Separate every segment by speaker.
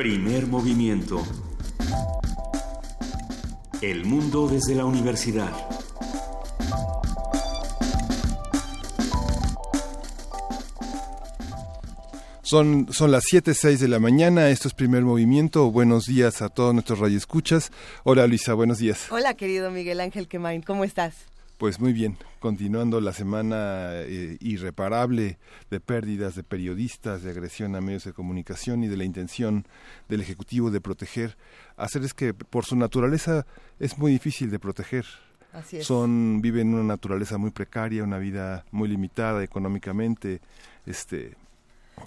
Speaker 1: Primer movimiento. El mundo desde la universidad.
Speaker 2: Son, son las 7.06 de la mañana, esto es Primer Movimiento. Buenos días a todos nuestros radioescuchas. Hola Luisa, buenos días.
Speaker 3: Hola querido Miguel Ángel Quemain, ¿cómo estás?
Speaker 2: Pues muy bien, continuando la semana eh, irreparable de pérdidas de periodistas, de agresión a medios de comunicación y de la intención del Ejecutivo de proteger a seres que por su naturaleza es muy difícil de proteger.
Speaker 3: Así es.
Speaker 2: Son, viven una naturaleza muy precaria, una vida muy limitada económicamente, este,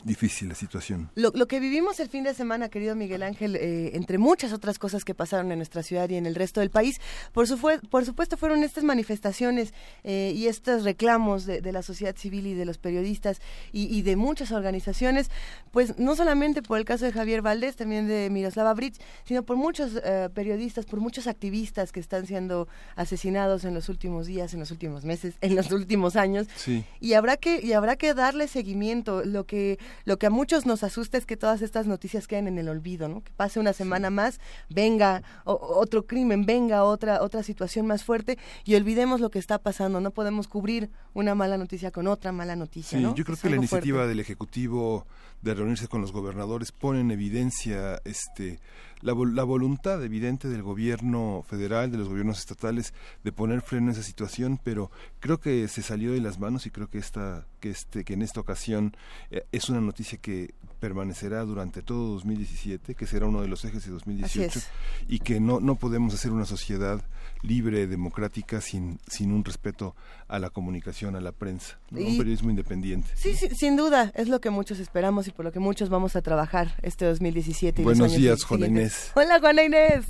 Speaker 2: difícil la situación.
Speaker 3: Lo, lo, que vivimos el fin de semana, querido Miguel Ángel, eh, entre muchas otras cosas que pasaron en nuestra ciudad y en el resto del país, por, su por supuesto fueron estas manifestaciones eh, y estos reclamos de, de, la sociedad civil y de los periodistas y, y, de muchas organizaciones, pues no solamente por el caso de Javier Valdés, también de Miroslava Bridge, sino por muchos eh, periodistas, por muchos activistas que están siendo asesinados en los últimos días, en los últimos meses, en los últimos años.
Speaker 2: Sí.
Speaker 3: Y habrá que y habrá que darle seguimiento. Lo que lo que a muchos nos asusta es que todas estas noticias queden en el olvido, ¿no? Que pase una semana más, venga o, otro crimen, venga otra otra situación más fuerte y olvidemos lo que está pasando. No podemos cubrir una mala noticia con otra mala noticia,
Speaker 2: sí,
Speaker 3: ¿no?
Speaker 2: yo creo
Speaker 3: es
Speaker 2: que la iniciativa
Speaker 3: fuerte.
Speaker 2: del ejecutivo de reunirse con los gobernadores pone en evidencia este la, la, voluntad evidente del gobierno federal, de los gobiernos estatales, de poner freno a esa situación, pero creo que se salió de las manos y creo que esta, que este, que en esta ocasión eh, es una noticia que permanecerá durante todo 2017, que será uno de los ejes de 2018, y que no, no podemos hacer una sociedad libre, democrática, sin, sin un respeto a la comunicación, a la prensa, ¿no?
Speaker 3: Y,
Speaker 2: un periodismo independiente.
Speaker 3: Sí, sí, sin duda, es lo que muchos esperamos y por lo que muchos vamos a trabajar este 2017. Y
Speaker 2: Buenos días, Juana. Inés.
Speaker 3: Hola, Juana Inés.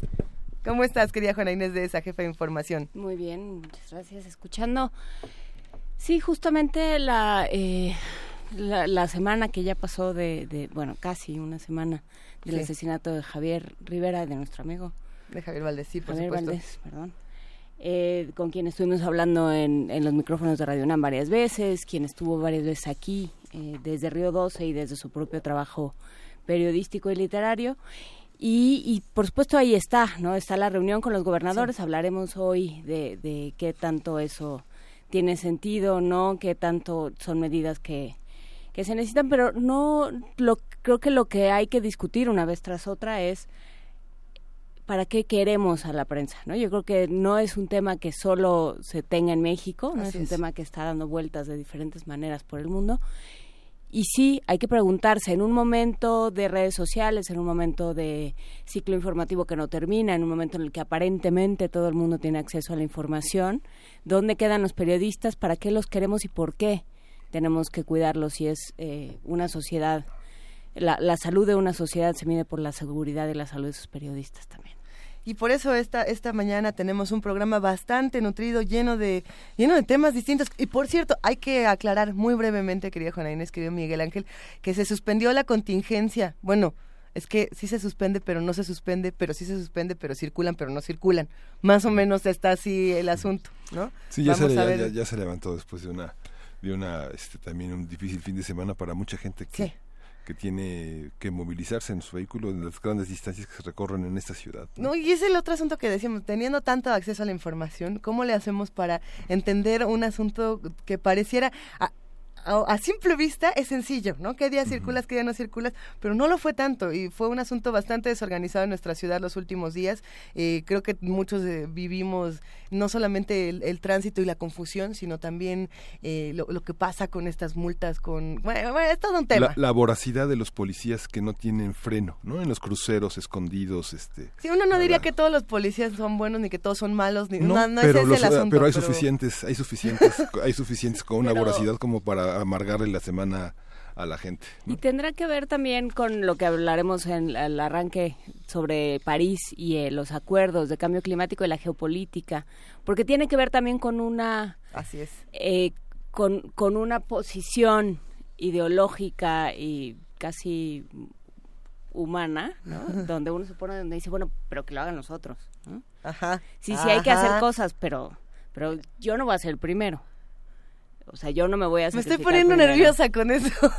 Speaker 3: ¿Cómo estás, querida Juana Inés de esa jefa de información?
Speaker 4: Muy bien, muchas gracias. Escuchando. Sí, justamente la, eh, la, la, semana que ya pasó de, de, bueno, casi una semana del
Speaker 3: Sí.
Speaker 4: asesinato de Javier Rivera, de nuestro amigo
Speaker 3: De Javier Valdés, sí, por
Speaker 4: Javier
Speaker 3: supuesto.
Speaker 4: Valdés, perdón. Eh, con quien estuvimos hablando en, en, los micrófonos de Radio UNAM varias veces, quien estuvo varias veces aquí, eh, desde Río 12 y desde su propio trabajo periodístico y literario. Y, y, por supuesto ahí está, ¿no? Está la reunión con los gobernadores.
Speaker 3: Sí.
Speaker 4: Hablaremos hoy de, de qué tanto eso tiene sentido, ¿no? Qué tanto son medidas que, que se necesitan, pero no lo creo que lo que hay que discutir una vez tras otra es para qué queremos a la prensa, ¿no? Yo creo que no es un tema que solo se tenga en México, no
Speaker 3: Así
Speaker 4: es un
Speaker 3: es.
Speaker 4: tema que está dando vueltas de diferentes maneras por el mundo. Y sí, hay que preguntarse en un momento de redes sociales, en un momento de ciclo informativo que no termina, en un momento en el que aparentemente todo el mundo tiene acceso a la información, ¿dónde quedan los periodistas? ¿Para qué los queremos y por qué tenemos que cuidarlos si es eh, una sociedad? La, la salud de una sociedad se mide por la seguridad y la salud de sus periodistas también.
Speaker 3: Y por eso esta, esta mañana tenemos un programa bastante nutrido, lleno de, lleno de temas distintos. Y por cierto, hay que aclarar muy brevemente, querida Juana Inés, querido Miguel Ángel, que se suspendió la contingencia. Bueno, es que sí se suspende, pero no se suspende, pero sí se suspende, pero circulan, pero no circulan. Más o menos está así el asunto, ¿no?
Speaker 2: Sí, ya, se,
Speaker 3: a
Speaker 2: ya,
Speaker 3: ver.
Speaker 2: ya, ya se levantó después de una, de una este, también un difícil fin de semana para mucha gente que,
Speaker 3: Sí.
Speaker 2: que tiene que movilizarse en su vehículo en las grandes distancias que se recorren en esta ciudad. ¿no?
Speaker 3: No, y es el otro asunto que decíamos, teniendo tanto acceso a la información, ¿cómo le hacemos para entender un asunto que pareciera a, a, a simple vista es sencillo, ¿no? ¿Qué día circulas, qué día no circulas? Pero no lo fue tanto y fue un asunto bastante desorganizado en nuestra ciudad los últimos días. Eh, creo que muchos eh, vivimos no solamente el, el, tránsito y la confusión, sino también eh, lo, lo, que pasa con estas multas, con... Bueno, bueno es todo un tema.
Speaker 2: La, la, voracidad de los policías que no tienen freno, ¿no? En los cruceros escondidos, este...
Speaker 3: Sí, uno no diría que todos los policías son buenos ni que todos son malos, ni, no, no, no
Speaker 2: pero
Speaker 3: es ese
Speaker 2: los,
Speaker 3: el asunto.
Speaker 2: Pero hay suficientes, hay suficientes, hay suficientes con una
Speaker 4: Pero-
Speaker 2: voracidad como para amargarle la semana a la gente. ¿no?
Speaker 4: Y tendrá que ver también con lo que hablaremos en el arranque sobre París y eh, los acuerdos de cambio climático y la geopolítica, porque tiene que ver también con una
Speaker 3: Así es.
Speaker 4: eh, con, con una posición ideológica y casi humana, ¿no? donde uno se pone donde dice, bueno, pero que lo hagan los otros. ¿no?
Speaker 3: Ajá.
Speaker 4: Sí, sí hay que hacer cosas, pero pero yo no voy a ser el primero. O sea, yo no me voy a
Speaker 3: Me estoy poniendo
Speaker 4: primero.
Speaker 3: nerviosa con eso.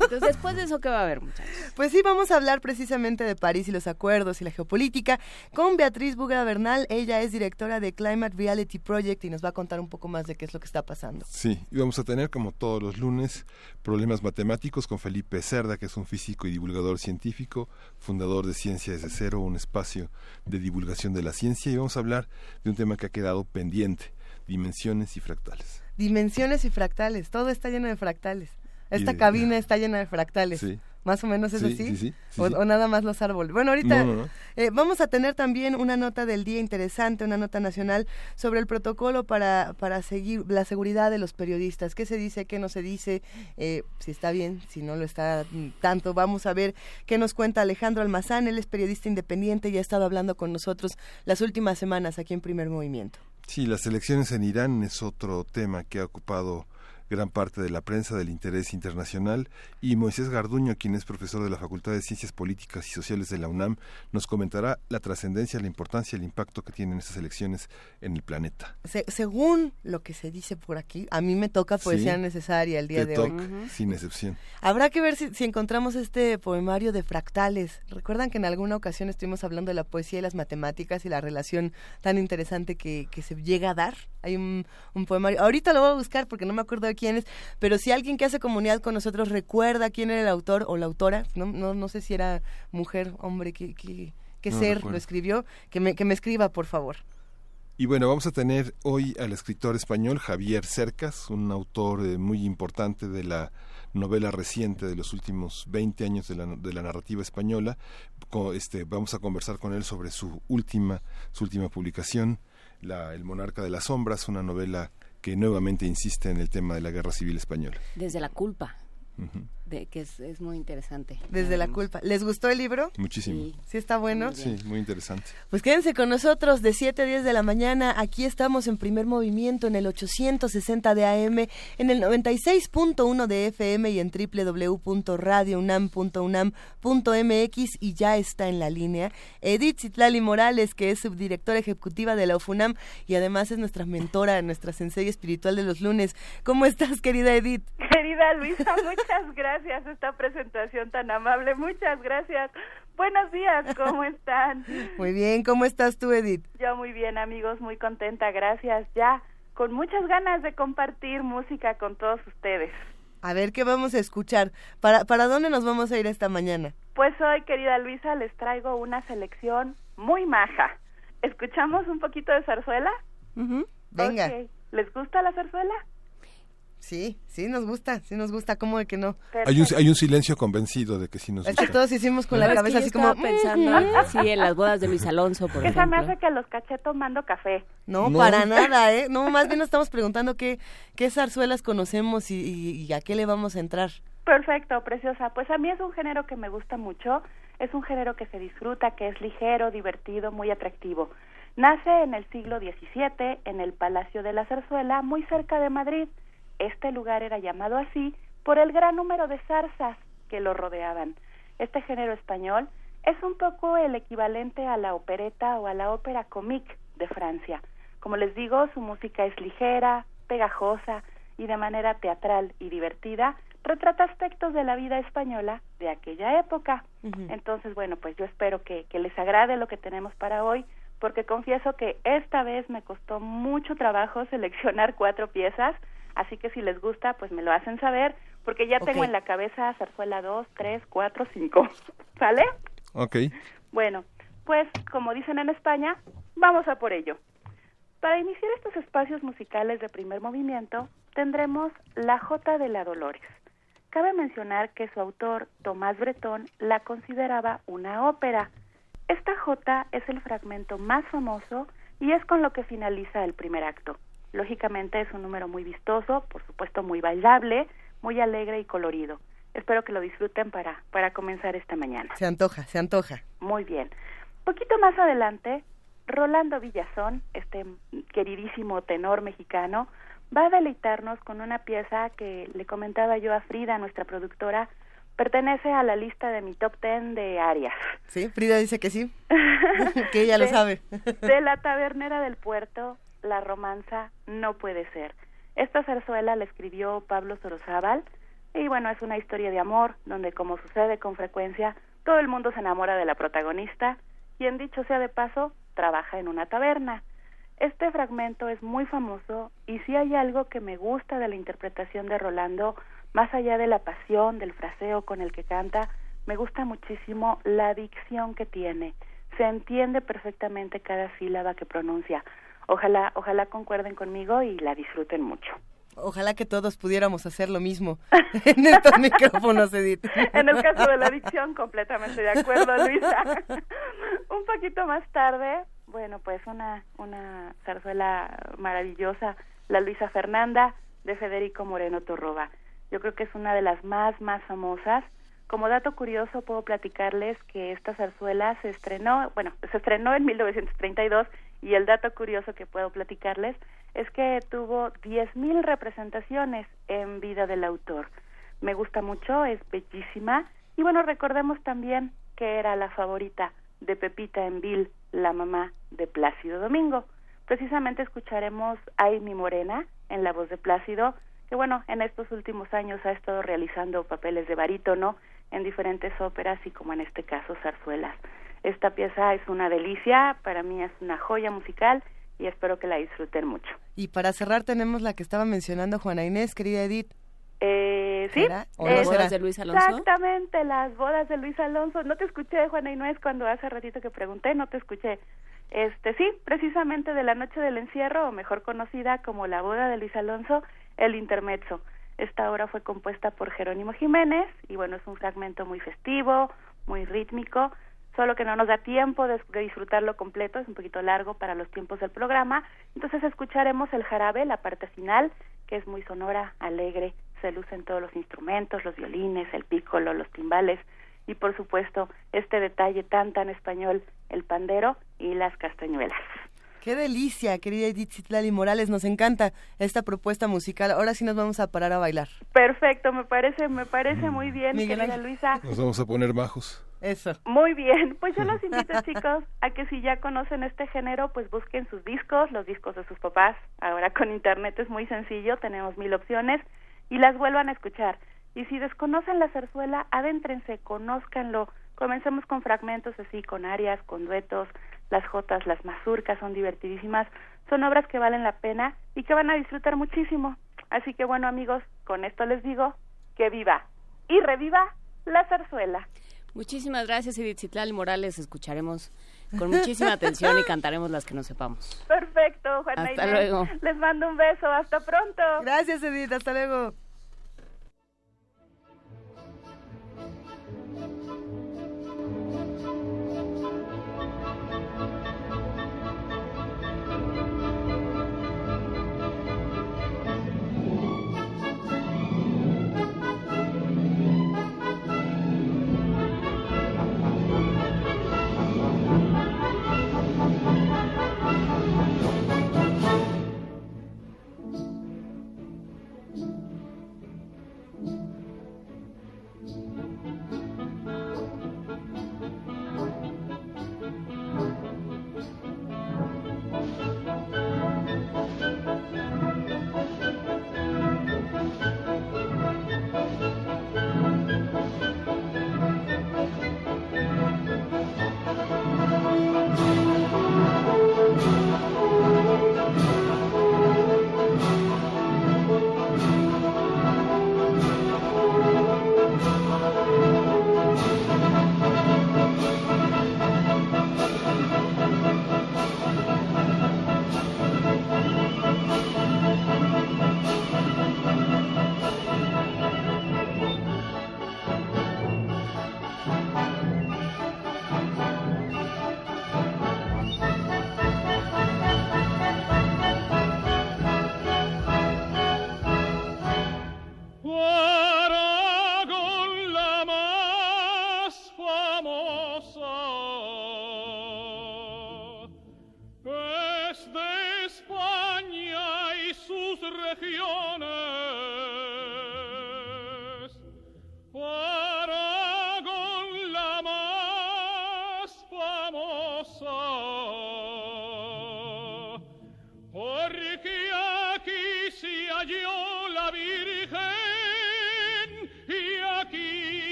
Speaker 4: Entonces, después de eso, ¿qué va a haber, muchachos?
Speaker 3: Pues sí, vamos a hablar precisamente de París y los acuerdos y la geopolítica con Beatriz Bugra Bernal. Ella es directora de Climate Reality Project y nos va a contar un poco más de qué es lo que está pasando.
Speaker 2: Sí, y vamos a tener, como todos los lunes, problemas matemáticos con Felipe Cerda, que es un físico y divulgador científico, fundador de Ciencia desde Cero, un espacio de divulgación de la ciencia, y vamos a hablar de un tema que ha quedado pendiente, dimensiones y fractales.
Speaker 3: Dimensiones y fractales, todo está lleno de fractales. Esta cabina está llena de fractales. Más o menos es así. o, nada más los árboles. Bueno, ahorita eh, vamos a tener también una nota del día interesante, una nota nacional sobre el protocolo para, para seguir la seguridad de los periodistas. ¿Qué se dice, qué no se dice? Eh, si está bien, si no lo está tanto. Vamos a ver qué nos cuenta Alejandro Almazán. Él es periodista independiente y ha estado hablando con nosotros las últimas semanas aquí en Primer Movimiento.
Speaker 2: Sí, las elecciones en Irán es otro tema que ha ocupado gran parte de la prensa del interés internacional y Moisés Garduño, quien es profesor de la Facultad de Ciencias Políticas y Sociales de la UNAM, nos comentará la trascendencia, la importancia y el impacto que tienen estas elecciones en el planeta.
Speaker 3: según lo que se dice por aquí, a mí me toca poesía necesaria el día de hoy.
Speaker 2: Sin excepción.
Speaker 3: Habrá que ver si, si encontramos este poemario de fractales. Recuerdan que en alguna ocasión estuvimos hablando de la poesía y las matemáticas y la relación tan interesante que, que se llega a dar. Hay un, un poemario. Ahorita lo voy a buscar porque no me acuerdo de quién es, pero si alguien que hace comunidad con nosotros recuerda quién era el autor o la autora, no, no, no sé si era mujer, hombre, qué, qué, ser lo escribió, que me, que me escriba, por favor.
Speaker 2: Y bueno, vamos a tener hoy al escritor español Javier Cercas, un autor eh, muy importante de la novela reciente de los últimos 20 años de la, de la narrativa española. este, vamos a conversar con él sobre su última, su última publicación, la, El monarca de las sombras, una novela que nuevamente insiste en el tema de la guerra civil española.
Speaker 4: Desde la culpa de, que es, muy interesante.
Speaker 3: Desde la culpa. ¿Les gustó el libro?
Speaker 2: Muchísimo.
Speaker 3: Sí, está bueno.
Speaker 2: Sí, muy interesante.
Speaker 3: Pues quédense con nosotros de 7 a 10 de la mañana. Aquí estamos en primer movimiento en el 860 de AM, en el 96.1 de FM y en www.radiounam.unam.mx y ya está en la línea Edith Citlali Morales, que es subdirectora ejecutiva de la UFUNAM y además es nuestra mentora, nuestra sensei espiritual de los lunes. ¿Cómo estás, querida Edith?
Speaker 5: Querida Luisa, muchas gracias gracias esta presentación tan amable. Muchas gracias. Buenos días, ¿cómo están?
Speaker 3: Muy bien, ¿cómo estás tú, Edith?
Speaker 5: Yo muy bien, amigos, muy contenta, gracias. Ya con muchas ganas de compartir música con todos ustedes.
Speaker 3: A ver, ¿qué vamos a escuchar? ¿Para, ¿Para dónde nos vamos a ir esta mañana?
Speaker 5: Pues hoy, querida Luisa, les traigo una selección muy maja. ¿Escuchamos un poquito de zarzuela?
Speaker 3: Venga.
Speaker 5: ¿Les gusta la zarzuela?
Speaker 3: Sí, sí nos gusta, sí nos gusta, ¿cómo de que no?
Speaker 2: Hay un, hay un silencio convencido de que sí nos gusta.
Speaker 3: Es que todos hicimos con la cabeza así como
Speaker 4: pensando, sí, en las bodas de Luis Alonso, por
Speaker 5: Esa me hace que los caché tomando café.
Speaker 3: No, para nada, ¿eh? No, más bien nos estamos preguntando qué, qué zarzuelas conocemos y, y a qué le vamos a entrar.
Speaker 5: Perfecto, preciosa. Pues a mí es un género que me gusta mucho, es un género que se disfruta, que es ligero, divertido, muy atractivo. Nace en el siglo XVII en el Palacio de la Zarzuela, muy cerca de Madrid. Este lugar era llamado así por el gran número de zarzas que lo rodeaban. Este género español es un poco el equivalente a la opereta o a la ópera comique de Francia. Como les digo, su música es ligera, pegajosa y de manera teatral y divertida retrata aspectos de la vida española de aquella época. Entonces, bueno, pues yo espero que, que les agrade lo que tenemos para hoy, porque confieso que esta vez me costó mucho trabajo seleccionar cuatro piezas, Así que si les gusta, pues me lo hacen saber, porque ya tengo en la cabeza zarzuela 2, 3, 4, 5. ¿Sale?
Speaker 2: Ok.
Speaker 5: Bueno, pues como dicen en España, vamos a por ello. Para iniciar estos espacios musicales de primer movimiento, tendremos La Jota de la Dolores. Cabe mencionar que su autor, Tomás Bretón, la consideraba una ópera. Esta jota es el fragmento más famoso y es con lo que finaliza el primer acto. Lógicamente es un número muy vistoso, por supuesto muy bailable, muy alegre y colorido. Espero que lo disfruten para, para comenzar esta mañana.
Speaker 3: Se antoja, se antoja.
Speaker 5: Muy bien. Poquito más adelante, Rolando Villazón, este queridísimo tenor mexicano, va a deleitarnos con una pieza que le comentaba yo a Frida, nuestra productora, pertenece a la lista de mi top ten de arias.
Speaker 3: Sí, Frida dice que sí, que ella lo sabe.
Speaker 5: de la tabernera del puerto, la romanza no puede ser. Esta zarzuela la escribió Pablo Sorozábal, Y bueno, es una historia de amor donde, como sucede con frecuencia, todo el mundo se enamora de la protagonista, quien dicho sea de paso, trabaja en una taberna. Este fragmento es muy famoso y si hay algo que me gusta de la interpretación de Rolando, más allá de la pasión, del fraseo con el que canta, me gusta muchísimo la dicción que tiene. Se entiende perfectamente cada sílaba que pronuncia. Ojalá, ojalá concuerden conmigo y la disfruten mucho.
Speaker 3: Ojalá que todos pudiéramos hacer lo mismo en estos micrófonos, Edith.
Speaker 5: en el caso de la dicción, completamente de acuerdo, Luisa. Un poquito más tarde, bueno, pues una, una zarzuela maravillosa, la Luisa Fernanda de Federico Moreno Torroba. Yo creo que es una de las más, más famosas. Como dato curioso, puedo platicarles que esta zarzuela se estrenó, bueno, se estrenó en 1932 y el dato curioso que puedo platicarles es que tuvo 10.000 representaciones en vida del autor. Me gusta mucho, es bellísima y bueno, recordemos también que era la favorita de Pepita Envil, la mamá de Plácido Domingo. Precisamente escucharemos a Amy Morena en la voz de Plácido, que bueno, en estos últimos años ha estado realizando papeles de barítono en diferentes óperas y como en este caso zarzuelas. Esta pieza es una delicia, para mí es una joya musical y espero que la disfruten mucho.
Speaker 3: Y para cerrar tenemos la que estaba mencionando Juana Inés, querida Edith.
Speaker 5: Eh, sí,
Speaker 4: las bodas de Luis Alonso.
Speaker 5: Exactamente, las bodas de Luis Alonso. No te escuché, Juana Inés, cuando hace ratito que pregunté, no te escuché. Este, sí, precisamente de la noche del encierro, o mejor conocida como la boda de Luis Alonso, el intermezzo. Esta obra fue compuesta por Jerónimo Jiménez y bueno, es un fragmento muy festivo, muy rítmico, solo que no nos da tiempo de, disfrutarlo completo, es un poquito largo para los tiempos del programa. Entonces escucharemos el jarabe, la parte final, que es muy sonora, alegre, se lucen todos los instrumentos, los violines, el pícolo, los timbales y por supuesto este detalle tan tan español, el pandero y las castañuelas.
Speaker 3: Qué delicia, querida Edith Citlali Morales, nos encanta esta propuesta musical. Ahora sí nos vamos a parar a bailar.
Speaker 5: Perfecto, me parece, me parece muy bien, querida Luisa.
Speaker 2: Nos vamos a poner bajos.
Speaker 3: Eso.
Speaker 5: Muy bien, pues yo los invito chicos a que si ya conocen este género, pues busquen sus discos, los discos de sus papás. Ahora con internet es muy sencillo, tenemos mil opciones y las vuelvan a escuchar. Y si desconocen la zarzuela, adéntrense, conózcanlo. Comencemos con fragmentos así, con arias, con duetos, las jotas, las mazurcas son divertidísimas. Son obras que valen la pena y que van a disfrutar muchísimo. Así que bueno amigos, con esto les digo que viva y reviva la zarzuela.
Speaker 4: Muchísimas gracias, Edith Citlal Morales. Escucharemos con muchísima atención y cantaremos las que no sepamos.
Speaker 5: Perfecto, Juana
Speaker 4: Hasta luego.
Speaker 5: Les mando un beso. Hasta pronto.
Speaker 3: Gracias, Edith. Hasta luego.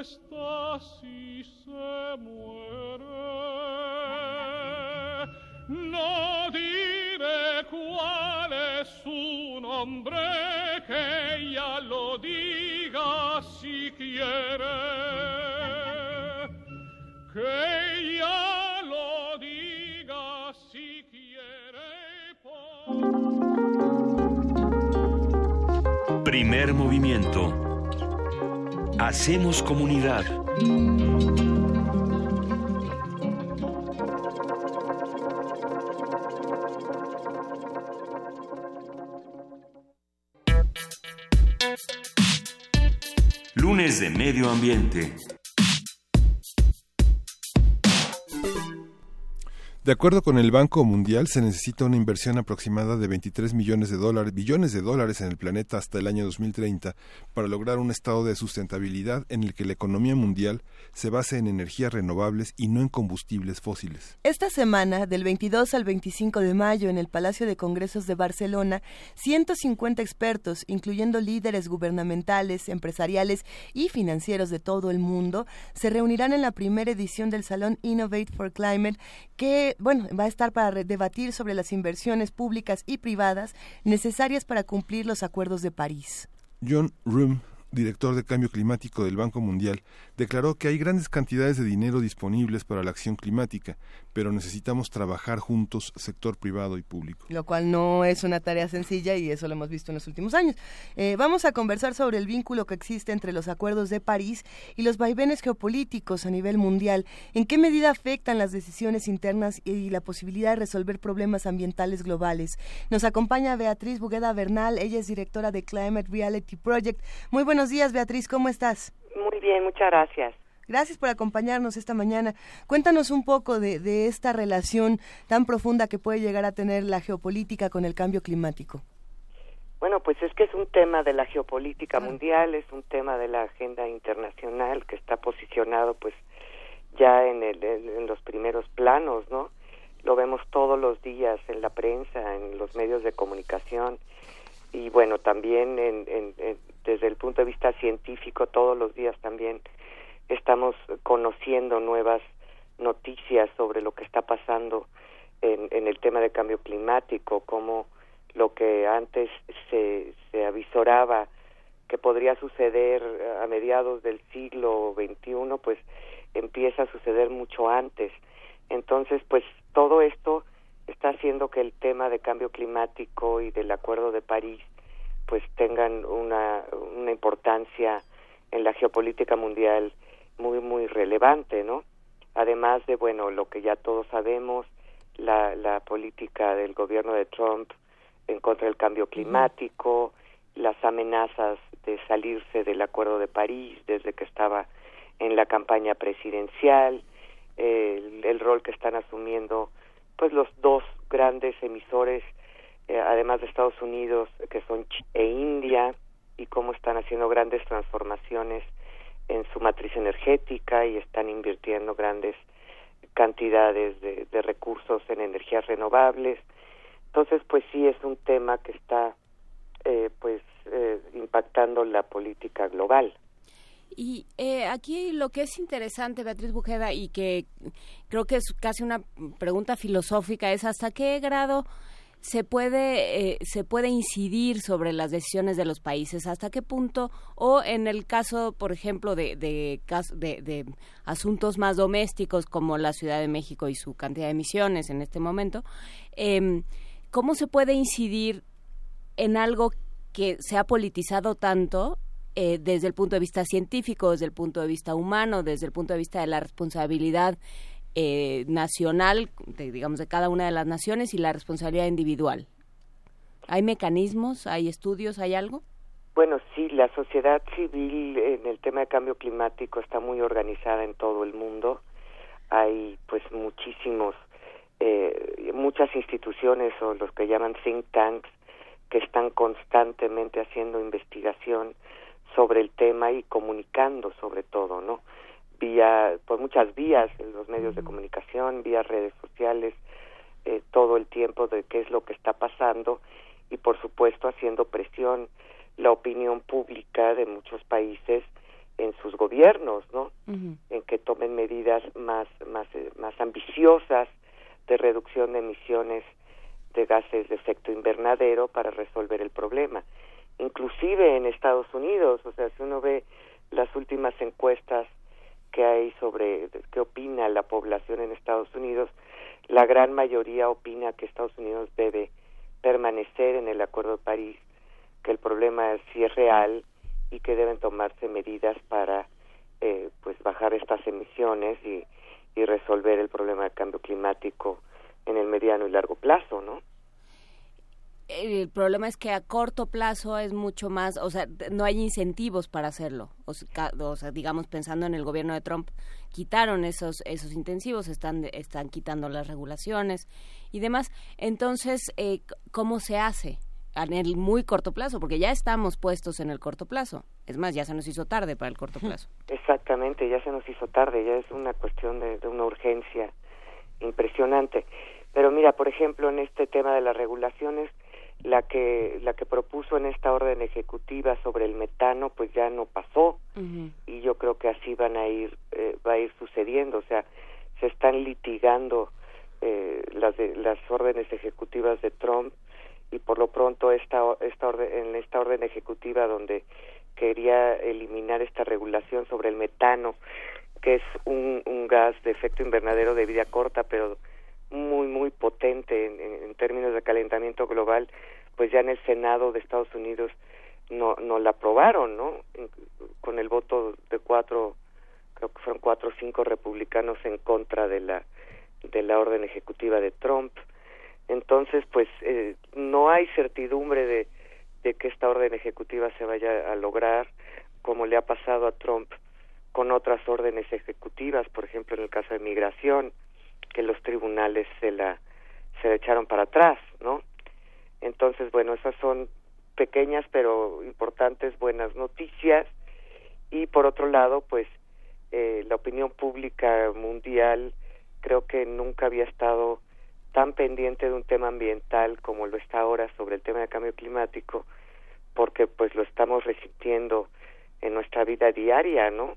Speaker 6: está si se muere. No diré cuál es su nombre, que ella lo diga si quiere. Que ella lo diga si quiere. Por...
Speaker 1: Primer movimiento Hacemos comunidad. Lunes de Medio Ambiente.
Speaker 2: De acuerdo con el Banco Mundial, se necesita una inversión aproximada de 23 millones de dólares, billones de dólares en el planeta hasta el año 2030 para lograr un estado de sustentabilidad en el que la economía mundial se base en energías renovables y no en combustibles fósiles.
Speaker 3: Esta semana, del 22 al 25 de mayo, en el Palacio de Congresos de Barcelona, 150 expertos, incluyendo líderes gubernamentales, empresariales y financieros de todo el mundo, se reunirán en la primera edición del Salón Innovate for Climate, que bueno, va a estar para debatir sobre las inversiones públicas y privadas necesarias para cumplir los acuerdos de París.
Speaker 2: John Room director de Cambio Climático del Banco Mundial, declaró que hay grandes cantidades de dinero disponibles para la acción climática, pero necesitamos trabajar juntos sector privado y público.
Speaker 3: Lo cual no es una tarea sencilla y eso lo hemos visto en los últimos años. Eh, vamos a conversar sobre el vínculo que existe entre los acuerdos de París y los vaivenes geopolíticos a nivel mundial. ¿En qué medida afectan las decisiones internas y la posibilidad de resolver problemas ambientales globales? Nos acompaña Beatriz Bugueda Bernal, ella es directora de Climate Reality Project. Muy buenos días, Beatriz, ¿cómo estás?
Speaker 7: Muy bien, muchas gracias.
Speaker 3: Gracias por acompañarnos esta mañana. Cuéntanos un poco de, esta relación tan profunda que puede llegar a tener la geopolítica con el cambio climático.
Speaker 7: Bueno, pues es que es un tema de la geopolítica mundial, es un tema de la agenda internacional que está posicionado pues ya en, el, en los primeros planos, ¿no? Lo vemos todos los días en la prensa, en los medios de comunicación y bueno, también en, desde el punto de vista científico todos los días también estamos conociendo nuevas noticias sobre lo que está pasando en, en el tema de cambio climático, como lo que antes se, se avisoraba que podría suceder a mediados del siglo XXI, pues empieza a suceder mucho antes. Entonces, pues todo esto está haciendo que el tema de cambio climático y del Acuerdo de París pues tengan una, una importancia en la geopolítica mundial muy muy relevante, ¿no? Además de bueno lo que ya todos sabemos, la, la política del gobierno de Trump en contra del cambio climático, las amenazas de salirse del Acuerdo de París desde que estaba en la campaña presidencial, el, el rol que están asumiendo pues los dos grandes emisores, eh, además de Estados Unidos, que son e India, y cómo están haciendo grandes transformaciones en su matriz energética y están invirtiendo grandes cantidades de, recursos en energías renovables. Entonces, pues sí es un tema que está, eh, pues, eh, impactando la política global.
Speaker 4: Y eh, aquí lo que es interesante, Beatriz Bujeda, y que creo que es casi una pregunta filosófica, es hasta qué grado se puede eh, se puede incidir sobre las decisiones de los países hasta qué punto o en el caso por ejemplo de de, de, asuntos más domésticos como la Ciudad de México y su cantidad de emisiones en este momento eh, cómo se puede incidir en algo que se ha politizado tanto eh, desde el punto de vista científico desde el punto de vista humano desde el punto de vista de la responsabilidad eh, nacional, digamos, de cada una de las naciones y la responsabilidad individual. ¿Hay mecanismos, hay estudios, hay algo?
Speaker 7: Bueno, sí, la sociedad civil en el tema de cambio climático está muy organizada en todo el mundo. Hay pues muchísimos, eh, muchas instituciones o los que llaman think tanks que están constantemente haciendo investigación sobre el tema y comunicando sobre todo, ¿no? Vía, por muchas vías, en los medios de comunicación, vía redes sociales, eh, todo el tiempo de qué es lo que está pasando y por supuesto haciendo presión la opinión pública de muchos países en sus gobiernos, ¿no? En que tomen medidas más más eh, más ambiciosas de reducción de emisiones de gases de efecto invernadero para resolver el problema. Inclusive en Estados Unidos, o sea, si uno ve las últimas encuestas que hay sobre qué opina la población en Estados Unidos, la gran mayoría opina que Estados Unidos debe permanecer en el Acuerdo de París, que el problema sí es real y que deben tomarse medidas para eh, pues bajar estas emisiones y, y resolver el problema del cambio climático en el mediano y largo plazo, ¿no?
Speaker 4: El problema es que a corto plazo es mucho más, o sea, no hay incentivos para hacerlo. O sea, digamos, pensando en el gobierno de Trump, quitaron esos, esos intensivos, están, están quitando las regulaciones y demás. Entonces, eh, ¿cómo se hace? En el muy corto plazo, porque ya estamos puestos en el corto plazo. Es más, ya se nos hizo tarde para el corto plazo.
Speaker 7: Exactamente, ya se nos hizo tarde, ya es una cuestión de una urgencia impresionante. Pero mira, por ejemplo, en este tema de las regulaciones, la que la que propuso en esta orden ejecutiva sobre el metano pues ya no pasó. Y yo creo que así van a ir eh, va a ir sucediendo. O sea se están litigando eh, las las órdenes ejecutivas de Trump. Y por lo pronto esta esta orden en esta orden ejecutiva donde quería eliminar esta regulación sobre el metano que es un, un gas de efecto invernadero de vida corta pero muy muy potente en, términos de calentamiento global pues ya en el Senado de Estados Unidos no no la aprobaron no con el voto de cuatro creo que fueron cuatro o cinco republicanos en contra de la de la orden ejecutiva de Trump. Entonces pues eh, no hay certidumbre de de que esta orden ejecutiva se vaya a lograr como le ha pasado a Trump con otras órdenes ejecutivas por ejemplo en el caso de migración que los tribunales se la se echaron para atrás, ¿no? Entonces, bueno, esas son pequeñas pero importantes buenas noticias y por otro lado, pues eh, la opinión pública mundial creo que nunca había estado tan pendiente de un tema ambiental como lo está ahora sobre el tema del cambio climático, porque pues lo estamos resintiendo en nuestra vida diaria, ¿no?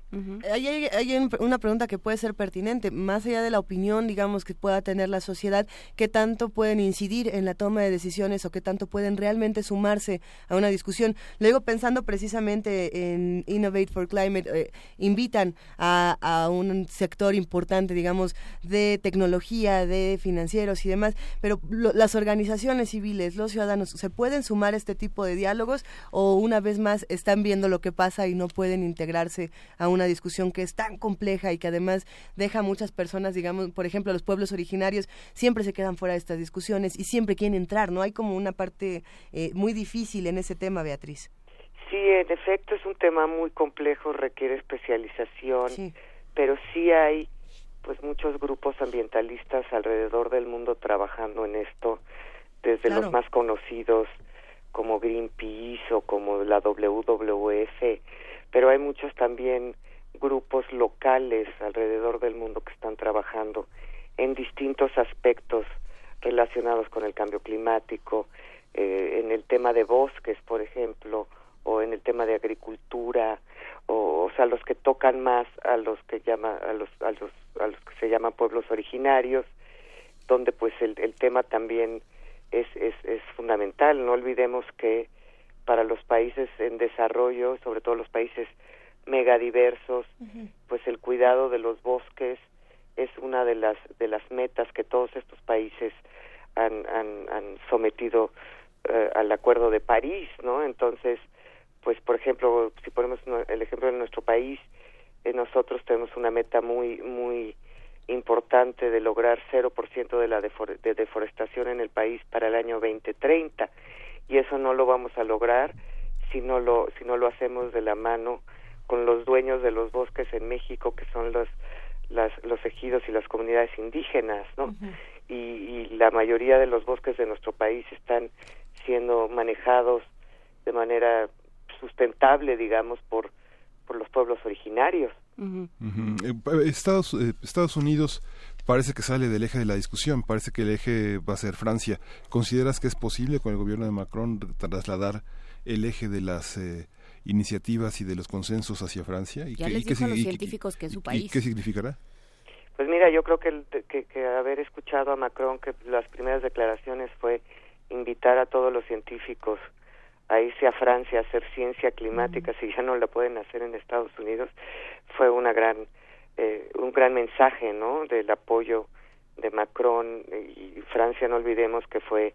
Speaker 3: hay, una pregunta que puede ser pertinente, más allá de la opinión, digamos, que pueda tener la sociedad, ¿qué tanto pueden incidir en la toma de decisiones o qué tanto pueden realmente sumarse a una discusión? Luego, pensando precisamente en Innovate for Climate, eh, invitan a, un sector importante, digamos, de tecnología, de financieros y demás, pero las organizaciones civiles, los ciudadanos, ¿se pueden sumar a este tipo de diálogos o una vez más están viendo lo que pasa no pueden integrarse a una discusión que es tan compleja y que además deja a muchas personas, digamos, por ejemplo, los pueblos originarios siempre se quedan fuera de estas discusiones y siempre quieren entrar, ¿no? Hay como una parte eh, muy difícil en ese tema, Beatriz.
Speaker 7: Sí, en efecto es un tema muy complejo, requiere especialización, pero sí hay pues muchos grupos ambientalistas alrededor del mundo trabajando en esto, desde los más conocidos como Greenpeace o como la WWF, pero hay muchos también grupos locales alrededor del mundo que están trabajando en distintos aspectos relacionados con el cambio climático, eh, en el tema de bosques, por ejemplo, o en el tema de agricultura, o, o sea, los que tocan más a los que llama a los a los a los que se llaman pueblos originarios, donde pues el, el tema también es, es, es fundamental. No olvidemos que para los países en desarrollo, sobre todo los países megadiversos, pues el cuidado de los bosques es una de las de las metas que todos estos países han, han, han sometido eh, al Acuerdo de París, ¿no? Entonces, pues por ejemplo, si ponemos el ejemplo de nuestro país, eh, nosotros tenemos una meta muy muy importante de lograr 0% de la de deforestación en el país para el año 2030 y eso no lo vamos a lograr si no lo si no lo hacemos de la mano con los dueños de los bosques en México que son los las, los ejidos y las comunidades indígenas, ¿no? y, y la mayoría de los bosques de nuestro país están siendo manejados de manera sustentable, digamos, por, por los pueblos originarios.
Speaker 2: Eh, Estados, eh, Estados Unidos parece que sale del eje de la discusión, parece que el eje va a ser Francia. ¿Consideras que es posible con el gobierno de Macron trasladar el eje de las eh, iniciativas y de los consensos hacia Francia?
Speaker 4: ¿Y ya les dijo a los científicos que es su país.
Speaker 2: ¿Y qué significará?
Speaker 7: Pues mira, yo creo que, que, que haber escuchado a Macron que las primeras declaraciones fue invitar a todos los científicos a irse a Francia a hacer ciencia climática si ya no la pueden hacer en Estados Unidos fue una gran eh, un gran mensaje no del apoyo de Macron y Francia no olvidemos que fue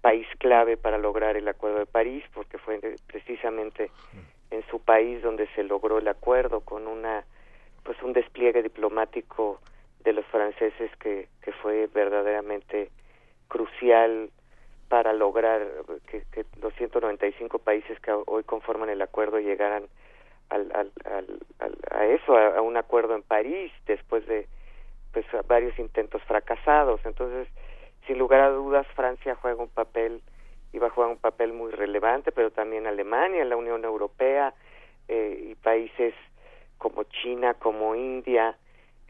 Speaker 7: país clave para lograr el acuerdo de París porque fue precisamente en su país donde se logró el acuerdo con una pues un despliegue diplomático de los franceses que, que fue verdaderamente crucial para lograr que, que los 195 países que hoy conforman el acuerdo llegaran al, al, al, a eso, a, un acuerdo en París después de pues varios intentos fracasados. Entonces, sin lugar a dudas, Francia juega un papel, iba a jugar un papel muy relevante, pero también Alemania, la Unión Europea eh, y países como China, como India,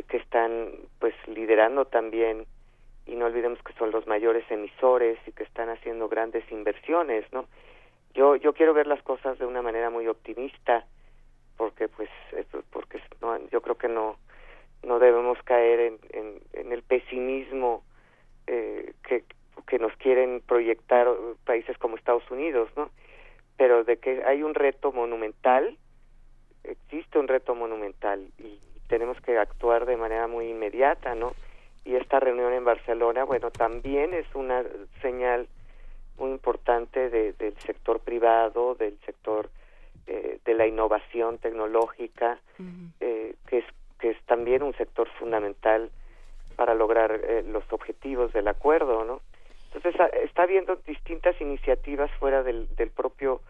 Speaker 7: que están pues liderando también y no olvidemos que son los mayores emisores y que están haciendo grandes inversiones, ¿no? Yo yo quiero ver las cosas de una manera muy optimista porque pues porque no, yo creo que no no debemos caer en, el pesimismo eh, que que nos quieren proyectar países como Estados Unidos, ¿no? Pero de que hay un reto monumental, existe un reto monumental y tenemos que actuar de manera muy inmediata, ¿no? y esta reunión en Barcelona, bueno, también es una señal muy importante de, del sector privado, del sector eh, de la innovación tecnológica, eh, que es que es también un sector fundamental para lograr eh, los objetivos del acuerdo, ¿no? Entonces está habiendo distintas iniciativas fuera del, del propio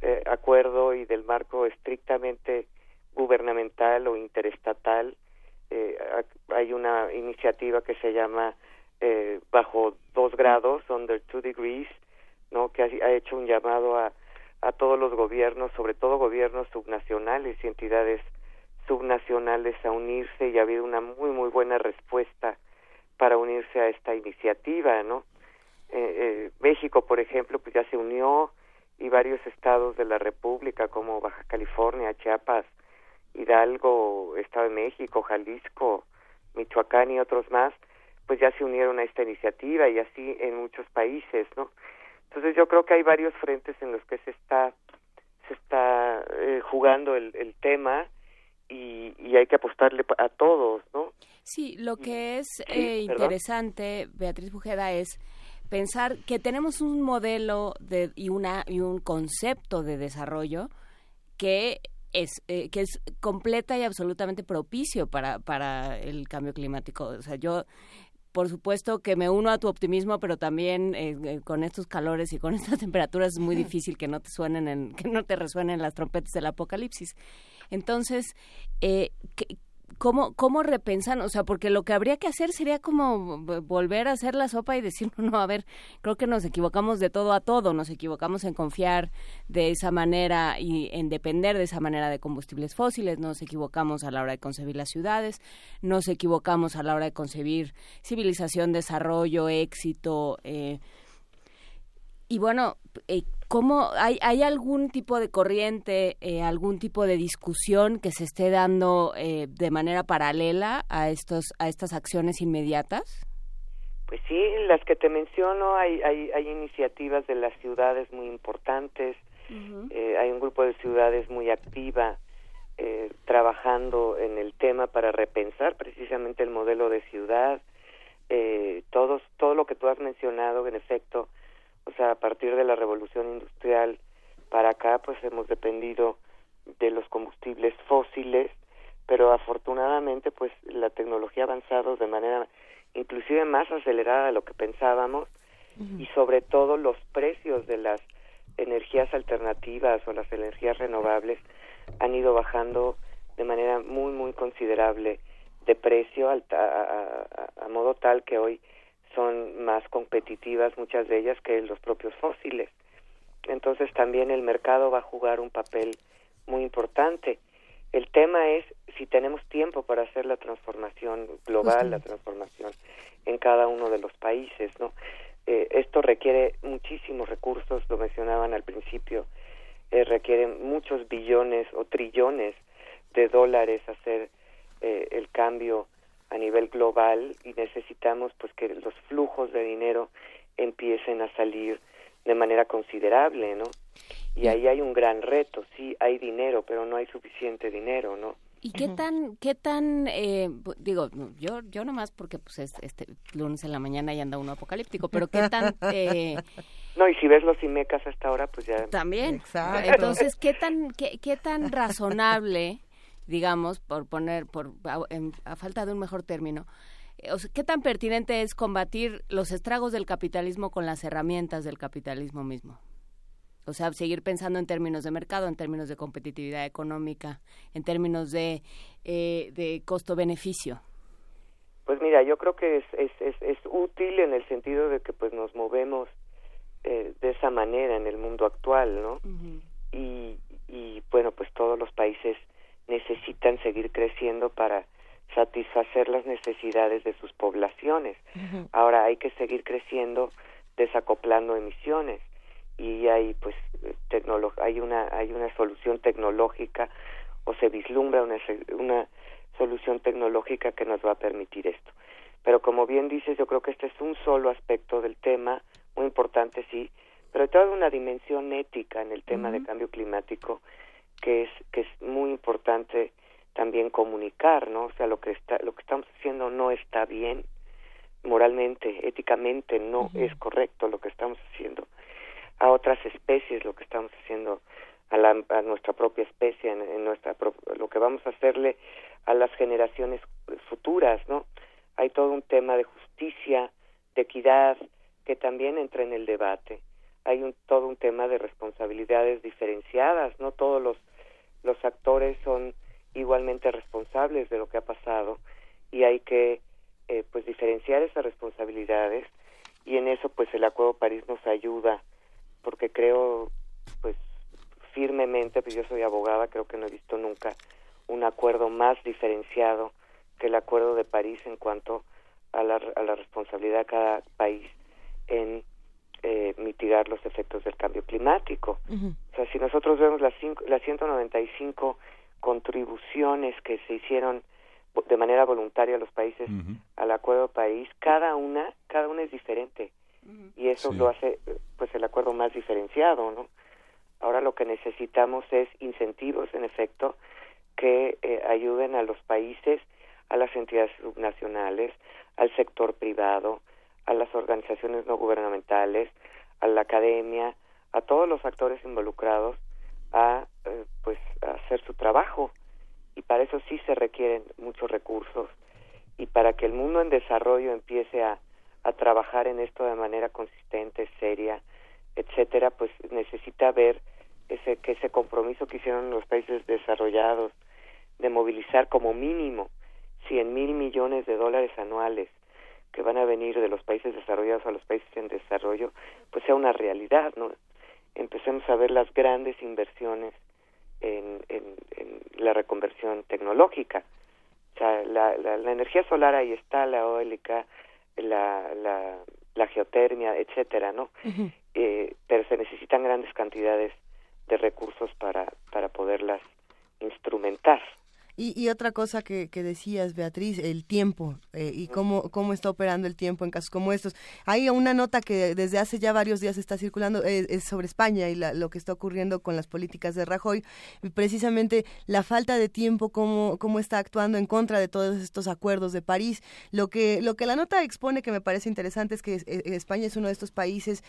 Speaker 7: eh, acuerdo y del marco estrictamente gubernamental o interestatal. Hay una iniciativa que se llama eh, bajo dos grados, under two degrees, no que ha, hecho un llamado a, a todos los gobiernos, sobre todo gobiernos subnacionales y entidades subnacionales a unirse y ha habido una muy muy buena respuesta para unirse a esta iniciativa, ¿no? Eh, eh, México, por ejemplo, pues ya se unió y varios estados de la República como Baja California, Chiapas, Hidalgo, Estado de México, Jalisco, Michoacán y otros más, pues ya se unieron a esta iniciativa y así en muchos países, ¿no? Entonces yo creo que hay varios frentes en los que se está se está eh, jugando el, el tema y, y, hay que apostarle a todos, ¿no?
Speaker 4: Sí, lo que es eh, interesante, Beatriz Bujeda, es pensar que tenemos un modelo de, y, una, y un concepto de desarrollo que es eh, que es completa y absolutamente propicio para, para el cambio climático. O sea, yo por supuesto que me uno a tu optimismo, pero también eh, eh, con estos calores y con estas temperaturas es muy difícil que no te suenen en, que no te resuenen las trompetas del apocalipsis. Entonces, eh, ¿Cómo, ¿Cómo repensan? O sea, porque lo que habría que hacer sería como volver a hacer la sopa y decir, no, a ver, creo que nos equivocamos de todo a todo, nos equivocamos en confiar de esa manera y en depender de esa manera de combustibles fósiles, nos equivocamos a la hora de concebir las ciudades, nos equivocamos a la hora de concebir civilización, desarrollo, éxito. Eh, Y bueno, eh, ¿cómo hay, hay algún tipo de corriente, eh, algún tipo de discusión que se esté dando eh, de manera paralela a estos a estas acciones inmediatas?
Speaker 7: Pues sí, las que te menciono, hay, hay, hay iniciativas de las ciudades muy importantes, eh, hay un grupo de ciudades muy activa trabajando en el tema para repensar precisamente el modelo de ciudad, todos, todo lo que tú has mencionado, en efecto, o sea, a partir de la revolución industrial para acá, pues hemos dependido de los combustibles fósiles, pero afortunadamente, pues la tecnología ha avanzado de manera inclusive más acelerada de lo que pensábamos y sobre todo los precios de las energías alternativas o las energías renovables han ido bajando de manera muy muy considerable de precio a, a, modo tal que hoy son más competitivas muchas de ellas que los propios fósiles. Entonces también el mercado va a jugar un papel muy importante. El tema es si tenemos tiempo para hacer la transformación global, la transformación en cada uno de los países, ¿no? Eh, esto requiere muchísimos recursos, lo mencionaban al principio, eh, requiere muchos billones o trillones de dólares hacer eh, el cambio a nivel global y necesitamos pues que los flujos de dinero empiecen a salir de manera considerable, ¿no? Y ahí hay un gran reto, sí, hay dinero, pero no hay suficiente dinero, ¿no?
Speaker 4: ¿Y qué tan, qué tan, eh, digo, yo, yo nomás porque pues es este lunes en la mañana y anda uno apocalíptico, pero qué tan... Eh,
Speaker 7: no, y si ves los IMECAS hasta ahora, pues ya...
Speaker 4: También. Exacto. Entonces, ¿qué tan, qué, qué tan razonable, digamos, por poner, por a, falta de un mejor término, eh, ¿qué tan pertinente es combatir los estragos del capitalismo con las herramientas del capitalismo mismo? O sea, seguir pensando en términos de mercado, en términos de competitividad económica, en términos de, eh, de costo-beneficio.
Speaker 7: Pues mira, yo creo que es, es, es, útil en el sentido de que pues nos movemos eh, de esa manera en el mundo actual, ¿no? y, y bueno, pues todos los países necesitan seguir creciendo para satisfacer las necesidades de sus poblaciones. Ahora hay que seguir creciendo desacoplando emisiones y hay pues hay una hay una solución tecnológica o se vislumbra una una solución tecnológica que nos va a permitir esto. Pero como bien dices yo creo que este es un solo aspecto del tema muy importante sí pero toda una dimensión ética en el tema de cambio climático que es que es muy importante también comunicar no o sea lo que está lo que estamos haciendo no está bien moralmente éticamente no es correcto lo que estamos haciendo. A otras especies lo que estamos haciendo a, la, a nuestra propia especie en, nuestra lo que vamos a hacerle a las generaciones futuras no hay todo un tema de justicia de equidad que también entra en el debate. Hay un, todo un tema de responsabilidades diferenciadas no todos los los actores son igualmente responsables de lo que ha pasado y hay que eh, pues diferenciar esas responsabilidades y en eso pues el Acuerdo París nos ayuda porque creo, pues, firmemente, pues yo soy abogada, creo que no he visto nunca un acuerdo más diferenciado que el Acuerdo de París en cuanto a la, a la responsabilidad de cada país en eh, mitigar los efectos del cambio climático. O sea, si nosotros vemos las, cinco, las 195 contribuciones que se hicieron de manera voluntaria a los países al Acuerdo de París, cada una, cada una es diferente. Y eso lo hace pues el acuerdo más diferenciado no ahora lo que necesitamos es incentivos en efecto que eh, ayuden a los países a las entidades subnacionales al sector privado a las organizaciones no gubernamentales a la academia a todos los actores involucrados a eh, pues hacer su trabajo. Y para eso sí se requieren muchos recursos. Y para que el mundo en desarrollo empiece a a trabajar en esto de manera consistente, seria, etcétera, pues necesita ver ese que ese compromiso que hicieron los países desarrollados de movilizar como mínimo cien mil millones de dólares anuales que van a venir de los países desarrollados a los países en desarrollo, pues sea una realidad, ¿no? Empecemos a ver las grandes inversiones en, en, en la reconversión tecnológica. O sea, la, la, la energía solar ahí está, la eólica, la, la, la geotermia, etcétera, ¿no? eh, pero se necesitan grandes cantidades de recursos para, para poderlas instrumentar.
Speaker 3: Y, otra cosa que, decías, Beatriz, el tiempo eh, y cómo, cómo está operando el tiempo en casos como estos. Hay una nota que desde hace ya varios días está circulando, eh, es sobre España y lo que está ocurriendo con las políticas de Rajoy, y precisamente la falta de tiempo, cómo, cómo está actuando en contra de todos estos acuerdos de París. Lo que, lo que la nota expone que me parece interesante es que eh, España es uno de estos países,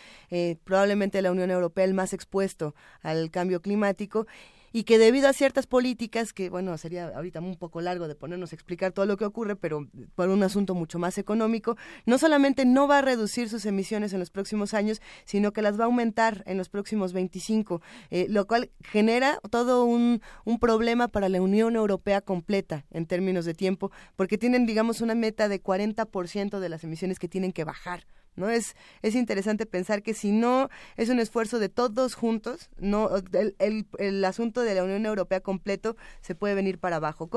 Speaker 3: probablemente la Unión Europea, el más expuesto al cambio climático y que debido a ciertas políticas, que bueno, sería ahorita un poco largo de ponernos a explicar todo lo que ocurre, pero por un asunto mucho más económico, no solamente no va a reducir sus emisiones en los próximos años, sino que las va a aumentar en los próximos 25, eh, lo cual genera todo un, un problema para la Unión Europea completa en términos de tiempo, porque tienen, digamos, una meta de 40% de las emisiones que tienen que bajar ¿no? Es, es interesante pensar que si no es un esfuerzo de todos juntos, no el, el, asunto de la Unión Europea completo se puede venir para abajo.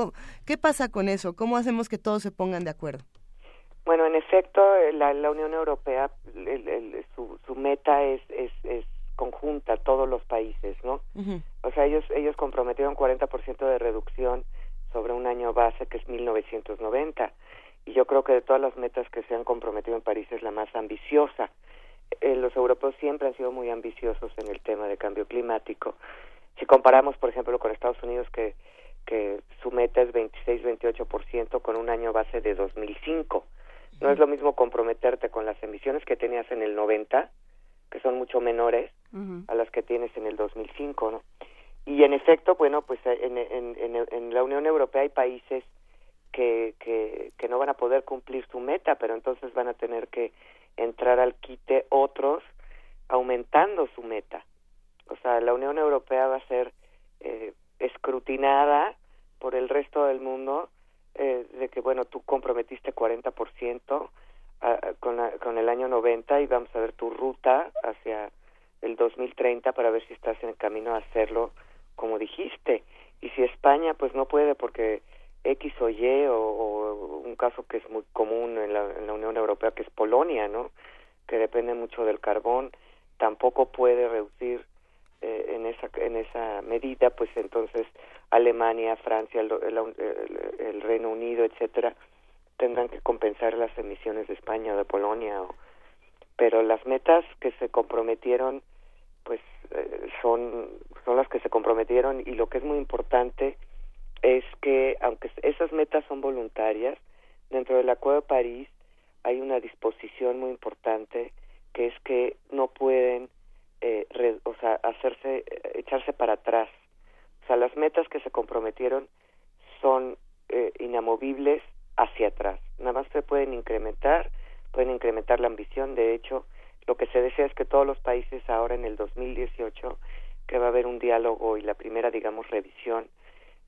Speaker 3: ¿Qué pasa con eso? ¿Cómo hacemos que todos se pongan de acuerdo?
Speaker 7: Bueno, en efecto, la, la Unión Europea, su, su meta es, es, es conjunta, todos los países, ¿no? O sea, ellos, ellos comprometieron 40% de reducción sobre un año base que es 1990 y yo creo que de todas las metas que se han comprometido en París es la más ambiciosa. Eh, los europeos siempre han sido muy ambiciosos en el tema de cambio climático. Si comparamos, por ejemplo, con Estados Unidos, que, que su meta es 26-28% con un año base de 2005. No es lo mismo comprometerte con las emisiones que tenías en el 90, que son mucho menores, a las que tienes en el 2005, ¿no? Y en efecto, bueno, pues en, en, en, en la Unión Europea hay países que, que, que no van a poder cumplir su meta, pero entonces van a tener que entrar al quite otros aumentando su meta. O sea, la Unión Europea va a ser eh, escrutinada por el resto del mundo eh, de que, bueno, tú comprometiste 40% a, con, con el año 90 y vamos a ver tu ruta hacia el 2030 para ver si estás en el camino a hacerlo como dijiste. Y si España, pues no puede porque X o Y o, un caso que es muy común en la, en la, Unión Europea que es Polonia, ¿no? Que depende mucho del carbón, tampoco puede reducir eh, en esa en esa medida, pues entonces Alemania, Francia, el, el, Reino Unido, etcétera, tendrán que compensar las emisiones de España o de Polonia, o, pero las metas que se comprometieron, pues eh, son son las que se comprometieron y lo que es muy importante es que aunque esas metas son voluntarias, dentro del Acuerdo de París hay una disposición muy importante que es que no pueden eh, o sea, hacerse, echarse para atrás. O sea, las metas que se comprometieron son eh, inamovibles hacia atrás. Nada más se pueden incrementar, pueden incrementar la ambición. De hecho, lo que se desea es que todos los países ahora en el 2018, que va a haber un diálogo y la primera, digamos, revisión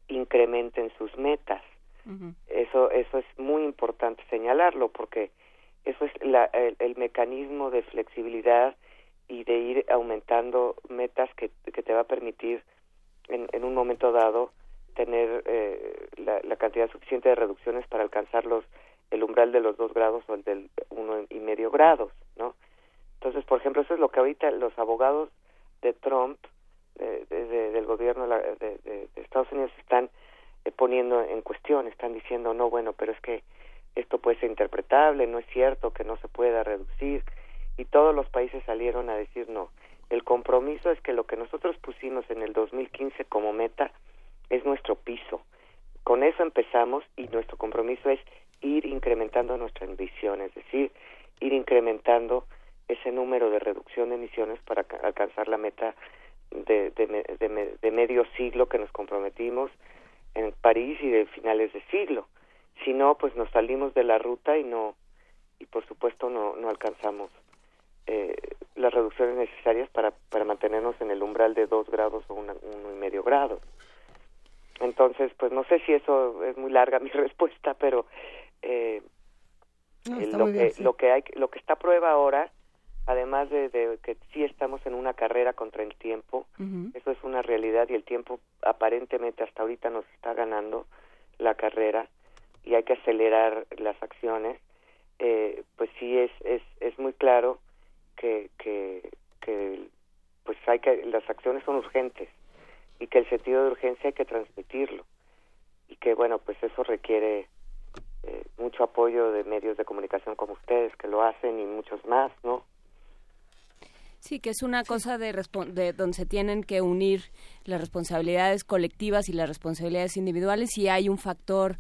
Speaker 7: incrementen sus metas. Eso eso es muy importante señalarlo porque eso es la, el, mecanismo de flexibilidad y de ir aumentando metas que, que te va a permitir en, en un momento dado tener eh, la, la, cantidad suficiente de reducciones para alcanzar los, el umbral de los dos grados o el del uno y medio grados, ¿no? Entonces, por ejemplo, eso es lo que ahorita los abogados de Trump de, del gobierno de, Estados Unidos están eh, poniendo en cuestión, están diciendo, no, bueno, pero es que esto puede ser interpretable, no es cierto que no se pueda reducir, y todos los países salieron a decir no. El compromiso es que lo que nosotros pusimos en el 2015 como meta es nuestro piso. Con eso empezamos y nuestro compromiso es ir incrementando nuestra ambición, es decir, ir incrementando ese número de reducción de emisiones para alcanzar la meta de, de, de, medio siglo que nos comprometimos en París y de finales de siglo. Si no, pues nos salimos de la ruta y no y por supuesto no, no alcanzamos eh, las reducciones necesarias para, para mantenernos en el umbral de dos grados o uno y medio grado. Entonces, pues no sé si eso es muy larga mi respuesta, pero eh, lo, que, lo que hay, lo que está a prueba ahora además de, que sí estamos en una carrera contra el tiempo, eso es una realidad y el tiempo aparentemente hasta ahorita nos está ganando la carrera y hay que acelerar las acciones, eh, pues sí es, es, es muy claro que, que, que pues hay que las acciones son urgentes y que el sentido de urgencia hay que transmitirlo y que bueno pues eso requiere eh, mucho apoyo de medios de comunicación como ustedes que lo hacen y muchos más no
Speaker 4: Sí, que es una cosa de, de donde se tienen que unir las responsabilidades colectivas y las responsabilidades individuales y hay un factor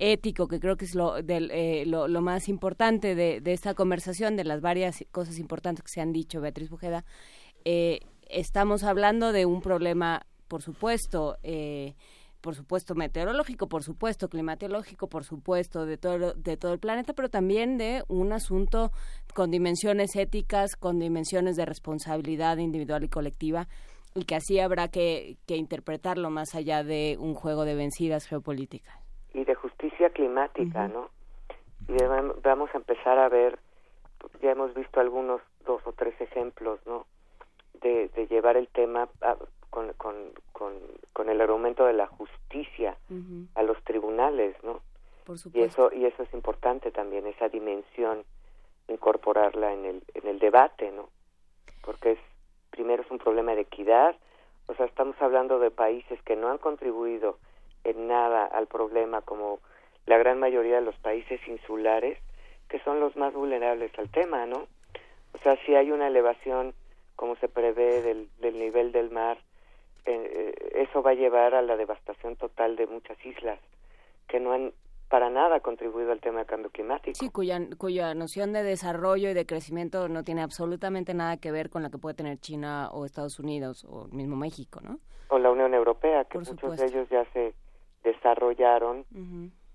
Speaker 4: ético, que creo que es lo, del, eh, lo, más importante de, esta conversación, de las varias cosas importantes que se han dicho, Beatriz Bujeda. Eh, estamos hablando de un problema, por supuesto, eh, por supuesto meteorológico, por supuesto climatológico, por supuesto de todo de todo el planeta, pero también de un asunto con dimensiones éticas, con dimensiones de responsabilidad individual y colectiva y que así habrá que, interpretarlo más allá de un juego de vencidas geopolíticas.
Speaker 7: Y de justicia climática, ¿no? Y vamos a empezar a ver, ya hemos visto algunos dos o tres ejemplos, ¿no? De, de llevar el tema a, con, con, con, el argumento de la justicia a los tribunales, ¿no? Y eso, y eso es importante también, esa dimensión, incorporarla en el, en el debate, ¿no? Porque es, primero es un problema de equidad, o sea, estamos hablando de países que no han contribuido en nada al problema como la gran mayoría de los países insulares, que son los más vulnerables al tema, ¿no? O sea, si hay una elevación, como se prevé, del, del nivel del mar, eh, eso va a llevar a la devastación total de muchas islas que no han para nada contribuido al tema del cambio climático.
Speaker 4: Sí, cuya, cuya noción de desarrollo y de crecimiento no tiene absolutamente nada que ver con la que puede tener China o Estados Unidos o mismo México, ¿no?
Speaker 7: O la Unión Europea, que muchos de ellos ya se desarrollaron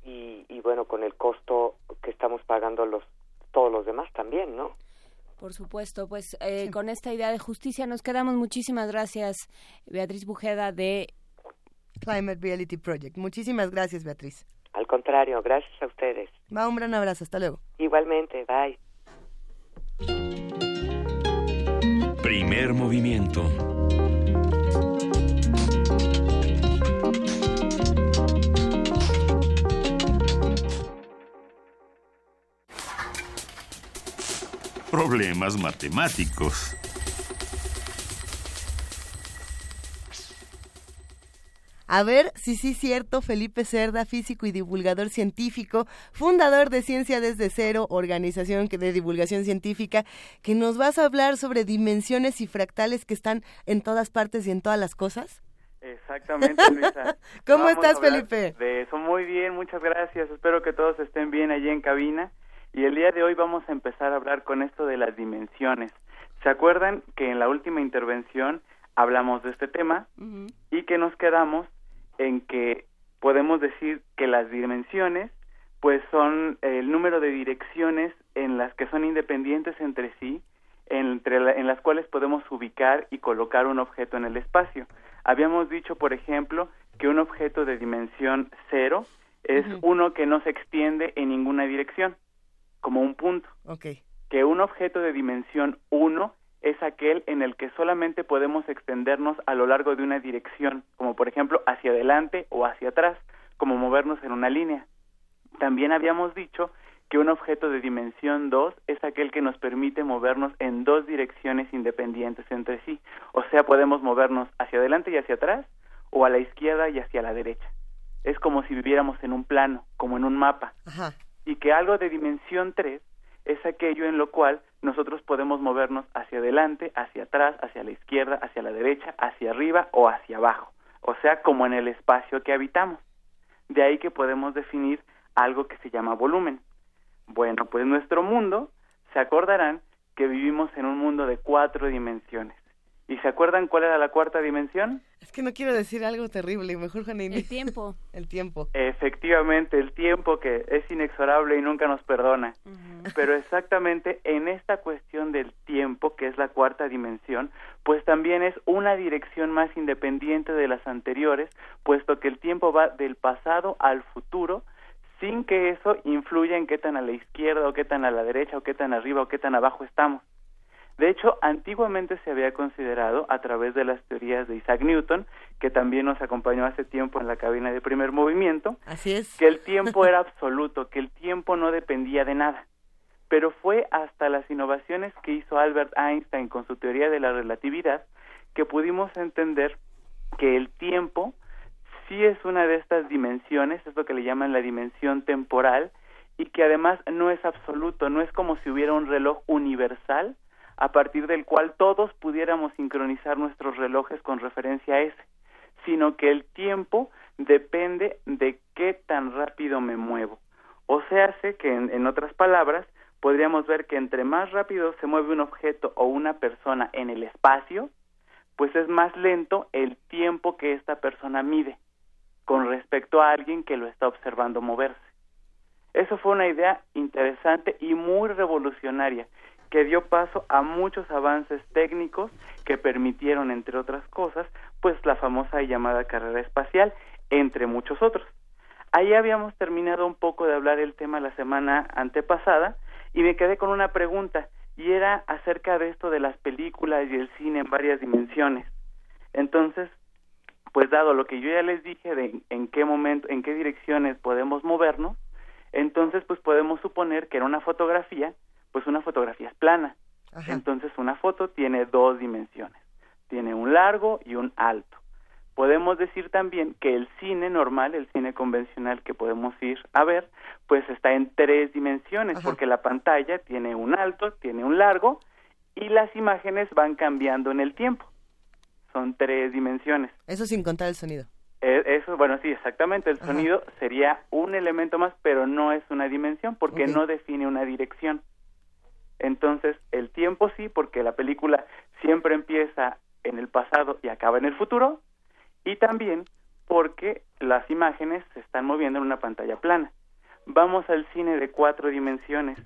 Speaker 7: y, y bueno, con el costo que estamos pagando los todos los demás también, ¿no?
Speaker 4: Por supuesto, pues eh, con esta idea de justicia nos quedamos. Muchísimas gracias, Beatriz Bujeda de
Speaker 3: Climate Reality Project. Muchísimas gracias, Beatriz.
Speaker 7: Al contrario, gracias a ustedes.
Speaker 3: Va, un gran abrazo, hasta luego.
Speaker 7: Igualmente, bye.
Speaker 1: Primer movimiento. Problemas matemáticos.
Speaker 3: A ver si sí es cierto, Felipe Cerda, físico y divulgador científico, fundador de Ciencia desde Cero, organización de divulgación científica, que nos vas a hablar sobre dimensiones y fractales que están en todas partes y en todas las cosas.
Speaker 8: Exactamente, Luisa.
Speaker 3: ¿Cómo estás, Felipe?
Speaker 8: De eso muy bien, muchas gracias. Espero que todos estén bien allí en cabina. Y el día de hoy vamos a empezar a hablar con esto de las dimensiones. ¿Se acuerdan que en la última intervención hablamos de este tema y que nos quedamos en que podemos decir que las dimensiones pues son el número de direcciones en las que son independientes entre sí, entre en las cuales podemos ubicar y colocar un objeto en el espacio. Habíamos dicho, por ejemplo, que un objeto de dimensión cero es uno que no se extiende en ninguna dirección como un punto. Que un objeto de dimensión 1 es aquel en el que solamente podemos extendernos a lo largo de una dirección, como por ejemplo hacia adelante o hacia atrás, como movernos en una línea. También habíamos dicho que un objeto de dimensión 2 es aquel que nos permite movernos en dos direcciones independientes entre sí, o sea, podemos movernos hacia adelante y hacia atrás o a la izquierda y hacia la derecha. Es como si viviéramos en un plano, como en un mapa. Ajá y que algo de dimensión 3 es aquello en lo cual nosotros podemos movernos hacia adelante, hacia atrás, hacia la izquierda, hacia la derecha, hacia arriba o hacia abajo, o sea, como en el espacio que habitamos. De ahí que podemos definir algo que se llama volumen. Bueno, pues nuestro mundo, se acordarán que vivimos en un mundo de cuatro dimensiones. ¿Y se acuerdan cuál era la cuarta dimensión?
Speaker 3: Es que no quiero decir algo terrible, mejor Janine.
Speaker 4: El tiempo.
Speaker 3: el tiempo.
Speaker 8: Efectivamente, el tiempo que es inexorable y nunca nos perdona. Pero exactamente en esta cuestión del tiempo, que es la cuarta dimensión, pues también es una dirección más independiente de las anteriores, puesto que el tiempo va del pasado al futuro, sin que eso influya en qué tan a la izquierda o qué tan a la derecha o qué tan arriba o qué tan abajo estamos. De hecho, antiguamente se había considerado, a través de las teorías de Isaac Newton, que también nos acompañó hace tiempo en la cabina de primer movimiento,
Speaker 3: Así es.
Speaker 8: que el tiempo era absoluto, que el tiempo no dependía de nada. pero fue hasta las innovaciones que hizo Albert Einstein con su teoría de la relatividad que pudimos entender que el tiempo sí es una de estas dimensiones, es lo que le llaman la dimensión temporal, y que además no es absoluto, no es como si hubiera un reloj universal a partir del cual todos pudiéramos sincronizar nuestros relojes con referencia a ese, sino que el tiempo depende de qué tan rápido me muevo. O sea, hace que en, en otras palabras, podríamos ver que entre más rápido se mueve un objeto o una persona en el espacio, pues es más lento el tiempo que esta persona mide con respecto a alguien que lo está observando moverse. Eso fue una idea interesante y muy revolucionaria que dio paso a muchos avances técnicos que permitieron, entre otras cosas, pues la famosa y llamada carrera espacial, entre muchos otros. Ahí habíamos terminado un poco de hablar el tema la semana antepasada y me quedé con una pregunta y era acerca de esto de las películas y el cine en varias dimensiones. Entonces, pues dado lo que yo ya les dije de en qué momento, en qué direcciones podemos movernos, entonces pues podemos suponer que en una fotografía, pues una fotografía es plana. Entonces una foto tiene dos dimensiones, tiene un largo y un alto. Podemos decir también que el cine normal, el cine convencional que podemos ir a ver, pues está en tres dimensiones, porque la pantalla tiene un alto, tiene un largo y las imágenes van cambiando en el tiempo. Son tres dimensiones.
Speaker 3: Eso sin contar el sonido.
Speaker 8: Eh, eso, bueno, sí, exactamente. El sonido sería un elemento más, pero no es una dimensión porque no define una dirección. Entonces, el tiempo sí, porque la película siempre empieza en el pasado y acaba en el futuro, y también porque las imágenes se están moviendo en una pantalla plana. Vamos al cine de cuatro dimensiones.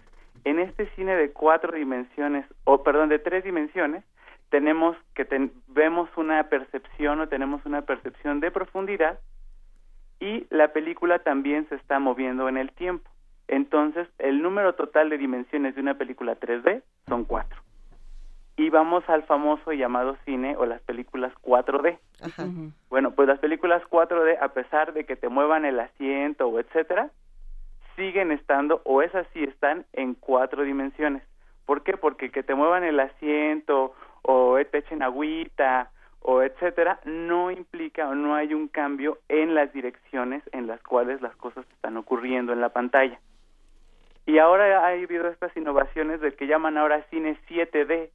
Speaker 8: En este cine de cuatro dimensiones, o perdón, de tres dimensiones, tenemos que vemos una percepción o tenemos una percepción de profundidad y la película también se está moviendo en el tiempo. Entonces, el número total de dimensiones de una película 3D son cuatro. Y vamos al famoso llamado cine o las películas 4D. Bueno, pues las películas 4D, a pesar de que te muevan el asiento o etcétera, siguen estando, o esas sí están en cuatro dimensiones. ¿Por qué? Porque que te muevan el asiento o te echen agüita o etcétera, no implica o no hay un cambio en las direcciones en las cuales las cosas están ocurriendo en la pantalla. Y ahora ha habido estas innovaciones del que llaman ahora cine 7D,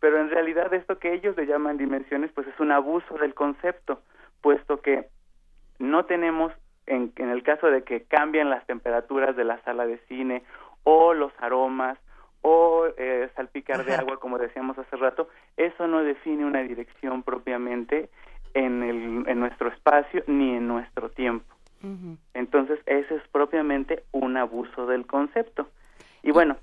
Speaker 8: pero en realidad esto que ellos le llaman dimensiones pues es un abuso del concepto, puesto que no tenemos en, en el caso de que cambian las temperaturas de la sala de cine o los aromas o eh, salpicar de agua, como decíamos hace rato, eso no define una dirección propiamente en, el, en nuestro espacio ni en nuestro tiempo. Entonces, ese es propiamente un abuso del concepto. Y bueno,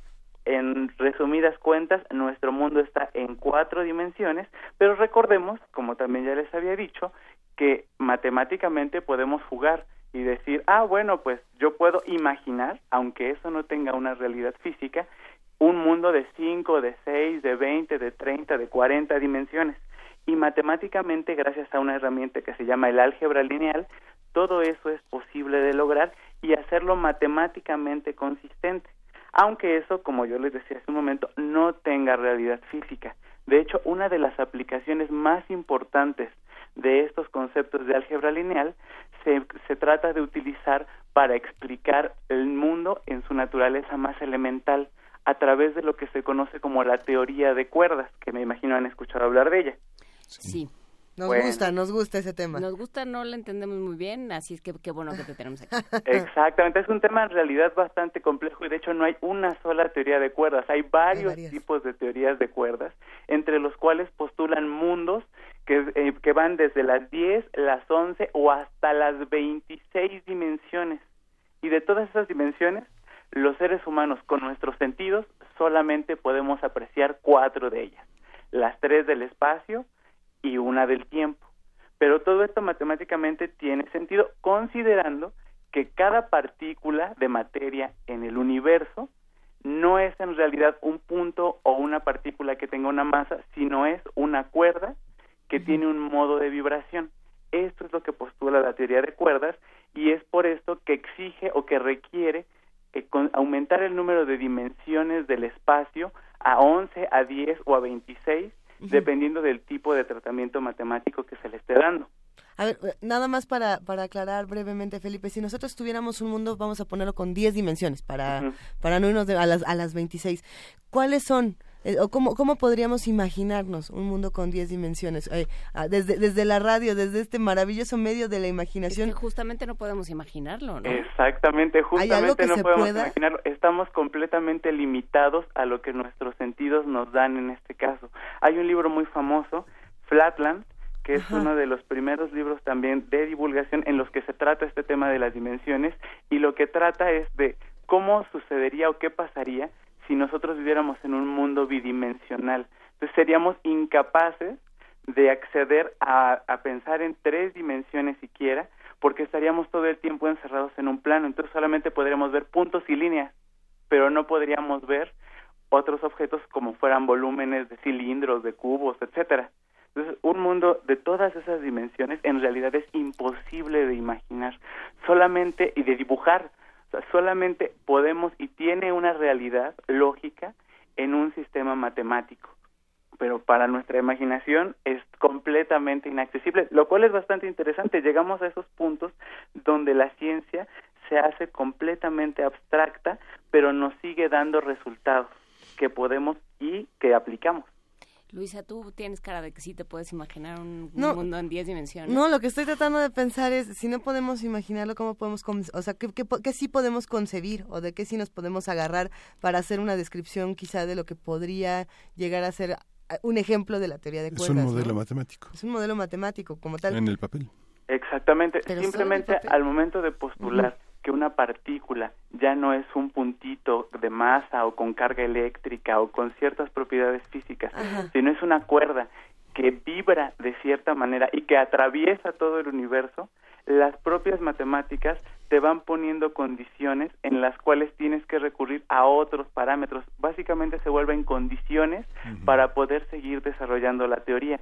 Speaker 8: en resumidas cuentas, nuestro mundo está en cuatro dimensiones, pero recordemos, como también ya les había dicho, que matemáticamente podemos jugar y decir, ah, bueno, pues yo puedo imaginar, aunque eso no tenga una realidad física, un mundo de 5, de 6, de 20, de 30, de 40 dimensiones. Y matemáticamente, gracias a una herramienta que se llama el álgebra lineal, todo eso es posible de lograr y hacerlo matemáticamente consistente. Aunque eso, como yo les decía hace un momento, no tenga realidad física. De hecho, una de las aplicaciones más importantes de estos conceptos de álgebra lineal se, se trata de utilizar para explicar el mundo en su naturaleza más elemental, a través de lo que se conoce como la teoría de cuerdas, que me imagino han escuchado hablar de ella.
Speaker 4: Sí.
Speaker 3: Nos gusta, nos gusta ese tema.
Speaker 4: Nos gusta, no lo entendemos muy bien, así es que qué bueno que te tenemos aquí.
Speaker 8: Exactamente, es un tema en realidad bastante complejo y de hecho no hay una sola teoría de cuerdas, hay varios tipos de teorías de cuerdas, entre los cuales postulan mundos que, eh, que van desde las 10, las 11 o hasta las 26 dimensiones. Y de todas esas dimensiones, los seres humanos con nuestros sentidos solamente podemos apreciar cuatro de ellas, las tres del espacio y una del tiempo. Pero todo esto matemáticamente tiene sentido considerando que cada partícula de materia en el universo no es en realidad un punto o una partícula que tenga una masa, sino es una cuerda que tiene un modo de vibración. Esto es lo que postula la teoría de cuerdas y es por esto que exige o que requiere con aumentar el número de dimensiones del espacio a 11, a 10 o a 26, dependiendo del tipo de tratamiento matemático que se le esté dando.
Speaker 3: A ver, eh, nada más para, para aclarar brevemente, Felipe, si nosotros tuviéramos un mundo, vamos a ponerlo con 10 dimensiones para, para no irnos de- a, las, a las 26, ¿cuáles son? Eh, o cómo, ¿Cómo podríamos imaginarnos un mundo con 10 dimensiones? Eh, ah, desde, desde la radio, desde este maravilloso medio de la imaginación.
Speaker 4: Es que justamente no podemos imaginarlo, ¿no?
Speaker 8: Exactamente, justamente no podemos
Speaker 3: pueda?
Speaker 8: imaginarlo. Estamos completamente limitados a lo que nuestros sentidos nos dan en este caso. Hay un libro muy famoso, Flatland, que es
Speaker 3: Ajá.
Speaker 8: uno de los primeros libros también de divulgación en los que se trata este tema de las dimensiones y lo que trata es de cómo sucedería o qué pasaría si nosotros viviéramos en un mundo bidimensional. Entonces seríamos incapaces de acceder a, a pensar en tres dimensiones siquiera, porque estaríamos todo el tiempo encerrados en un plano, entonces solamente podríamos ver puntos y líneas, pero no podríamos ver otros objetos como fueran volúmenes de cilindros, de cubos, etcétera. Entonces, un mundo de todas esas dimensiones en realidad es imposible de imaginar, solamente y de dibujar. Solamente podemos y tiene una realidad lógica en un sistema matemático pero para nuestra imaginación es completamente inaccesible, lo cual es bastante interesante. Llegamos a esos puntos donde la ciencia se hace completamente abstracta, pero nos sigue dando resultados que podemos y que aplicamos.
Speaker 4: Luisa, tú tienes cara de que sí te puedes imaginar un, mundo en 10 dimensiones.
Speaker 3: No, lo que estoy tratando de pensar es, si no podemos imaginarlo, ¿cómo podemos, o sea, ¿qué, qué, qué sí podemos concebir o de qué sí nos podemos agarrar para hacer una descripción quizá de lo que podría llegar a ser eh, un ejemplo de la teoría de
Speaker 2: Es
Speaker 3: cuerdas?
Speaker 2: un modelo
Speaker 3: ¿no?
Speaker 2: matemático
Speaker 3: Es un modelo matemático como tal.
Speaker 2: en el papel.
Speaker 8: Exactamente,
Speaker 3: Pero
Speaker 8: simplemente
Speaker 3: papel.
Speaker 8: al momento de postular que una partícula ya no es un puntito de masa o con carga eléctrica o con ciertas propiedades físicas,
Speaker 3: Ajá.
Speaker 8: sino es una cuerda que vibra de cierta manera y que atraviesa todo el universo, las propias matemáticas te van poniendo condiciones en las cuales tienes que recurrir a otros parámetros. Básicamente se vuelven condiciones para poder seguir desarrollando la teoría.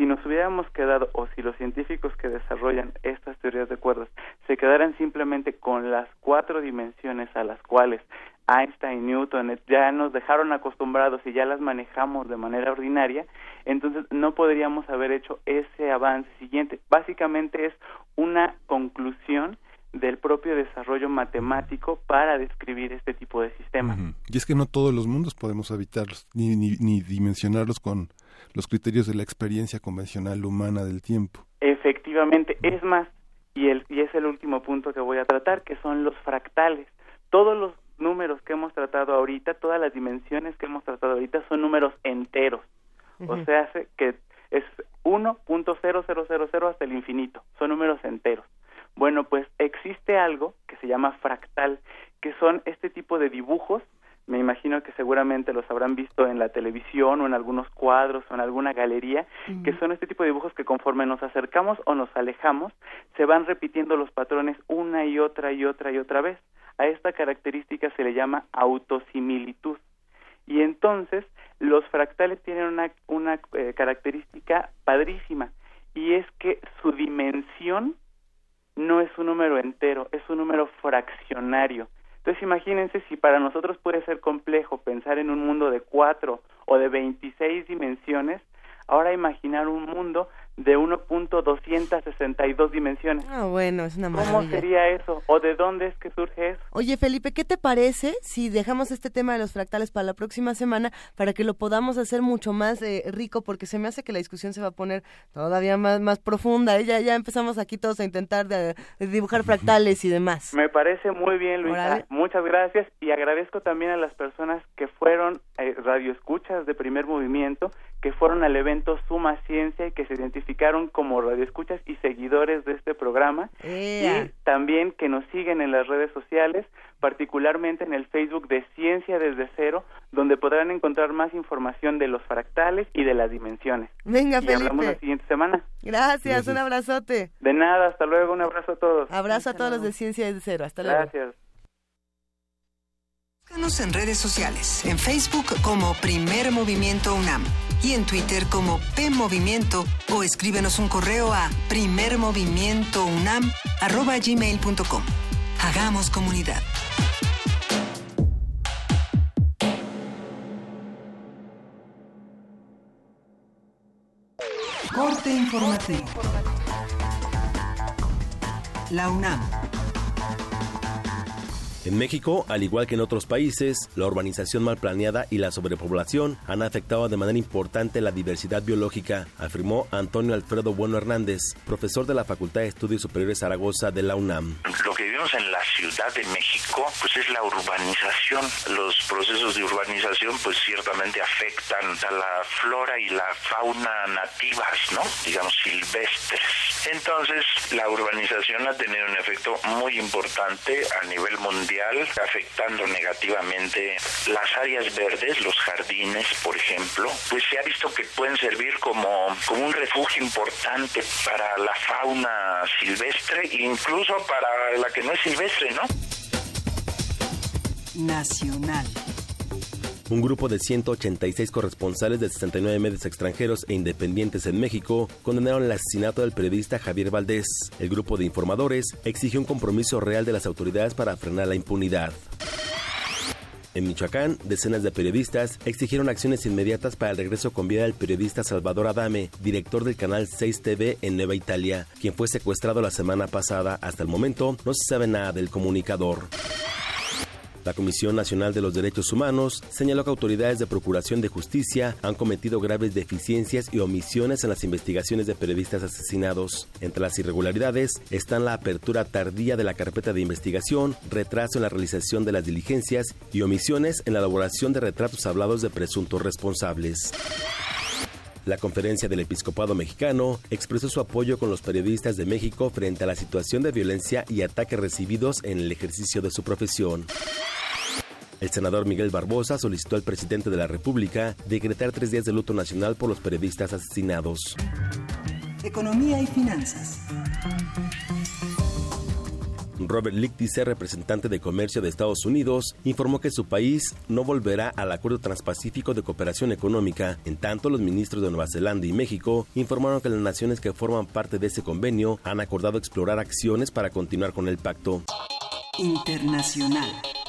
Speaker 8: Si nos hubiéramos quedado, o si los científicos que desarrollan estas teorías de cuerdas se quedaran simplemente con las cuatro dimensiones a las cuales Einstein, Newton ya nos dejaron acostumbrados y ya las manejamos de manera ordinaria, entonces no podríamos haber hecho ese avance siguiente. Básicamente es una conclusión del propio desarrollo matemático para describir este tipo de sistemas.
Speaker 2: Y es que no todos los mundos podemos habitarlos, ni, ni, ni dimensionarlos con los criterios de la experiencia convencional humana del tiempo.
Speaker 8: Efectivamente, es más, y, el, y es el último punto que voy a tratar, que son los fractales. Todos los números que hemos tratado ahorita, todas las dimensiones que hemos tratado ahorita son números enteros. O sea, hace que es 1.0000 hasta el infinito, son números enteros. Bueno, pues existe algo que se llama fractal, que son este tipo de dibujos, me imagino que seguramente los habrán visto en la televisión o en algunos cuadros o en alguna galería, que son este tipo de dibujos que conforme nos acercamos o nos alejamos, se van repitiendo los patrones una y otra y otra y otra vez. A esta característica se le llama autosimilitud. Y entonces los fractales tienen una, una eh, característica padrísima y es que su dimensión no es un número entero, es un número fraccionario. Entonces imagínense si para nosotros puede ser complejo pensar en un mundo de cuatro o de 26 dimensiones, ahora imaginar un mundo de 1.262 dimensiones.
Speaker 3: Ah, bueno, es una
Speaker 8: ¿Cómo
Speaker 3: maravilla.
Speaker 8: sería eso? ¿O de dónde es que surge eso?
Speaker 3: Oye, Felipe, ¿qué te parece si dejamos este tema de los fractales para la próxima semana para que lo podamos hacer mucho más eh, rico? Porque se me hace que la discusión se va a poner todavía más, más profunda. ¿eh? Ya, ya empezamos aquí todos a intentar de- de dibujar fractales y demás.
Speaker 8: Me parece muy bien, Luisa. Muchas gracias y agradezco también a las personas que fueron eh, radioescuchas de primer movimiento, que fueron al evento Suma Ciencia y que se identificaron como radioescuchas y seguidores de este programa. Y también que nos siguen en las redes sociales, particularmente en el Facebook de Ciencia desde Cero, donde podrán encontrar más información de los fractales y de las dimensiones.
Speaker 3: Venga,
Speaker 8: y hablamos la siguiente semana.
Speaker 3: Gracias,
Speaker 2: Gracias.
Speaker 3: un abrazote.
Speaker 8: De nada, hasta luego, un abrazo a todos.
Speaker 3: Abrazo a todos los de Ciencia de Cero. Hasta luego.
Speaker 8: Gracias.
Speaker 9: En redes sociales, en Facebook como Primer Movimiento UNAM y en Twitter como P Movimiento o escríbenos un correo a primermovimientounam@gmail.com. Hagamos comunidad. Corte informativo. La UNAM
Speaker 10: en México, al igual que en otros países, la urbanización mal planeada y la sobrepoblación han afectado de manera importante la diversidad biológica, afirmó Antonio Alfredo Bueno Hernández, profesor de la Facultad de Estudios Superiores Zaragoza de la UNAM.
Speaker 11: Lo que vivimos en la Ciudad de México, pues es la urbanización. Los procesos de urbanización, pues ciertamente afectan a la flora y la fauna nativas, ¿no? Digamos silvestres. Entonces, la urbanización ha tenido un efecto muy importante a nivel mundial afectando negativamente las áreas verdes, los jardines, por ejemplo, pues se ha visto que pueden servir como, como un refugio importante para la fauna silvestre incluso para la que no es silvestre, ¿no?
Speaker 9: Nacional.
Speaker 10: Un grupo de 186 corresponsales de 69 medios extranjeros e independientes en México condenaron el asesinato del periodista Javier Valdés. El grupo de informadores exigió un compromiso real de las autoridades para frenar la impunidad. En Michoacán, decenas de periodistas exigieron acciones inmediatas para el regreso con vida del periodista Salvador Adame, director del canal 6 TV en Nueva Italia, quien fue secuestrado la semana pasada. Hasta el momento no se sabe nada del comunicador. La Comisión Nacional de los Derechos Humanos señaló que autoridades de Procuración de Justicia han cometido graves deficiencias y omisiones en las investigaciones de periodistas asesinados. Entre las irregularidades están la apertura tardía de la carpeta de investigación, retraso en la realización de las diligencias y omisiones en la elaboración de retratos hablados de presuntos responsables. La conferencia del episcopado mexicano expresó su apoyo con los periodistas de México frente a la situación de violencia y ataques recibidos en el ejercicio de su profesión. El senador Miguel Barbosa solicitó al presidente de la República decretar tres días de luto nacional por los periodistas asesinados.
Speaker 9: Economía y finanzas.
Speaker 10: Robert Lichtenstein, representante de comercio de Estados Unidos, informó que su país no volverá al Acuerdo Transpacífico de Cooperación Económica. En tanto, los ministros de Nueva Zelanda y México informaron que las naciones que forman parte de ese convenio han acordado explorar acciones para continuar con el pacto.
Speaker 9: Internacional.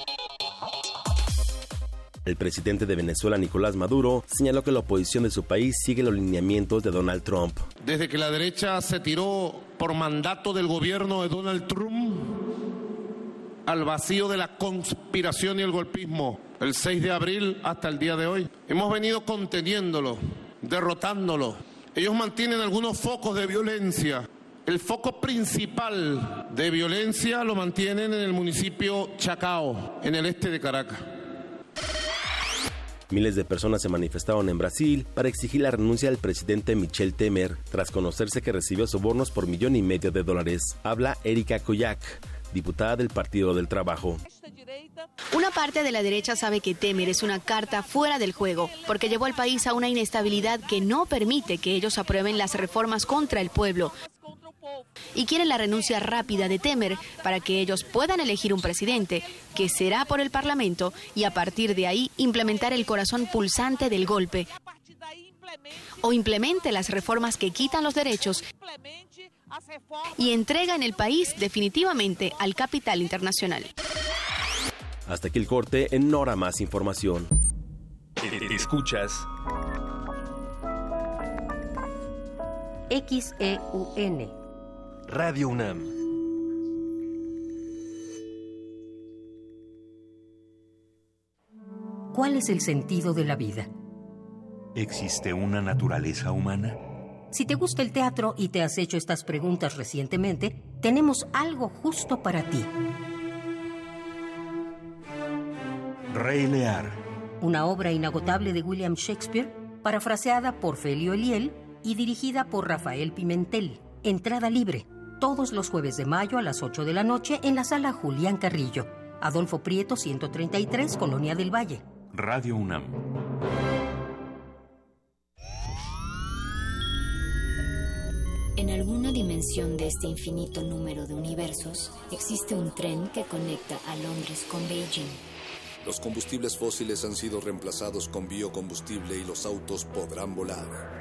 Speaker 10: El presidente de Venezuela, Nicolás Maduro, señaló que la oposición de su país sigue los lineamientos de Donald Trump.
Speaker 12: Desde que la derecha se tiró por mandato del gobierno de Donald Trump al vacío de la conspiración y el golpismo, el 6 de abril hasta el día de hoy, hemos venido conteniéndolo, derrotándolo. Ellos mantienen algunos focos de violencia. El foco principal de violencia lo mantienen en el municipio Chacao, en el este de Caracas.
Speaker 10: Miles de personas se manifestaron en Brasil para exigir la renuncia del presidente Michel Temer tras conocerse que recibió sobornos por millón y medio de dólares. Habla Erika Koyak, diputada del Partido del Trabajo.
Speaker 13: Una parte de la derecha sabe que Temer es una carta fuera del juego, porque llevó al país a una inestabilidad que no permite que ellos aprueben las reformas contra el pueblo y quieren la renuncia rápida de Temer para que ellos puedan elegir un presidente que será por el Parlamento y a partir de ahí implementar el corazón pulsante del golpe o implemente las reformas que quitan los derechos y entregan el país definitivamente al capital internacional.
Speaker 10: Hasta aquí el corte, en Nora más información.
Speaker 1: Escuchas
Speaker 14: XEUN Radio UNAM. ¿Cuál es el sentido de la vida?
Speaker 1: ¿Existe una naturaleza humana?
Speaker 14: Si te gusta el teatro y te has hecho estas preguntas recientemente, tenemos algo justo para ti.
Speaker 1: Rey Lear.
Speaker 14: Una obra inagotable de William Shakespeare, parafraseada por Felio Eliel y dirigida por Rafael Pimentel. Entrada libre todos los jueves de mayo a las 8 de la noche en la sala Julián Carrillo, Adolfo Prieto 133, Colonia del Valle.
Speaker 1: Radio UNAM.
Speaker 15: En alguna dimensión de este infinito número de universos existe un tren que conecta a Londres con Beijing.
Speaker 16: Los combustibles fósiles han sido reemplazados con biocombustible y los autos podrán volar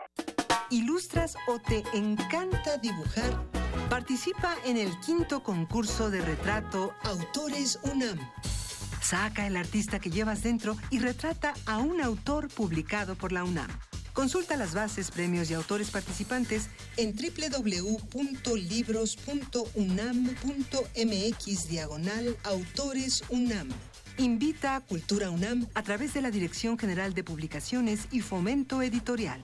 Speaker 9: ¿Ilustras o te encanta dibujar? Participa en el quinto concurso de retrato Autores UNAM. Saca el artista que llevas dentro y retrata a un autor publicado por la UNAM. Consulta las bases, premios y autores participantes en www.libros.unam.mx Autores UNAM. Invita a Cultura UNAM a través de la Dirección General de Publicaciones y Fomento Editorial.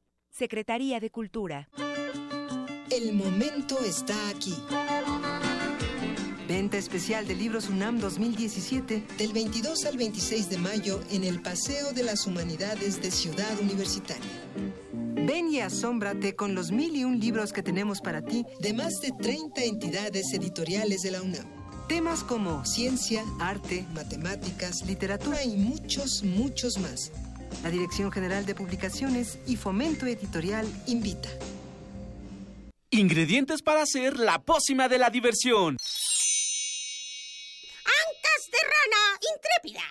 Speaker 17: Secretaría de Cultura.
Speaker 9: El momento está aquí. Venta especial de libros UNAM 2017 del 22 al 26 de mayo en el Paseo de las Humanidades de Ciudad Universitaria. Ven y asómbrate con los mil y un libros que tenemos para ti de más de 30 entidades editoriales de la UNAM. Temas como ciencia, arte, matemáticas, literatura y muchos, muchos más. La Dirección General de Publicaciones y Fomento Editorial invita.
Speaker 18: Ingredientes para hacer la pócima de la diversión.
Speaker 19: Ancas de rana intrépida.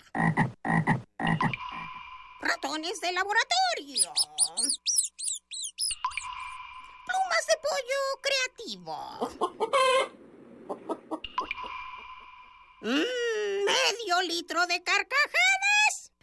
Speaker 19: Ratones de laboratorio. Plumas de pollo creativo. Mm, medio litro de carcajadas.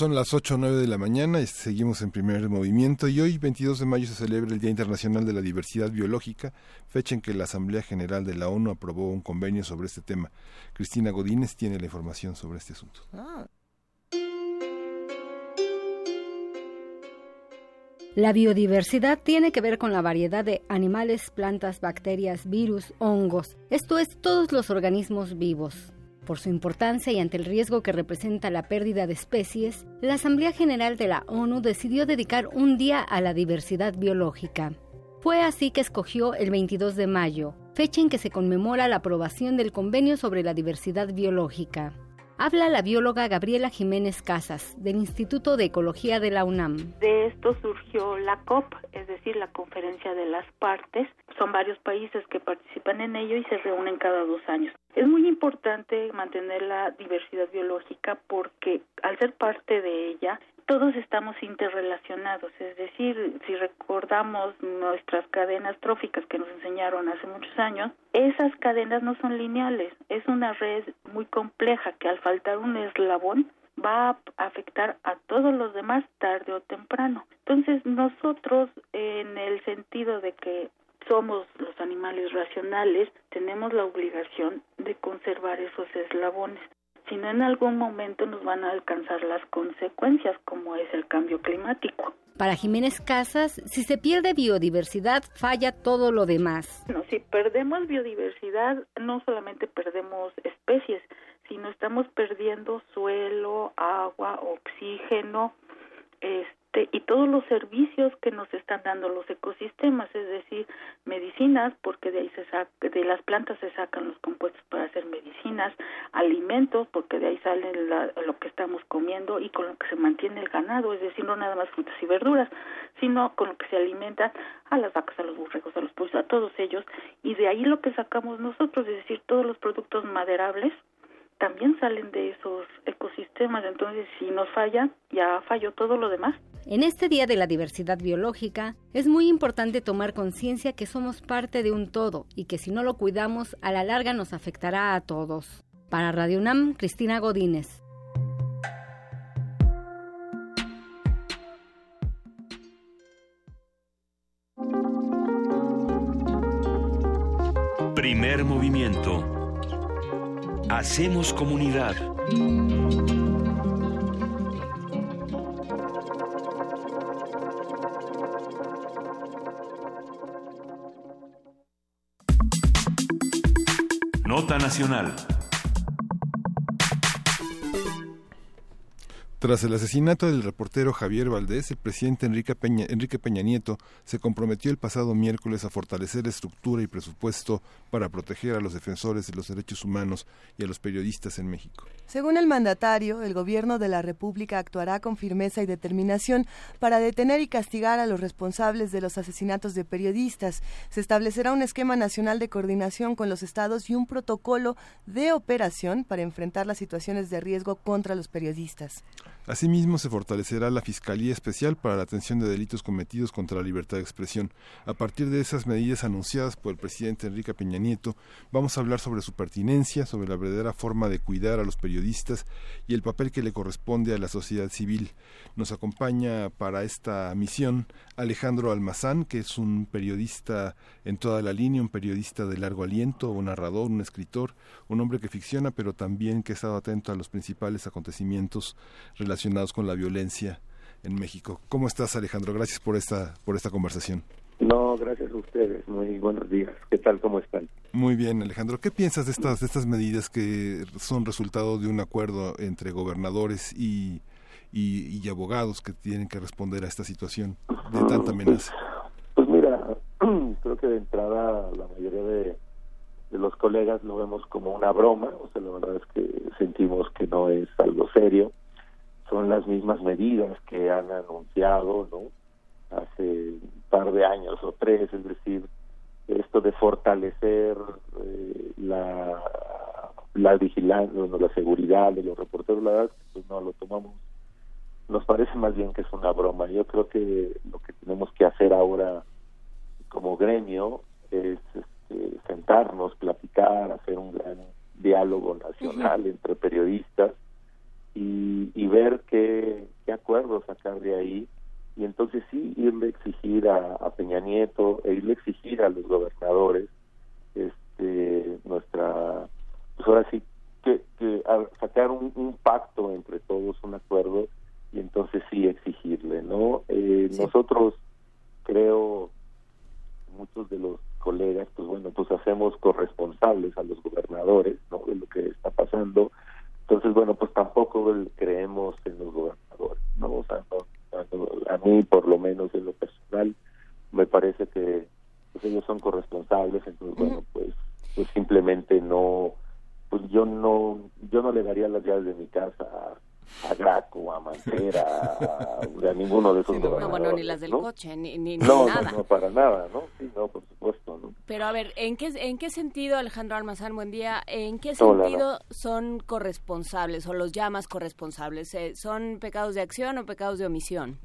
Speaker 2: Son las 8 o 9 de la mañana y seguimos en primer movimiento y hoy 22 de mayo se celebra el Día Internacional de la Diversidad Biológica, fecha en que la Asamblea General de la ONU aprobó un convenio sobre este tema. Cristina Godínez tiene la información sobre este asunto.
Speaker 20: La biodiversidad tiene que ver con la variedad de animales, plantas, bacterias, virus, hongos, esto es todos los organismos vivos. Por su importancia y ante el riesgo que representa la pérdida de especies, la Asamblea General de la ONU decidió dedicar un día a la diversidad biológica. Fue así que escogió el 22 de mayo, fecha en que se conmemora la aprobación del Convenio sobre la Diversidad Biológica. Habla la bióloga Gabriela Jiménez Casas, del Instituto de Ecología de la UNAM.
Speaker 21: De esto surgió la COP, es decir, la Conferencia de las Partes. Son varios países que participan en ello y se reúnen cada dos años. Es muy importante mantener la diversidad biológica porque al ser parte de ella, todos estamos interrelacionados, es decir, si recordamos nuestras cadenas tróficas que nos enseñaron hace muchos años, esas cadenas no son lineales, es una red muy compleja que al faltar un eslabón va a afectar a todos los demás tarde o temprano. Entonces nosotros, en el sentido de que somos los animales racionales, tenemos la obligación de conservar esos eslabones. sino en algún momento nos van a alcanzar las consecuencias, como es el cambio climático.
Speaker 20: Para Jiménez Casas, si se pierde biodiversidad, falla todo lo demás.
Speaker 21: No, si perdemos biodiversidad, no solamente perdemos especies, sino estamos perdiendo suelo, agua, oxígeno, este este, y todos los servicios que nos están dando los ecosistemas, es decir, medicinas, porque de ahí se saca, de las plantas se sacan los compuestos para hacer medicinas, alimentos, porque de ahí sale lo que estamos comiendo y con lo que se mantiene el ganado, es decir, no nada más frutas y verduras, sino con lo que se alimentan a las vacas, a los burregos, a los pollos, a todos ellos, y de ahí lo que sacamos nosotros, es decir, todos los productos maderables, también salen de esos ecosistemas. Entonces, si nos falla, ya falló todo lo demás.
Speaker 20: En este Día de la Diversidad Biológica, es muy importante tomar conciencia que somos parte de un todo y que si no lo cuidamos, a la larga nos afectará a todos. Para Radio UNAM, Cristina Godínez.
Speaker 1: Primer movimiento Hacemos comunidad. Nacional.
Speaker 2: Tras el asesinato del reportero Javier Valdés, el presidente Enrique Peña, Enrique Peña Nieto se comprometió el pasado miércoles a fortalecer estructura y presupuesto para proteger a los defensores de los derechos humanos y a los periodistas en México.
Speaker 3: Según el mandatario, el gobierno de la República actuará con firmeza y determinación para detener y castigar a los responsables de los asesinatos de periodistas. Se establecerá un esquema nacional de coordinación con los estados y un protocolo de operación para enfrentar las situaciones de riesgo contra los periodistas.
Speaker 2: Asimismo, se fortalecerá la Fiscalía Especial para la Atención de Delitos Cometidos contra la Libertad de Expresión. A partir de esas medidas anunciadas por el presidente Enrique Peña Nieto, vamos a hablar sobre su pertinencia, sobre la verdadera forma de cuidar a los periodistas y el papel que le corresponde a la sociedad civil. Nos acompaña para esta misión Alejandro Almazán, que es un periodista en toda la línea, un periodista de largo aliento, un narrador, un escritor, un hombre que ficciona, pero también que ha estado atento a los principales acontecimientos relacionados con la violencia en México. ¿Cómo estás, Alejandro? Gracias por esta, por esta conversación.
Speaker 22: No, gracias a ustedes. Muy buenos días. ¿Qué tal? ¿Cómo están?
Speaker 2: Muy bien, Alejandro. ¿Qué piensas de estas, de estas medidas que son resultado de un acuerdo entre gobernadores y, y, abogados que tienen que responder a esta situación de tanta amenaza?
Speaker 22: Pues mira, creo que de entrada la mayoría de, de los colegas lo vemos como una broma, o sea, la verdad es que sentimos que no es algo serio. Son las mismas medidas que han anunciado, ¿no? Hace un par de años o tres, es decir, esto de fortalecer eh, la la vigilancia, la seguridad de los reporteros, la verdad, pues no lo tomamos nos parece más bien que es una broma. Yo creo que lo que tenemos que hacer ahora como gremio es este, sentarnos, platicar, hacer un gran diálogo nacional entre periodistas y, y ver qué, qué, acuerdos sacar de ahí y entonces sí irle a exigir a, a, Peña Nieto e irle a exigir a los gobernadores este nuestra pues ahora sí que, que sacar un, un pacto entre todos un acuerdo y entonces sí exigirle, ¿no? Eh, Nosotros, creo, muchos de los colegas, pues bueno, pues hacemos corresponsables a los gobernadores, ¿no? De lo que está pasando. Entonces, bueno, pues tampoco creemos en los gobernadores, ¿no? O sea, a mí, por lo menos en lo personal, me parece que pues ellos son corresponsables, entonces, bueno, pues, pues simplemente no, pues yo no, yo no le daría las llaves de mi casa a a Graco, a Mantera, a, ninguno de esos
Speaker 4: no, bueno, ni las del coche, ni, ni,
Speaker 22: no,
Speaker 4: nada.
Speaker 22: No, no, para nada, ¿no? Sí, no, por supuesto, ¿no?
Speaker 4: Pero a ver, ¿en qué, en qué sentido, Alejandro Almazán, buen día, en qué sentido son corresponsables o los llamas corresponsables? Eh, ¿Son pecados de acción o pecados de omisión?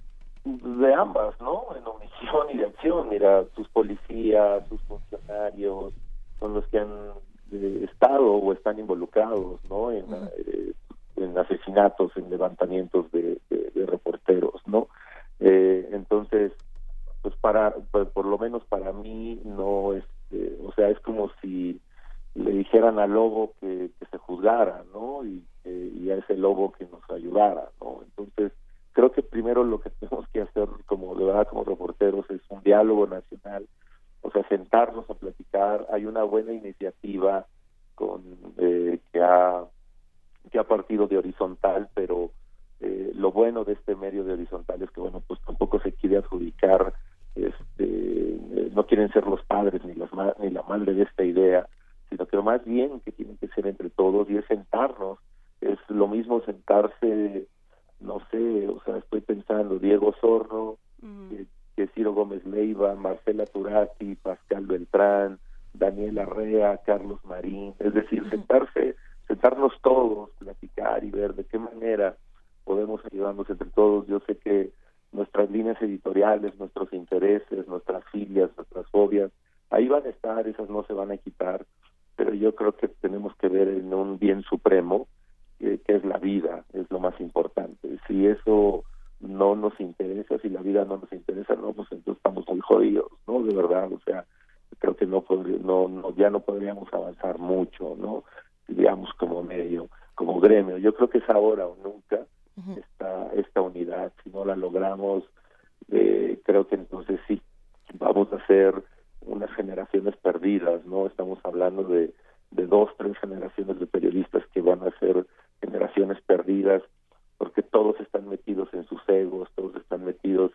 Speaker 22: De ambas, ¿no? En omisión y de acción. Mira, sus policías, sus funcionarios son los que han eh, estado o están involucrados, ¿no? En, eh, en asesinatos, en levantamientos de, reporteros, ¿no? Eh, entonces, pues para, pues por lo menos para mí no es, este, o sea, es como si le dijeran al lobo que, se juzgara, ¿no? Y ese lobo que nos ayudara, ¿no? Entonces, creo que primero lo que tenemos que hacer como de verdad como reporteros es un diálogo nacional, o sea, sentarnos a platicar, hay una buena iniciativa con eh, que ha que ha partido de horizontal, pero eh, lo bueno de este medio de horizontal es que bueno, pues tampoco se quiere adjudicar este eh, no quieren ser los padres ni las ma- ni la madre de esta idea, sino que más bien que tienen que ser entre todos y es sentarnos, es lo mismo sentarse no sé, o sea, estoy pensando Diego Zorro, que, que Ciro Gómez Leiva, Marcela Turati, Pascal Beltrán, Daniel Arrea, Carlos Marín, es decir, sentarse, sentarnos todos, platicar y ver de qué manera podemos ayudarnos entre todos. Yo sé que nuestras líneas editoriales, nuestros intereses, nuestras filias, nuestras fobias, ahí van a estar, esas no se van a quitar, pero yo creo que tenemos que ver en un bien supremo, que es la vida, es lo más importante. Si eso no nos interesa, si la vida no nos interesa, no, pues entonces estamos muy jodidos, ¿no? De verdad, o sea, creo que no, no, no ya no podríamos avanzar mucho, ¿no? Digamos como medio, como gremio. Yo creo que es ahora o nunca esta, esta unidad. Si no la logramos, eh, creo que entonces sí vamos a ser unas generaciones perdidas, ¿no? Estamos hablando de, de dos, tres generaciones de periodistas que van a ser generaciones perdidas porque todos están metidos en sus egos, todos están metidos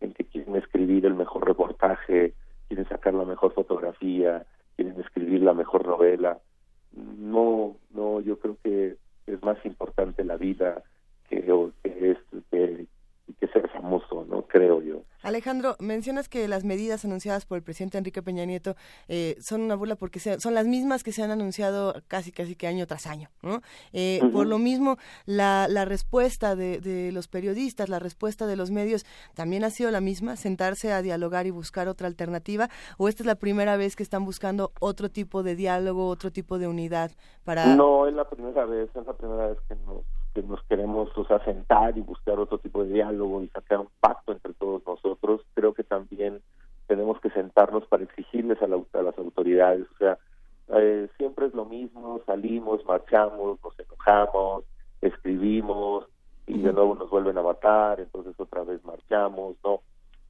Speaker 22: en que quieren escribir el mejor reportaje, quieren sacar la mejor fotografía, quieren escribir la mejor novela. Yo creo que es más importante la vida que, o que es que, que ser famoso, no creo yo.
Speaker 3: Alejandro, mencionas que las medidas anunciadas por el presidente Enrique Peña Nieto eh, son una burla porque se- son las mismas que se han anunciado casi casi que año tras año. ¿no? Eh. Por lo mismo, la, la respuesta de, de los periodistas, la respuesta de los medios, también ha sido la misma, sentarse a dialogar y buscar otra alternativa, o esta es la primera vez que están buscando otro tipo de diálogo, otro tipo de unidad para...
Speaker 22: No, es la primera vez, es la primera vez que nos, que nos queremos o sea, sentar y buscar otro tipo de diálogo y sacar un pacto entre todos nosotros. Creo que también tenemos que sentarnos para exigirles a, la- a las autoridades. O sea, eh, siempre es lo mismo, salimos, marchamos, nos enojamos, escribimos y de nuevo nos vuelven a matar, entonces otra vez marchamos, ¿no?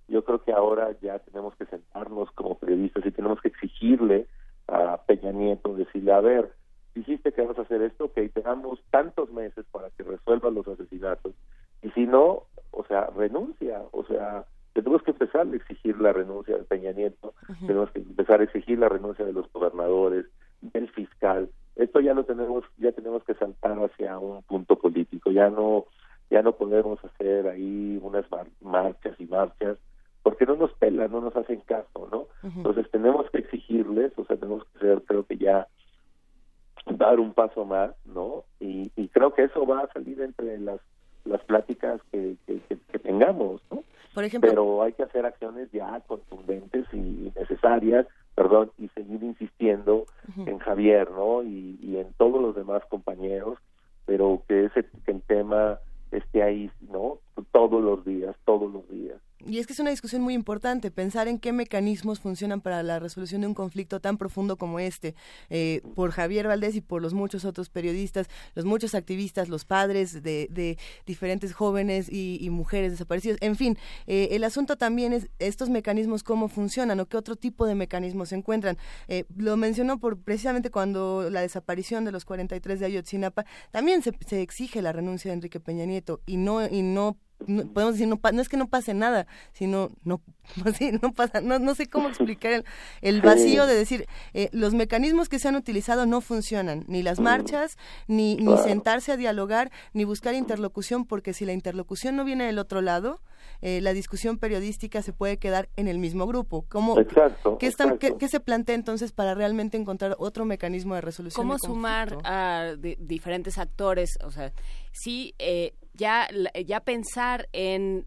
Speaker 22: Yo creo que ahora ya tenemos que sentarnos como periodistas y tenemos que exigirle a Peña Nieto, decirle, a ver, dijiste que vas a hacer esto, que te damos tantos meses para que resuelvas los asesinatos, y si no, o sea, renuncia, o sea, tenemos que empezar a exigir la renuncia de Peña Nieto, tenemos que empezar a exigir la renuncia de los gobernadores, del fiscal, esto ya lo tenemos, ya tenemos que saltar hacia un punto político, ya no, ya no podemos hacer ahí unas mar- marchas y marchas, porque no nos pelan, no nos hacen caso, ¿no? Entonces tenemos que exigirles, o sea, tenemos que ser, creo que ya dar un paso más, ¿no? Y, y creo que eso va a salir entre las las pláticas que, que, que- que tengamos, ¿no?
Speaker 3: Por ejemplo,
Speaker 22: Pero hay que hacer acciones ya contundentes y necesarias, perdón, y seguir insistiendo en Javier, ¿no? Y, y en todos los demás compañeros, pero que ese que el tema esté ahí, ¿no? Todos los días, todos los.
Speaker 3: Y es que es una discusión muy importante, pensar en qué mecanismos funcionan para la resolución de un conflicto tan profundo como este, eh, por Javier Valdés y por los muchos otros periodistas, los muchos activistas, los padres de, de diferentes jóvenes y, mujeres desaparecidos. En fin, eh, el asunto también es estos mecanismos, cómo funcionan o qué otro tipo de mecanismos se encuentran. Eh, lo mencionó por precisamente cuando la desaparición de los 43 de Ayotzinapa, también se, se exige la renuncia de Enrique Peña Nieto y no, y no no, podemos decir no, pa- no es que no pase nada sino no no pasa no, no sé cómo explicar el, el vacío de decir eh, los mecanismos que se han utilizado no funcionan ni las marchas ni ni
Speaker 23: Claro.
Speaker 3: sentarse a dialogar ni buscar interlocución porque si la interlocución no viene del otro lado eh, la discusión periodística se puede quedar en el mismo grupo. ¿Cómo,
Speaker 22: Exacto,
Speaker 3: ¿qué, están-
Speaker 22: exacto.
Speaker 3: qué- qué se plantea entonces para realmente encontrar otro mecanismo de resolución
Speaker 4: cómo
Speaker 3: de
Speaker 4: sumar a di- diferentes actores o sea sí eh, ya la- ya pensar en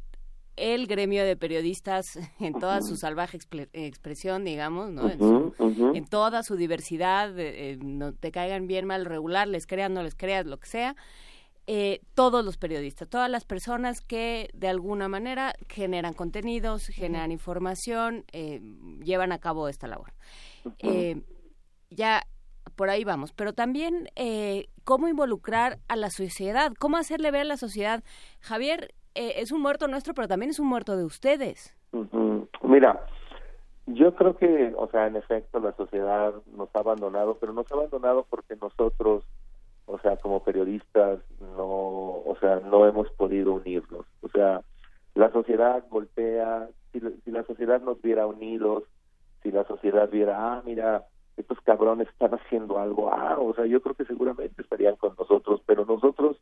Speaker 4: el gremio de periodistas en toda su salvaje expre- expresión digamos no en, su- en toda su diversidad eh, eh, no te caigan bien mal regular les creas no les creas lo que sea eh, todos los periodistas, todas las personas que de alguna manera generan contenidos, generan información, eh, llevan a cabo esta labor. Eh, ya por ahí vamos, pero también eh, cómo involucrar a la sociedad, cómo hacerle ver a la sociedad, Javier, eh, es un muerto nuestro, pero también es un muerto de ustedes.
Speaker 22: Mira, yo creo que, o sea, en efecto, la sociedad nos ha abandonado, pero nos ha abandonado porque nosotros, o sea, como periodistas, no, o sea, no hemos podido unirnos. O sea, la sociedad voltea, si, si la sociedad nos viera unidos, si la sociedad viera, ah, mira, estos cabrones están haciendo algo, ah, o sea, yo creo que seguramente estarían con nosotros, pero nosotros,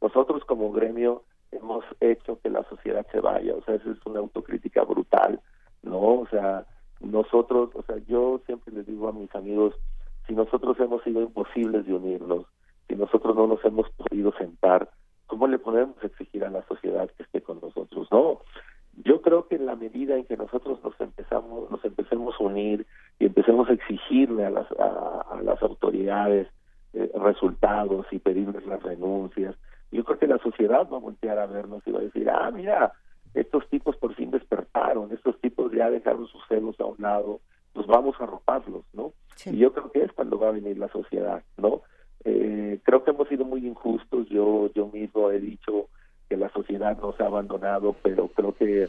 Speaker 22: nosotros como gremio hemos hecho que la sociedad se vaya, o sea, esa es una autocrítica brutal, ¿no? O sea, nosotros, o sea, yo siempre les digo a mis amigos, si nosotros hemos sido imposibles de unirnos, si nosotros no nos hemos podido sentar, ¿cómo le podemos exigir a la sociedad que esté con nosotros? No, yo creo que en la medida en que nosotros nos empezamos, nos empecemos a unir y empecemos a exigirle a las, a, a las autoridades eh, resultados y pedirles las renuncias, yo creo que la sociedad va a voltear a vernos y va a decir, ah, mira, estos tipos por fin despertaron, estos tipos ya dejaron sus celos a un lado, pues vamos a arroparlos, ¿no? Y yo creo que es cuando va a venir la sociedad, ¿no? Eh, creo que hemos sido muy injustos, yo, yo mismo he dicho que la sociedad nos ha abandonado, pero creo que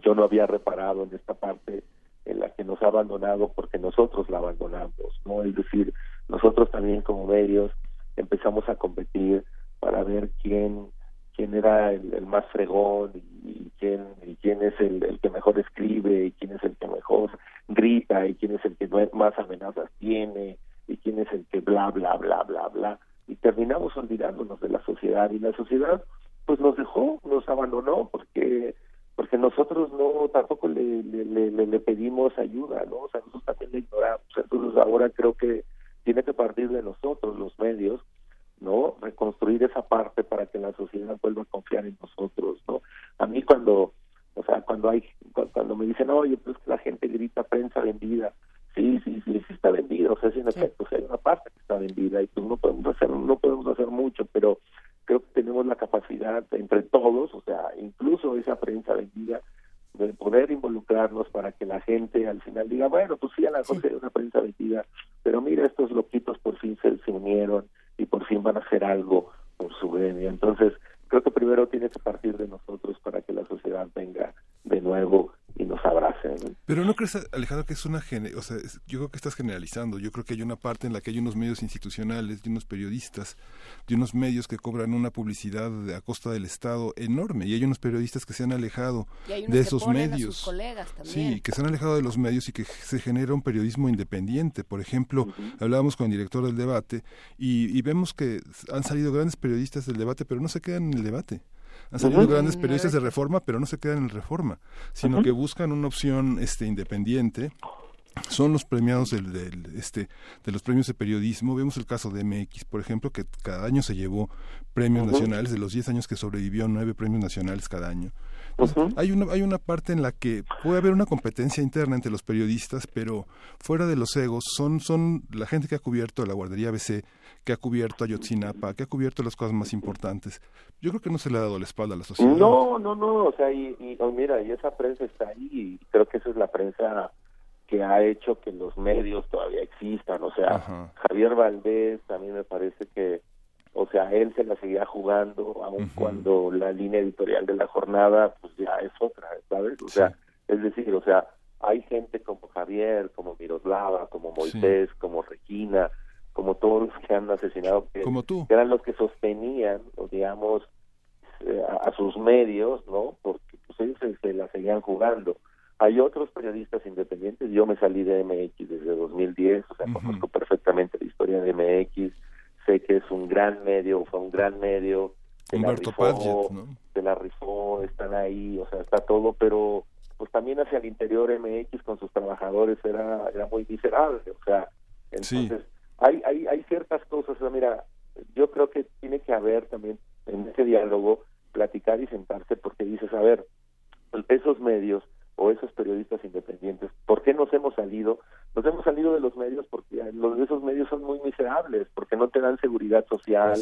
Speaker 22: yo no había reparado en esta parte en la que nos ha abandonado porque nosotros la abandonamos, ¿no? Es decir, nosotros también como medios empezamos a competir para ver quién quién era el, el más fregón y, quién y quién es el, el que mejor escribe y quién es el que mejor grita y quién es el que más amenazas tiene y quién es el que bla bla bla bla bla y terminamos olvidándonos de la sociedad y la sociedad pues nos dejó nos abandonó porque porque nosotros no tampoco le, le, le- le- le pedimos ayuda no o sea nosotros también le ignoramos. Entonces ahora creo que tiene que partir de nosotros los medios no reconstruir esa parte para que la sociedad vuelva a confiar en nosotros no a mí cuando o sea cuando hay cu- cuando me dicen oye pues que la gente grita prensa vendida sí sí sí sí está vendida. O sea sí en efecto o sea, hay una parte que está vendida y pues no podemos hacer no podemos hacer mucho pero creo que tenemos la capacidad entre todos o sea incluso esa prensa vendida de poder involucrarnos para que la gente al final diga bueno pues sí a la mejor sí. hay una prensa vendida pero mira estos loquitos por fin se, se unieron y por fin van a hacer algo por su gremio entonces creo que primero tiene que partir de nosotros para que la sociedad venga de nuevo y nos abrace ¿no?
Speaker 2: Pero no crees, Alejandro, que es una... gene- O sea, es- yo creo que estás generalizando. Yo creo que hay una parte en la que hay unos medios institucionales, de unos periodistas, de unos medios que cobran una publicidad a costa del Estado enorme. Y hay unos periodistas que se han alejado
Speaker 4: Y hay unos
Speaker 2: de
Speaker 4: que
Speaker 2: esos
Speaker 4: ponen a
Speaker 2: medios.
Speaker 4: sus colegas también.
Speaker 2: Sí, que se han alejado de los medios y que se genera un periodismo independiente. Por ejemplo, hablábamos con el director del debate y, y vemos que han salido grandes periodistas del debate, pero no se quedan en el debate. Han salido grandes periodistas de reforma, pero no se quedan en reforma, sino que buscan una opción este independiente. Son los premiados del, del, este de los premios de periodismo. Vemos el caso de MX por ejemplo que cada año se llevó premios nacionales de los 10 años que sobrevivió nueve premios nacionales cada año. Entonces, hay una hay una parte en la que puede haber una competencia interna entre los periodistas pero fuera de los egos son son la gente que ha cubierto la guardería ABC que ha cubierto Ayotzinapa que ha cubierto las cosas más importantes. Yo creo que no se le ha dado la espalda a la sociedad
Speaker 22: No, no, no, o sea, y, y oh, mira, y esa prensa está ahí, y creo que esa es la prensa que ha hecho que los medios todavía existan, o sea,
Speaker 2: Ajá.
Speaker 22: Javier Valdés a mí me parece que, o sea, él se la seguía jugando, aun cuando la línea editorial de la jornada, pues ya es otra, ¿sabes? O sea, es decir, o sea, hay gente como Javier, como Miroslava, como Moisés, como Regina, como todos los que han asesinado, que,
Speaker 2: Como tú.
Speaker 22: que eran los que sostenían, o digamos, eh, a, a sus medios, ¿no? Porque pues ellos se, se la seguían jugando. Hay otros periodistas independientes, yo me salí de MX desde 2010, o sea, conozco perfectamente la historia de MX, sé que es un gran medio, fue un gran medio, se la
Speaker 2: Humberto
Speaker 22: rifó,
Speaker 2: Padgett, ¿no?
Speaker 22: se la rifó, están ahí, o sea, está todo, pero pues también hacia el interior MX con sus trabajadores era, era muy miserable, o sea, entonces hay, hay, hay ciertas cosas, o sea, mira, yo creo que tiene que haber también en ese diálogo platicar y sentarse porque dices, a ver, esos medios o esos periodistas independientes, ¿por qué nos hemos salido? Nos hemos salido de los medios porque los de esos medios son muy miserables, porque no te dan seguridad social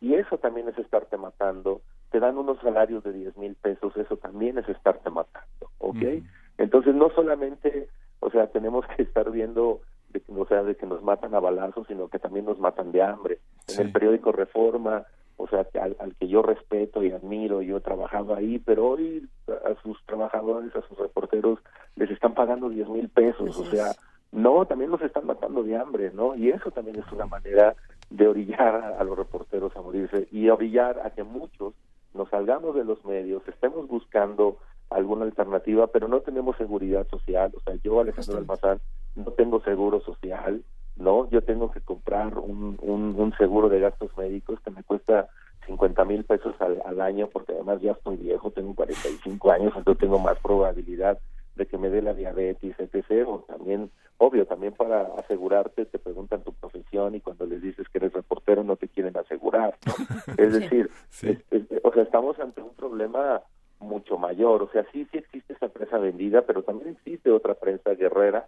Speaker 22: y eso también es estarte matando. Te dan unos salarios de 10 mil pesos, eso también es estarte matando, ¿ok? Entonces no solamente, o sea, tenemos que estar viendo de, o sea, de que nos matan a balazos, sino que también nos matan de hambre. En el periódico Reforma, o sea, al, al que yo respeto y admiro, yo trabajaba ahí, pero hoy a sus trabajadores, a sus reporteros, les están pagando 10 mil pesos, o sea, no, también los están matando de hambre, ¿no? Y eso también es una manera de orillar a, a los reporteros a morirse y orillar a que muchos nos salgamos de los medios, estemos buscando alguna alternativa, pero no tenemos seguridad social. O sea, yo, Alejandro Almazán, no tengo seguro social, ¿no? Yo tengo que comprar un, un, un seguro de gastos médicos que me cuesta 50 mil pesos al, al año, porque además ya estoy viejo, tengo 45 años, entonces tengo más probabilidad de que me dé la diabetes, etc. O también, obvio, también para asegurarte te preguntan tu profesión y cuando les dices que eres reportero no te quieren asegurar, ¿no? Es decir, es- es- o sea, estamos ante un problema mucho mayor. O sea, sí, sí existe esa prensa vendida, pero también existe otra prensa guerrera.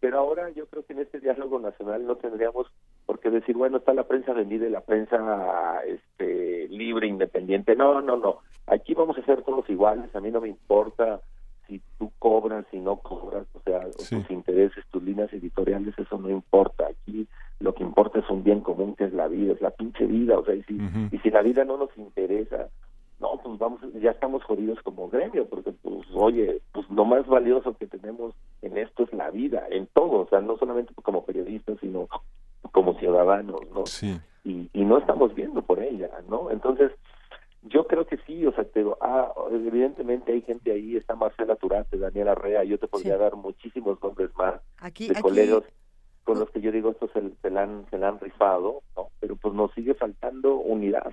Speaker 22: Pero ahora yo creo que en este diálogo nacional no tendríamos por qué decir, bueno, está la prensa vendida y la prensa este, libre, independiente. No, no, no. Aquí vamos a ser todos iguales. A mí no me importa si tú cobras, si no cobras, o sea, tus intereses, tus líneas editoriales, eso no importa. Aquí lo que importa es un bien común que es la vida, es la pinche vida. O sea, y si, y si la vida no nos interesa, no, pues vamos, ya estamos jodidos como gremio, porque pues, oye, pues lo más valioso que tenemos en esto es la vida, en todo, o sea, no solamente como periodistas, sino como ciudadanos, ¿no? Y, y no estamos viendo por ella, ¿no? Entonces, yo creo que sí, o sea, te digo, ah, evidentemente hay gente ahí, está Marcela Turante, Daniela Rea, yo te podría dar muchísimos nombres más
Speaker 3: Aquí-
Speaker 22: de
Speaker 3: aquí-
Speaker 22: colegas con los que yo digo, estos se, se la han, se la han rifado, ¿no? Pero pues nos sigue faltando unidad.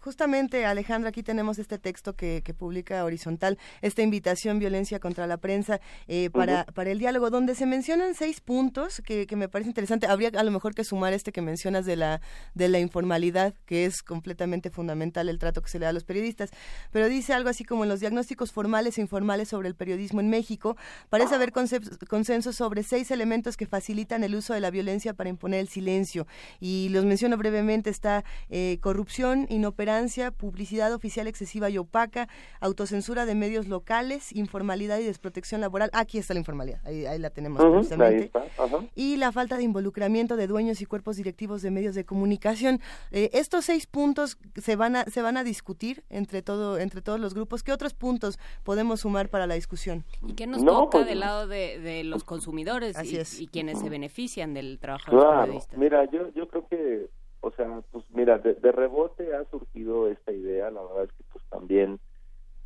Speaker 3: Justamente, Alejandra, aquí tenemos este texto que, que publica Horizontal, esta invitación violencia contra la prensa eh, para, para el diálogo, donde se mencionan seis puntos que, que me parece interesante. Habría a lo mejor que sumar este que mencionas de la, de la informalidad, que es completamente fundamental el trato que se le da a los periodistas. Pero dice algo así como en los diagnósticos formales e informales sobre el periodismo en México, parece haber consenso sobre seis elementos que facilitan el uso de la violencia para imponer el silencio. Y los menciono brevemente, está eh, corrupción, inoperancia, publicidad oficial excesiva y opaca, autocensura de medios locales, informalidad y desprotección laboral. Aquí está la informalidad, ahí, ahí la tenemos
Speaker 22: Ujú,
Speaker 3: precisamente.
Speaker 22: ahí está, ajá.
Speaker 3: Y la falta de involucramiento de dueños y cuerpos directivos de medios de comunicación. Eh, estos seis puntos se van a se van a discutir entre todo entre todos los grupos. ¿Qué otros puntos podemos sumar para la discusión?
Speaker 4: ¿Y qué nos
Speaker 22: No,
Speaker 4: toca
Speaker 22: pues-
Speaker 4: del lado de, de los consumidores
Speaker 3: Así
Speaker 4: y,
Speaker 3: es.
Speaker 4: y quienes se benefician del trabajo de los periodistas?
Speaker 22: mira, yo, yo creo que, o sea, pues mira, de, de rebote ha surgido esta idea, la verdad es que pues también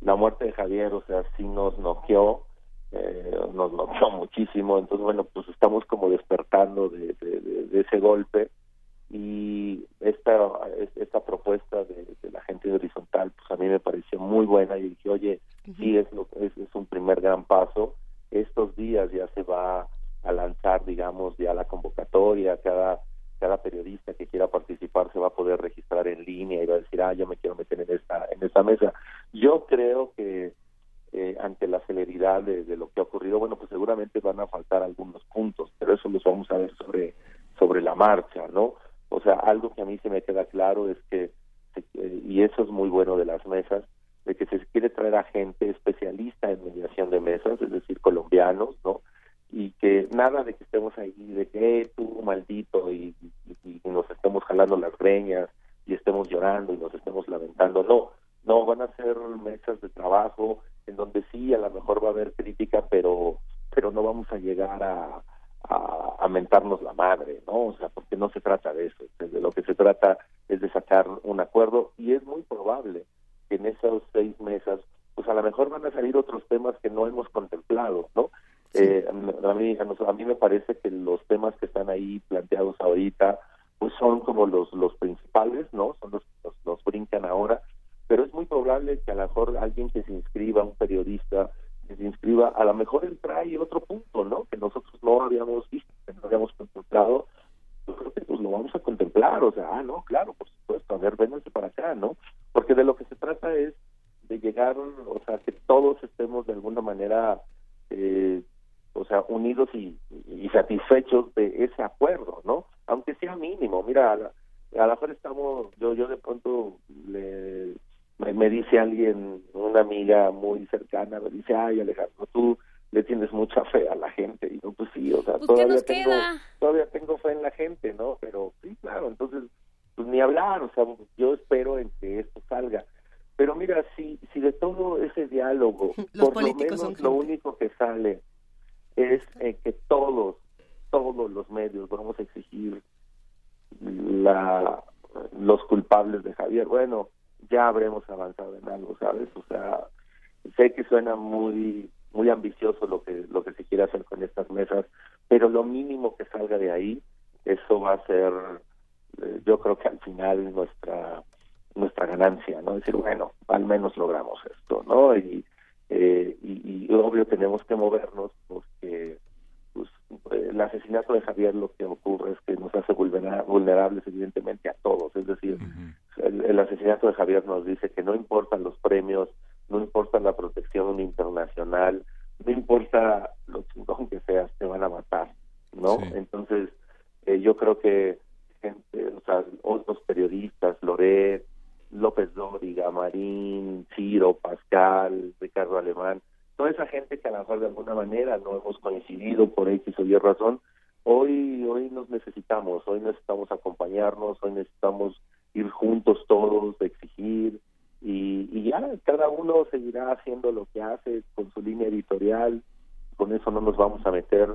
Speaker 22: la muerte de Javier, o sea, sí nos noqueó, eh, nos noqueó muchísimo, entonces bueno, pues estamos como despertando de, de- ese golpe y esta esta propuesta de, de la gente de horizontal pues a mí me pareció muy buena y dije oye sí es lo es, es un primer gran paso. Estos días ya se va a lanzar digamos ya la convocatoria cada cada periodista que quiera participar se va a poder registrar en línea y va a decir ah yo me quiero meter en esta en esta mesa yo creo que eh, ante la celeridad de, lo que ha ocurrido, bueno, pues seguramente van a faltar algunos puntos, pero eso los vamos a ver sobre, sobre la marcha, ¿no? O sea, algo que a mí se me queda claro es que, eh, y eso es muy bueno de las mesas, de que se quiere traer a gente especialista en mediación de mesas, es decir, colombianos, ¿no? Y que nada de que estemos ahí, de que eh, tú maldito y, nos estemos jalando las greñas y estemos llorando y nos estemos lamentando, no, no, van a ser mesas de trabajo en donde sí, a lo mejor va a haber crítica, pero pero no vamos a llegar a, a, a mentarnos la madre, ¿no? O sea, porque no se trata de eso. De lo que se trata es de sacar un acuerdo y es muy probable que en esas seis mesas, pues a lo mejor van a salir otros temas que no hemos contemplado, ¿no? Eh, a, mí, a, mí me parece que los temas que están ahí planteados ahorita, pues son como los los principales, ¿no? Son los nos, nos brincan ahora, pero es muy probable que a lo mejor alguien que se inscriba, un periodista que se inscriba, a lo mejor él trae otro punto, ¿no? Que nosotros no habíamos visto, que no habíamos contemplado. Yo creo que pues lo vamos a contemplar, o sea, ah, no, claro, por supuesto, a ver, vénganse para acá, ¿no? Porque de lo que se trata es de llegar, o sea, que todos estemos de alguna manera, eh, o sea, unidos y, y satisfechos de ese acuerdo, ¿no? Aunque sea mínimo, mira, a la- a lo mejor estamos, yo yo de pronto le, me, me dice alguien, una amiga muy cercana, me dice, ay Alejandro, tú le tienes mucha fe a la gente. Y no, pues sí, o sea,
Speaker 4: Pues, ¿qué
Speaker 22: todavía, tengo,
Speaker 4: queda?
Speaker 22: todavía tengo fe en la gente, ¿no? Pero sí, claro, entonces, pues ni hablar, o sea, yo espero en que esto salga. Pero mira, si, si de todo ese diálogo,
Speaker 3: Los
Speaker 22: por lo menos lo único que sale es que todos, todos los medios vamos a exigir la, los culpables de Javier. Bueno, ya habremos avanzado en algo, ¿sabes? O sea, sé que suena muy muy ambicioso lo que lo que se quiere hacer con estas mesas, pero lo mínimo que salga de ahí, eso va a ser, eh, yo creo que al final nuestra nuestra ganancia, ¿no? Decir, bueno, al menos logramos esto, ¿no? Y, eh, y, y obvio tenemos que movernos porque pues, el asesinato de Javier lo que ocurre es que nos hace vulnera- vulnerables evidentemente a todos, es decir, el, el asesinato de Javier nos dice que no importan los premios, no importa la protección internacional, no importa lo chingón que seas, te van a matar, ¿no? Entonces, eh, yo creo que gente, o sea, otros periodistas, Loret, López Dóriga, Marín, Ciro, Pascal, Ricardo Alemán, toda esa gente que a lo mejor de alguna manera no hemos coincidido por X o Y razón, hoy, hoy nos necesitamos, hoy necesitamos acompañarnos, hoy necesitamos ir juntos todos, exigir, y, ya cada uno seguirá haciendo lo que hace con su línea editorial, con eso no nos vamos a meter,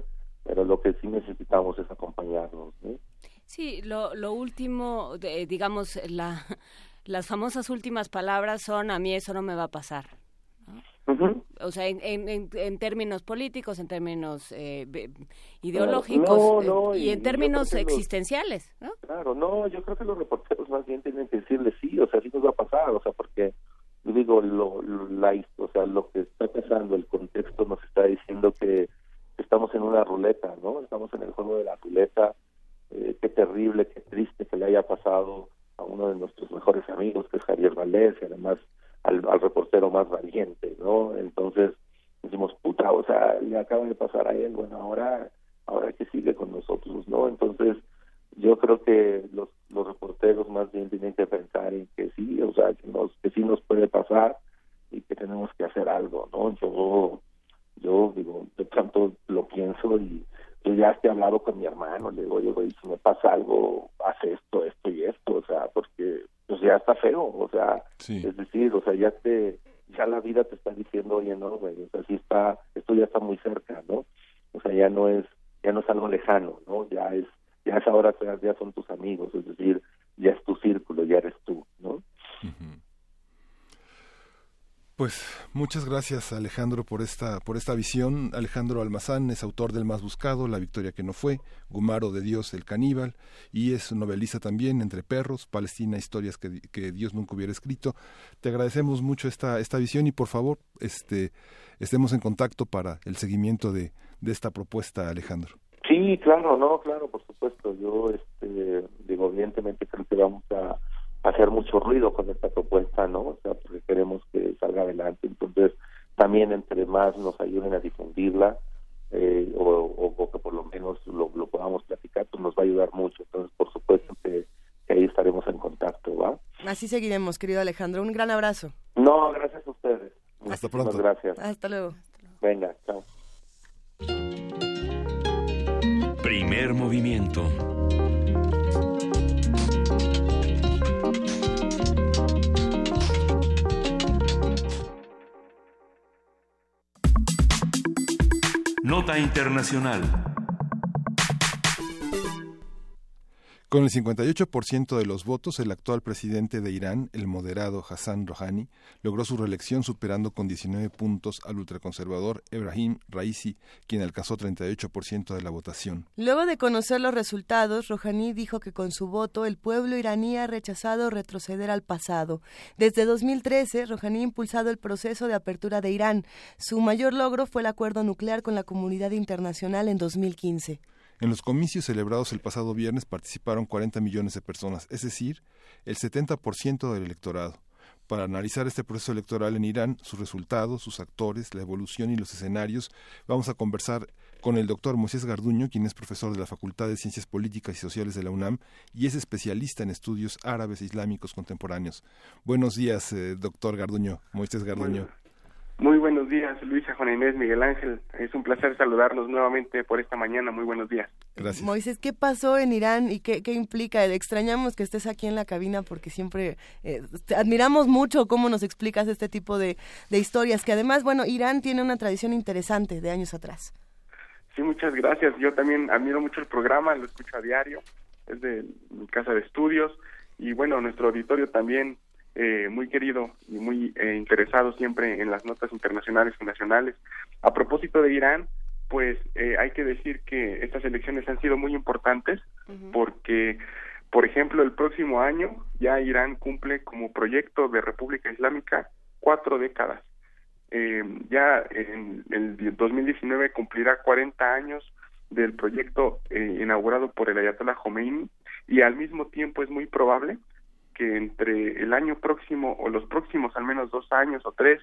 Speaker 22: pero lo que sí necesitamos es acompañarnos. ¿no?
Speaker 4: Sí, lo, último, digamos, la, las famosas últimas palabras son a mí eso no me va a pasar. ¿no? O sea, en, en, en- términos políticos, en términos eh, ideológicos
Speaker 22: No,
Speaker 4: eh,
Speaker 22: no,
Speaker 4: y,
Speaker 22: y
Speaker 4: en términos
Speaker 22: los-
Speaker 4: existenciales. ¿no?
Speaker 22: Claro, no, yo creo que los reporteros más bien tienen que decirle sí, o sea, sí nos va a pasar, o sea, porque yo digo, lo, lo- la, o sea, lo que está pasando, el contexto nos está diciendo que estamos en una ruleta, ¿no? Estamos en el juego de la ruleta, eh, qué terrible, qué triste que le haya pasado a uno de nuestros mejores amigos, que es Javier Valdés, y además al, al reportero más valiente, ¿no? Entonces, decimos, puta, o sea, le acaba de pasar a él, bueno, ahora, ahora que sigue con nosotros, ¿no? Entonces, yo creo que los, los reporteros más bien tienen que pensar en que sí, o sea, que, nos, que sí nos puede pasar y que tenemos que hacer algo, ¿no? Yo, yo digo, de tanto lo pienso y yo ya he hablado con mi hermano, le digo, oye, güey, si me pasa algo, haz esto, esto y esto, o sea, porque pues ya está feo, o sea, es decir, o sea, ya te, ya la vida te está diciendo, oye, no, güey, o sea, sí está, esto ya está muy cerca, ¿no? O sea, ya no es, ya no es algo lejano, ¿no? Ya es, ya es ahora, ya, son tus amigos, es decir, ya es tu círculo, ya eres tú, ¿no?
Speaker 2: Pues muchas gracias Alejandro por esta por esta visión. Alejandro Almazán es autor del más buscado, La victoria que no fue, Gumaro de Dios el caníbal y es novelista también Entre perros, Palestina, historias que, que Dios nunca hubiera escrito. Te agradecemos mucho esta esta visión y por favor, este estemos en contacto para el seguimiento de, de esta propuesta, Alejandro.
Speaker 22: Sí, claro, no, claro, por supuesto. Yo, este, digo, evidentemente creo que vamos a hacer mucho ruido con esta propuesta, ¿no? O sea, porque queremos que salga adelante. Entonces, también entre más nos ayuden a difundirla, eh, o, o- o que por lo menos lo, lo podamos platicar, pues nos va a ayudar mucho. Entonces, por supuesto que, que ahí estaremos en contacto, ¿va?
Speaker 3: Así seguiremos, querido Alejandro. Un gran abrazo.
Speaker 22: No, gracias a ustedes.
Speaker 2: Hasta pronto.
Speaker 22: Gracias.
Speaker 3: Hasta luego.
Speaker 22: Venga, chao.
Speaker 1: Primer movimiento. Nota Internacional.
Speaker 2: Con el 58% de los votos, el actual presidente de Irán, el moderado Hassan Rouhani, logró su reelección superando con 19 puntos al ultraconservador Ebrahim Raisi, quien alcanzó 38% de la votación.
Speaker 3: Luego de conocer los resultados, Rouhani dijo que con su voto el pueblo iraní ha rechazado retroceder al pasado. Desde 2013, Rouhani ha impulsado el proceso de apertura de Irán. Su mayor logro fue el acuerdo nuclear con la comunidad internacional en 2015.
Speaker 2: En los comicios celebrados el pasado viernes participaron 40 millones de personas, es decir, el 70% del electorado. Para analizar este proceso electoral en Irán, sus resultados, sus actores, la evolución y los escenarios, vamos a conversar con el doctor Moisés Garduño, quien es profesor de la Facultad de Ciencias Políticas y Sociales de la UNAM y es especialista en estudios árabes e islámicos contemporáneos. Buenos días, eh, doctor Garduño, Moisés Garduño.
Speaker 23: Muy buenos días, Luisa, Juan Inés, Miguel Ángel. Es un placer saludarlos nuevamente por esta mañana. Muy buenos días.
Speaker 2: Gracias.
Speaker 3: Moisés, ¿qué pasó en Irán y qué, qué implica? Extrañamos que estés aquí en la cabina porque siempre eh, te admiramos mucho cómo nos explicas este tipo de, de historias, que además, bueno, Irán tiene una tradición interesante de años atrás.
Speaker 23: Sí, muchas gracias. Yo también admiro mucho el programa, lo escucho a diario. Es de mi casa de estudios. Y bueno, nuestro auditorio también eh, muy querido y muy eh, interesado siempre en las notas internacionales y nacionales. A propósito de Irán, pues eh, hay que decir que estas elecciones han sido muy importantes porque, por ejemplo, el próximo año ya Irán cumple como proyecto de República Islámica cuatro décadas. Eh, ya en el 2019 cumplirá 40 años del proyecto eh, inaugurado por el Ayatollah Khomeini y al mismo tiempo es muy probable que entre el año próximo o los próximos al menos dos años o tres,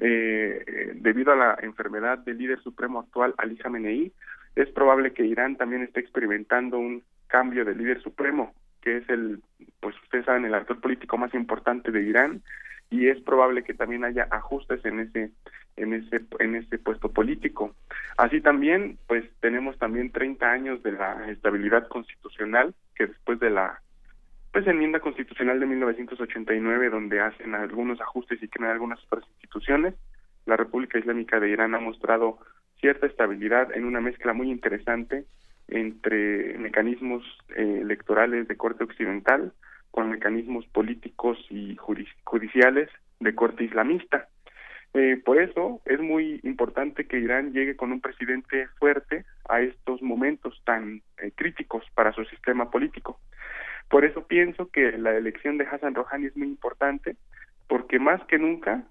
Speaker 23: eh, debido a la enfermedad del líder supremo actual Ali Khamenei, es probable que Irán también esté experimentando un cambio de líder supremo, que es el, pues ustedes saben, el actor político más importante de Irán y es probable que también haya ajustes en ese en ese en ese puesto político. Así también, pues tenemos también 30 años de la estabilidad constitucional que después de la pues enmienda constitucional de 1989 donde hacen algunos ajustes y crean algunas otras instituciones, la República Islámica de Irán ha mostrado cierta estabilidad en una mezcla muy interesante entre mecanismos eh, electorales de corte occidental con mecanismos políticos y judiciales de corte islamista. Eh, por eso es muy importante que Irán llegue con un presidente fuerte a estos momentos tan eh, críticos para su sistema político. Por eso pienso que la elección de Hassan Rouhani es muy importante, porque más que nunca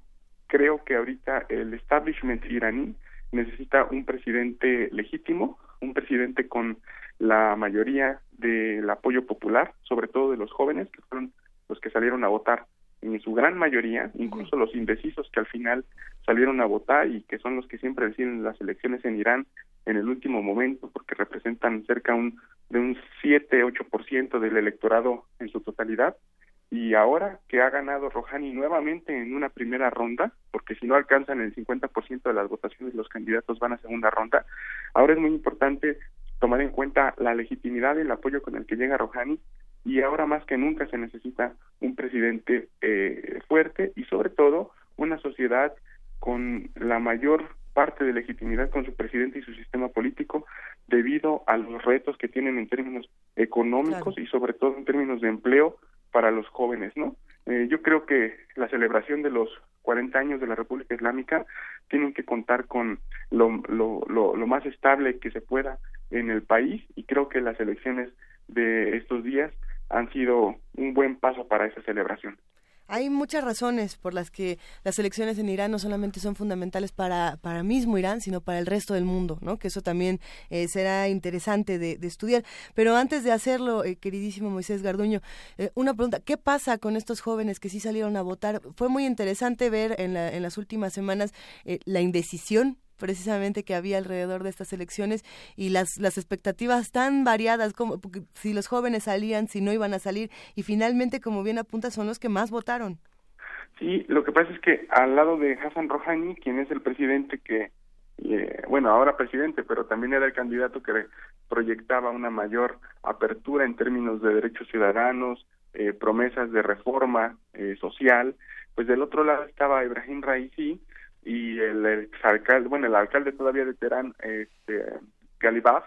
Speaker 23: creo que ahorita el establishment iraní necesita un presidente legítimo, un presidente con la mayoría del apoyo popular, sobre todo de los jóvenes, que fueron los que salieron a votar en su gran mayoría, incluso los indecisos que al final salieron a votar y que son los que siempre deciden las elecciones en Irán en el último momento, porque representan cerca un, de un 7-8% del electorado en su totalidad. Y ahora que ha ganado Rouhani nuevamente en una primera ronda, porque si no alcanzan el 50% de las votaciones, los candidatos van a segunda ronda, ahora es muy importante tomar en cuenta la legitimidad y el apoyo con el que llega Rouhani y ahora más que nunca se necesita un presidente eh, fuerte y sobre todo una sociedad con la mayor parte de legitimidad con su presidente y su sistema político debido a los retos que tienen en términos económicos y sobre todo en términos de empleo para los jóvenes, ¿no? Eh, yo creo que la celebración de los 40 años de la República Islámica tienen que contar con lo, lo, lo, lo más estable que se pueda en el país y creo que las elecciones de estos días han sido un buen paso para esa celebración.
Speaker 3: Hay muchas razones por las que las elecciones en Irán no solamente son fundamentales para, para mismo Irán, sino para el resto del mundo, ¿no? Que eso también eh, será interesante de, estudiar. Pero antes de hacerlo, eh, queridísimo Moisés Garduño, eh, una pregunta, ¿qué pasa con estos jóvenes que sí salieron a votar? Fue muy interesante ver en, la, en las últimas semanas la indecisión precisamente que había alrededor de estas elecciones y las, las expectativas tan variadas como si los jóvenes salían, si no iban a salir y finalmente, como bien apunta, son los que más votaron.
Speaker 23: Sí, lo que pasa es que al lado de Hassan Rouhani, quien es el presidente que, eh, bueno, ahora presidente, pero también era el candidato que proyectaba una mayor apertura en términos de derechos ciudadanos, eh, promesas de reforma eh, social, pues del otro lado estaba Ibrahim Raisi, y el exalcalde, bueno, el alcalde todavía de Teherán, este, Galibaf,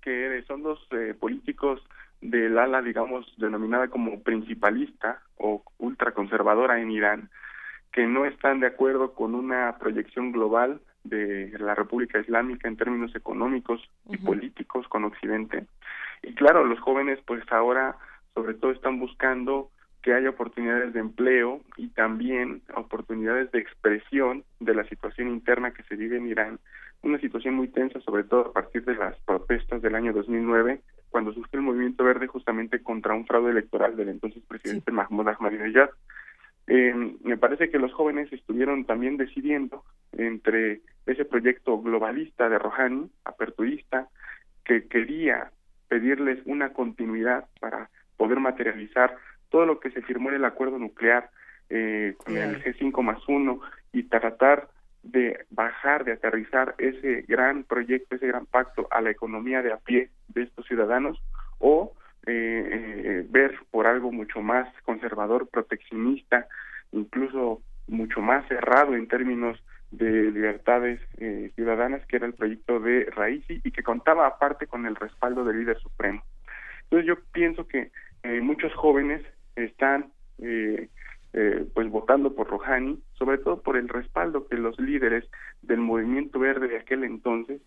Speaker 23: que son dos eh, políticos del ala, digamos, denominada como principalista o ultraconservadora en Irán, que no están de acuerdo con una proyección global de la República Islámica en términos económicos y políticos con Occidente. Y claro, los jóvenes pues ahora sobre todo están buscando que haya oportunidades de empleo y también oportunidades de expresión de la situación interna que se vive en Irán, una situación muy tensa, sobre todo a partir de las protestas del año 2009, cuando surgió el movimiento verde justamente contra un fraude electoral del entonces presidente Mahmoud Ahmadinejad. Eh, me parece que los jóvenes estuvieron también decidiendo entre ese proyecto globalista de Rouhani, aperturista, que quería pedirles una continuidad para poder materializar todo lo que se firmó en el acuerdo nuclear eh, con el G5 más uno y tratar de bajar, de aterrizar ese gran proyecto, ese gran pacto a la economía de a pie de estos ciudadanos o eh, eh, ver por algo mucho más conservador, proteccionista, incluso mucho más cerrado en términos de libertades eh, ciudadanas, que era el proyecto de Raisi y que contaba aparte con el respaldo del líder supremo. Entonces yo pienso que muchos jóvenes están pues votando por Rouhani, sobre todo por el respaldo que los líderes del movimiento verde de aquel entonces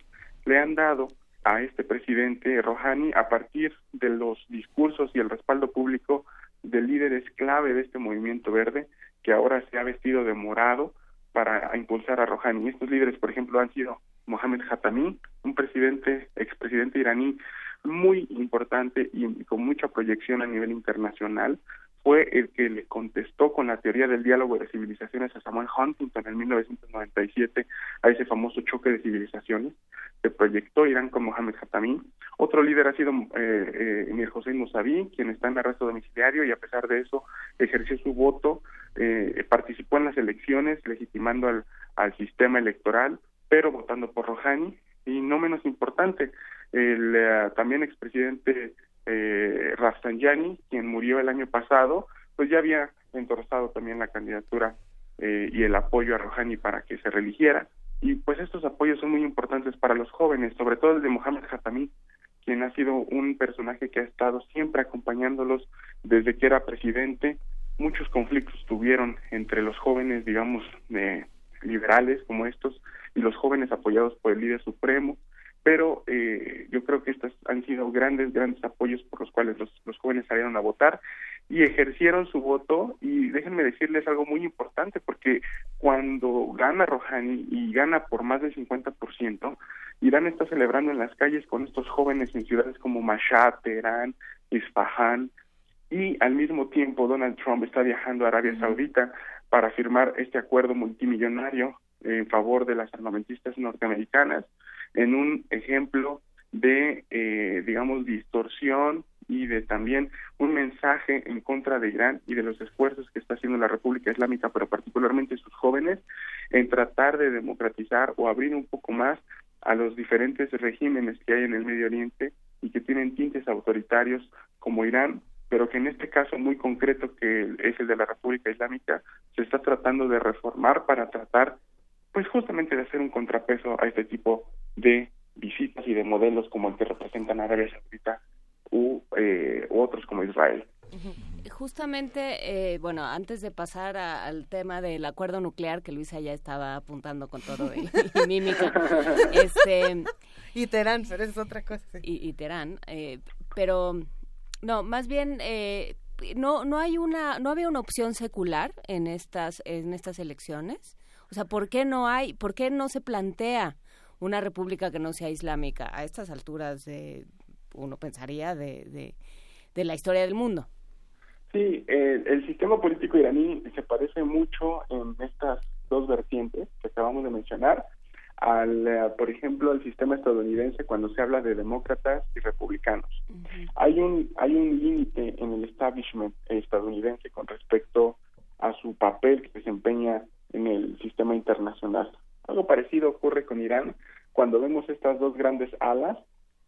Speaker 23: le han dado a este presidente Rouhani a partir de los discursos y el respaldo público de líderes clave de este movimiento verde que ahora se ha vestido de morado para impulsar a Rouhani. Estos líderes, por ejemplo, han sido Mohamed Khatami, un presidente, expresidente iraní muy importante y con mucha proyección a nivel internacional, fue el que le contestó con la teoría del diálogo de civilizaciones a Samuel Huntington en 1997 a ese famoso choque de civilizaciones que proyectó Irán con Mohamed Khatami. Otro líder ha sido eh, eh, Hossein Mousavi, quien está en arresto domiciliario y a pesar de eso ejerció su voto, eh, participó en las elecciones legitimando al, al sistema electoral, pero votando por Rouhani y no menos importante, el eh, también expresidente eh, Rafsanjani, quien murió el año pasado, pues ya había endorsado también la candidatura eh, y el apoyo a Rouhani para que se religiera. Y pues estos apoyos son muy importantes para los jóvenes, sobre todo el de Mohamed Khatami, quien ha sido un personaje que ha estado siempre acompañándolos desde que era presidente. Muchos conflictos tuvieron entre los jóvenes, digamos, de liberales como estos y los jóvenes apoyados por el líder supremo pero eh, yo creo que estos han sido grandes, grandes apoyos por los cuales los, los jóvenes salieron a votar y ejercieron su voto. Y déjenme decirles algo muy importante porque cuando gana Rouhani y gana por más del 50%, Irán está celebrando en las calles con estos jóvenes en ciudades como Mashhad, Teherán, Isfahan y al mismo tiempo Donald Trump está viajando a Arabia Saudita para firmar este acuerdo multimillonario en favor de las armamentistas norteamericanas en un ejemplo de, eh, digamos, distorsión y de también un mensaje en contra de Irán y de los esfuerzos que está haciendo la República Islámica, pero particularmente sus jóvenes, en tratar de democratizar o abrir un poco más a los diferentes regímenes que hay en el Medio Oriente y que tienen tintes autoritarios como Irán, pero que en este caso muy concreto que es el de la República Islámica se está tratando de reformar para tratar pues justamente de hacer un contrapeso a este tipo de visitas y de modelos como el que representan Arabia Saudita u, eh, u otros como Israel.
Speaker 4: Justamente, eh, bueno, antes de pasar al tema del acuerdo nuclear, que Luisa ya estaba apuntando con todo de mímica, este,
Speaker 3: y Terán, pero es otra cosa.
Speaker 4: Y, y Terán, eh, pero no, más bien eh, no no hay una no había una opción secular en estas en estas elecciones. O sea, ¿por qué no hay, por qué no se plantea una república que no sea islámica a estas alturas de, uno pensaría, de, de, la historia del mundo.
Speaker 23: Sí, el sistema político iraní se parece mucho en estas dos vertientes que acabamos de mencionar al, eh, por ejemplo, al sistema estadounidense cuando se habla de demócratas y republicanos. Hay un hay un límite en el establishment estadounidense con respecto a su papel que desempeña en el sistema internacional. Algo parecido ocurre con Irán cuando vemos estas dos grandes alas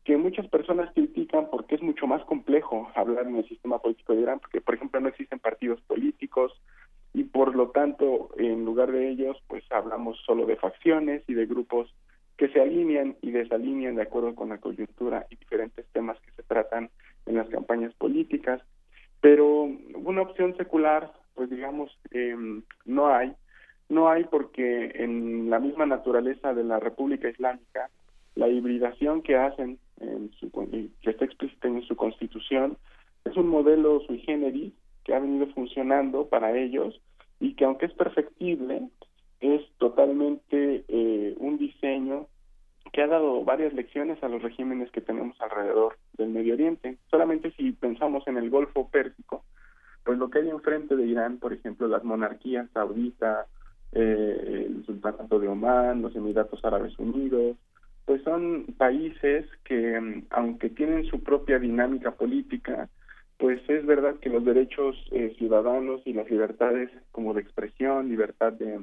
Speaker 23: que muchas personas critican porque es mucho más complejo hablar en el sistema político de Irán, porque por ejemplo no existen partidos políticos y por lo tanto en lugar de ellos pues hablamos solo de facciones y de grupos que se alinean y desalinean de acuerdo con la coyuntura y diferentes temas que se tratan en las campañas políticas, pero una opción secular pues digamos eh, no hay. No hay porque en la misma naturaleza de la República Islámica, la hibridación que hacen, en su, que está explícita en su constitución, es un modelo sui generis que ha venido funcionando para ellos y que aunque es perfectible, es totalmente eh, un diseño que ha dado varias lecciones a los regímenes que tenemos alrededor del Medio Oriente. Solamente si pensamos en el Golfo Pérsico, pues lo que hay enfrente de Irán, por ejemplo, las monarquías saudita, eh, el Sultanato de Omán, los Emiratos Árabes Unidos, pues son países que, mm, aunque tienen su propia dinámica política, pues es verdad que los derechos eh, ciudadanos y las libertades como de expresión, libertad de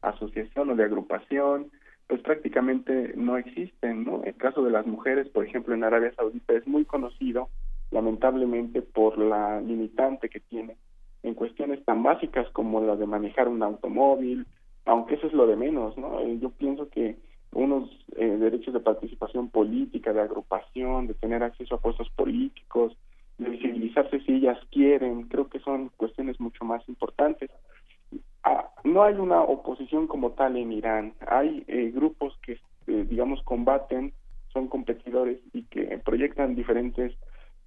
Speaker 23: asociación o de agrupación, pues prácticamente no existen, ¿no? El caso de las mujeres, por ejemplo, en Arabia Saudita es muy conocido, lamentablemente, por la limitante que tiene en cuestiones tan básicas como la de manejar un automóvil, aunque eso es lo de menos, ¿no? Eh, yo pienso que unos eh, derechos de participación política, de agrupación, de tener acceso a puestos políticos, de visibilizarse si ellas quieren, creo que son cuestiones mucho más importantes. Ah, no hay una oposición como tal en Irán, hay eh, grupos que, eh, digamos, combaten, son competidores y que proyectan diferentes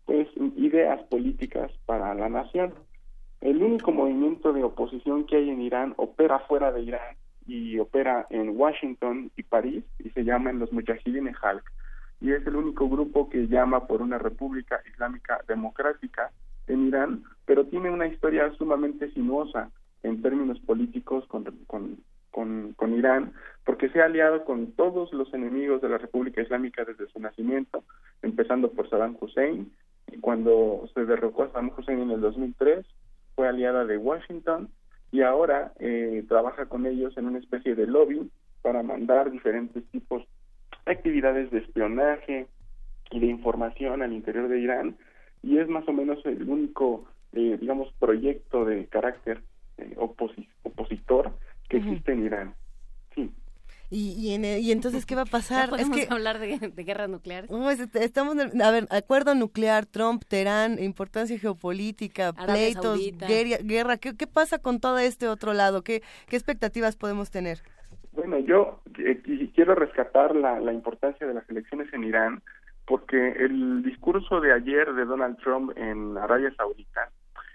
Speaker 23: pues ideas políticas para la nación. El único movimiento de oposición que hay en Irán opera fuera de Irán y opera en Washington y París y se llaman los Mujahideen Halk y es el único grupo que llama por una república islámica democrática en Irán, pero tiene una historia sumamente sinuosa en términos políticos con, con, con, con Irán, porque se ha aliado con todos los enemigos de la República Islámica desde su nacimiento, empezando por Saddam Hussein, y cuando se derrocó a Saddam Hussein en el 2003, fue aliada de Washington, y ahora eh, trabaja con ellos en una especie de lobby para mandar diferentes tipos actividades de espionaje y de información al interior de Irán y es más o menos el único, eh, digamos, proyecto de carácter eh, opositor que existe en Irán. Sí.
Speaker 3: Y, y, en, y, entonces, ¿qué va a pasar?
Speaker 4: ¿Ya es que hablar de, de guerras nucleares?
Speaker 3: Pues, estamos, a ver, acuerdo nuclear, Trump, Teherán, importancia geopolítica, pleitos, guerra, guerra. ¿Qué, ¿Qué, pasa con todo este otro lado? ¿Qué, qué expectativas podemos tener?
Speaker 23: Bueno, yo eh, quiero rescatar la, importancia de las elecciones en Irán porque el discurso de ayer de Donald Trump en Arabia Saudita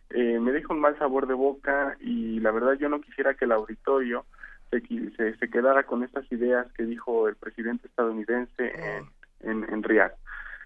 Speaker 23: eh, me deja un mal sabor de boca y la verdad yo no quisiera que el auditorio se, se, se quedara con estas ideas que dijo el presidente estadounidense en, en, en Riyadh.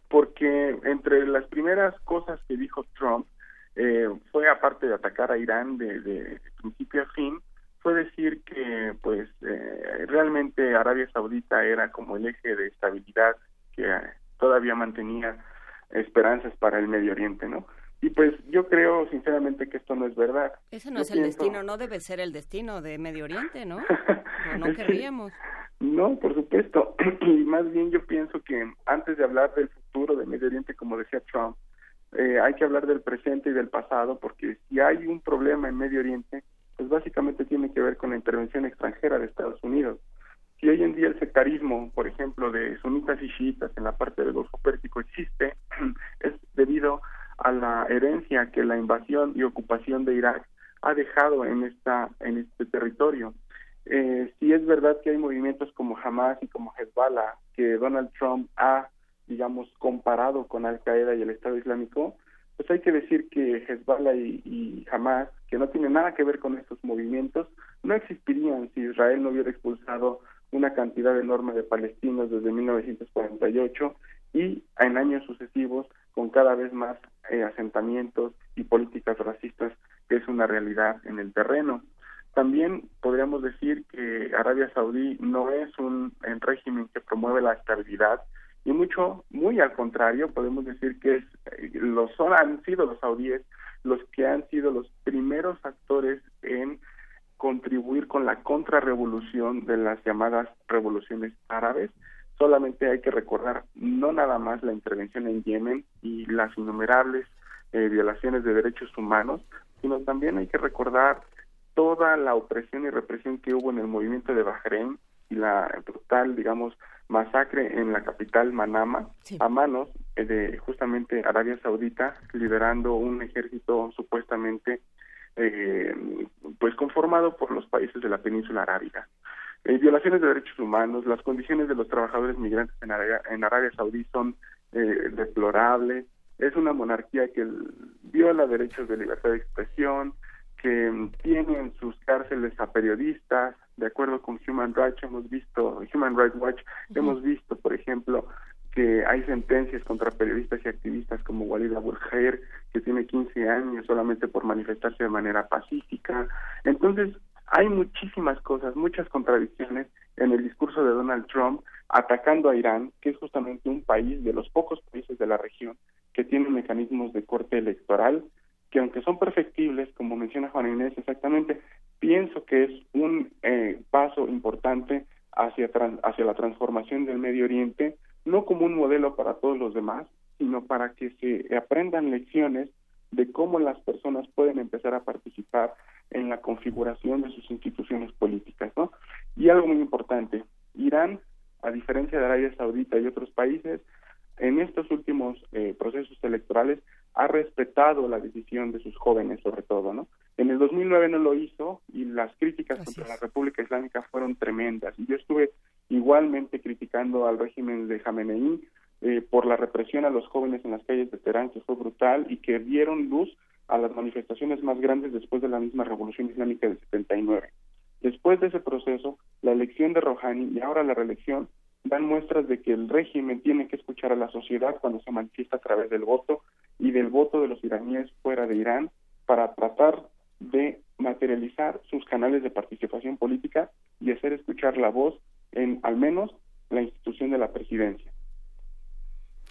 Speaker 23: Porque entre las primeras cosas que dijo Trump eh, fue, aparte de atacar a Irán de, de principio a fin, fue decir que pues eh, realmente Arabia Saudita era como el eje de estabilidad que eh, todavía mantenía esperanzas para el Medio Oriente, ¿no? Y pues yo creo sinceramente que esto no es verdad.
Speaker 4: Ese no yo es el pienso... destino, no debe ser el destino de Medio Oriente, ¿no? No, no querríamos.
Speaker 23: No, por supuesto. Y más bien yo pienso que antes de hablar del futuro de Medio Oriente, como decía Trump, eh, hay que hablar del presente y del pasado, porque si hay un problema en Medio Oriente, pues básicamente tiene que ver con la intervención extranjera de Estados Unidos. Si hoy en día el sectarismo, por ejemplo, de sunitas y chiitas en la parte del Golfo Pérsico existe, es debido a la herencia que la invasión y ocupación de Irak ha dejado en esta en este territorio. Eh, si es verdad que hay movimientos como Hamas y como Hezbollah que Donald Trump ha, digamos, comparado con Al Qaeda y el Estado Islámico, pues hay que decir que Hezbollah y, Hamas, que no tienen nada que ver con estos movimientos, no existirían si Israel no hubiera expulsado una cantidad enorme de palestinos desde 1948 y en años sucesivos con cada vez más eh, asentamientos y políticas racistas que es una realidad en el terreno. También podríamos decir que Arabia Saudí no es un régimen que promueve la estabilidad, y mucho muy al contrario podemos decir que es, los son han sido los saudíes los que han sido los primeros actores en contribuir con la contrarrevolución de las llamadas revoluciones árabes. Solamente hay que recordar no nada más la intervención en Yemen y las innumerables eh, violaciones de derechos humanos sino también hay que recordar toda la opresión y represión que hubo en el movimiento de Bahrein y la brutal digamos masacre en la capital Manama sí. a manos de justamente Arabia Saudita liderando un ejército supuestamente eh, pues conformado por los países de la península arábiga eh, violaciones de derechos humanos las condiciones de los trabajadores migrantes en Arabia, en Arabia Saudí son eh, deplorables es una monarquía que viola derechos de libertad de expresión que tiene en sus cárceles a periodistas, de acuerdo con Human Rights hemos visto, Human Rights Watch, uh -huh. hemos visto, por ejemplo, que hay sentencias contra periodistas y activistas como Walid Abul Khair, que tiene 15 años solamente por manifestarse de manera pacífica. Entonces, hay muchísimas cosas, muchas contradicciones en el discurso de Donald Trump atacando a Irán, que es justamente un país de los pocos países de la región que tiene mecanismos de corte electoral que aunque son perfectibles, como menciona Juan Inés exactamente, pienso que es un eh, paso importante hacia, la transformación del Medio Oriente, no como un modelo para todos los demás, sino para que se aprendan lecciones de cómo las personas pueden empezar a participar en la configuración de sus instituciones políticas, ¿no? Y algo muy importante, Irán, a diferencia de Arabia Saudita y otros países, en estos últimos eh, procesos electorales ha respetado la decisión de sus jóvenes, sobre todo, ¿no? En el 2009 no lo hizo y las críticas contra la República Islámica fueron tremendas. Y yo estuve igualmente criticando al régimen de Jamenei eh, por la represión a los jóvenes en las calles de Teherán, que fue brutal y que dieron luz a las manifestaciones más grandes después de la misma revolución islámica del 79. Después de ese proceso, la elección de Rouhani y ahora la reelección dan muestras de que el régimen tiene que escuchar a la sociedad cuando se manifiesta a través del voto y del voto de los iraníes fuera de Irán para tratar de materializar sus canales de participación política y hacer escuchar la voz en al menos la institución de la presidencia.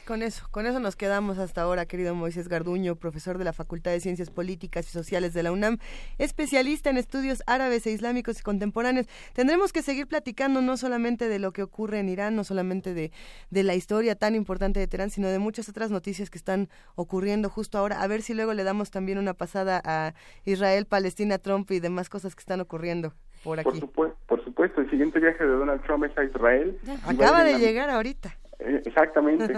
Speaker 3: Con eso, con eso nos quedamos hasta ahora, querido Moisés Garduño, profesor de la Facultad de Ciencias Políticas y Sociales de la UNAM, especialista en estudios árabes e islámicos y contemporáneos. Tendremos que seguir platicando no solamente de lo que ocurre en Irán, no solamente de, de la historia tan importante de Teherán, sino de muchas otras noticias que están ocurriendo justo ahora. A ver si luego le damos también una pasada a Israel, Palestina, Trump y demás cosas que están ocurriendo por
Speaker 23: Por,
Speaker 3: aquí.
Speaker 23: supue- por supuesto, el siguiente viaje de Donald Trump es a Israel.
Speaker 3: Acaba de llegar ahorita.
Speaker 23: Eh, Exactamente.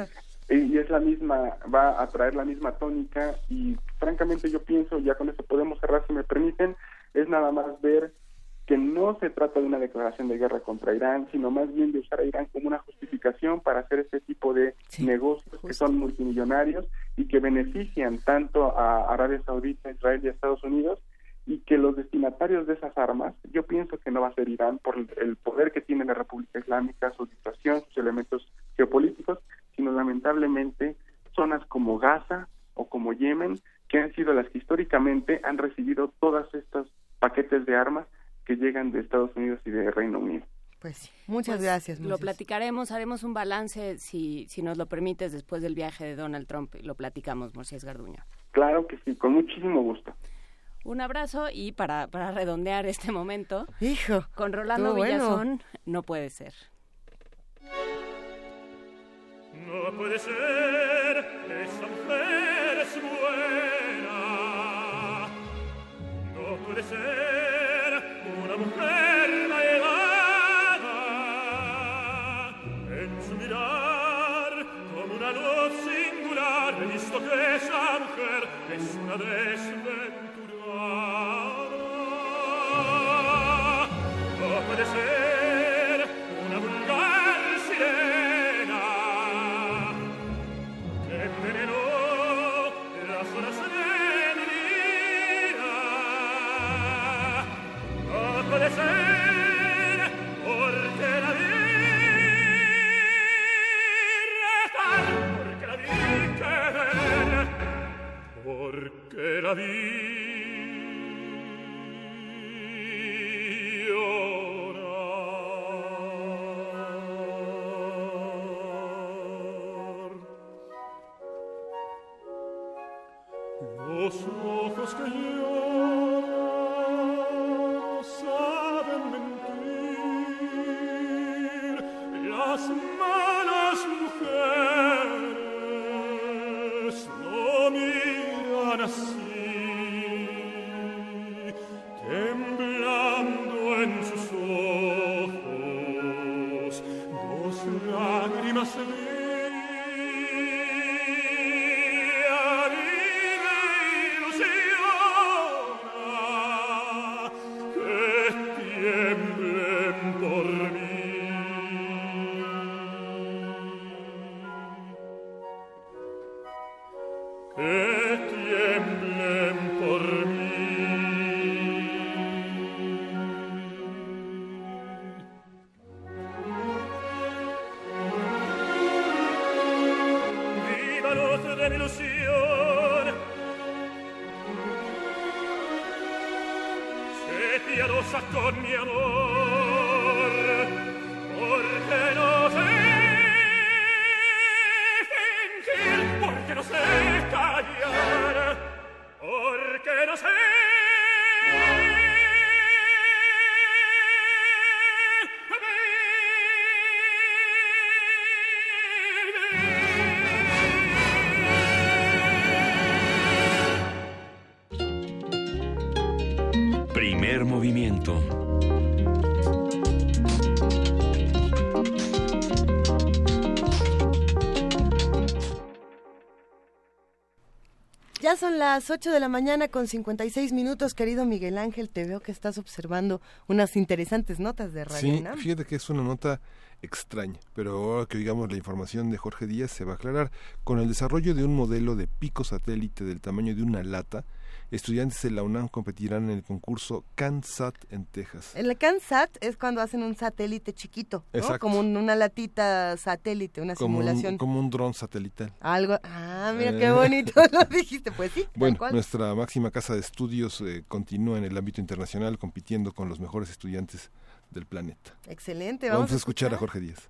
Speaker 23: Y es la misma, va a traer la misma tónica y francamente yo pienso, ya con eso podemos cerrar si me permiten, es nada más ver que no se trata de una declaración de guerra contra Irán, sino más bien de usar a Irán como una justificación para hacer este tipo de negocios que son multimillonarios y que benefician tanto a Arabia Saudita, Israel y a Estados Unidos y que los destinatarios de esas armas, yo pienso que no va a ser Irán por el poder que tiene la República Islámica, su situación, sus elementos geopolíticos, sino lamentablemente zonas como Gaza o como Yemen, que han sido las que históricamente han recibido todos estos paquetes de armas que llegan de Estados Unidos y de Reino Unido.
Speaker 3: Pues sí, muchas
Speaker 4: Pues,
Speaker 3: gracias.
Speaker 4: Lo platicaremos, haremos un balance, si, si nos lo permites, después del viaje de Donald Trump. y Lo platicamos, Moisés Garduño.
Speaker 23: Claro que sí, con muchísimo gusto.
Speaker 4: Un abrazo y para, para redondear este momento,
Speaker 3: Hijo,
Speaker 4: con Rolando
Speaker 3: bueno.
Speaker 4: Villazón, no puede ser.
Speaker 24: No puede ser, esa mujer es buena. No puede ser una mujer malvada. En su mirar, como una luz singular, he visto que esa mujer es una desventurada. No puede ser porque la vi las
Speaker 3: 8 de la mañana con 56 minutos, querido Miguel Ángel. Te veo que estás observando unas interesantes notas de Radio
Speaker 2: Sí,
Speaker 3: UNAM.
Speaker 2: fíjate que es una nota extraña, pero ahora que oigamos la información de Jorge Díaz se va a aclarar. Con el desarrollo de un modelo de pico satélite del tamaño de una lata, estudiantes de la UNAM competirán en el concurso CanSat en Texas.
Speaker 3: En la CanSat es cuando hacen un satélite chiquito. Como un- una latita satélite, una
Speaker 2: Como
Speaker 3: simulación.
Speaker 2: un, como un dron satelital.
Speaker 3: Algo. Ah, mira
Speaker 2: Eh.
Speaker 3: qué bonito lo dijiste, pues sí.
Speaker 2: Bueno, nuestra máxima casa de estudios eh, continúa en el ámbito internacional compitiendo con los mejores estudiantes del planeta.
Speaker 3: Excelente.
Speaker 2: Vamos,
Speaker 3: Vamos,
Speaker 2: a escuchar a Jorge Díaz.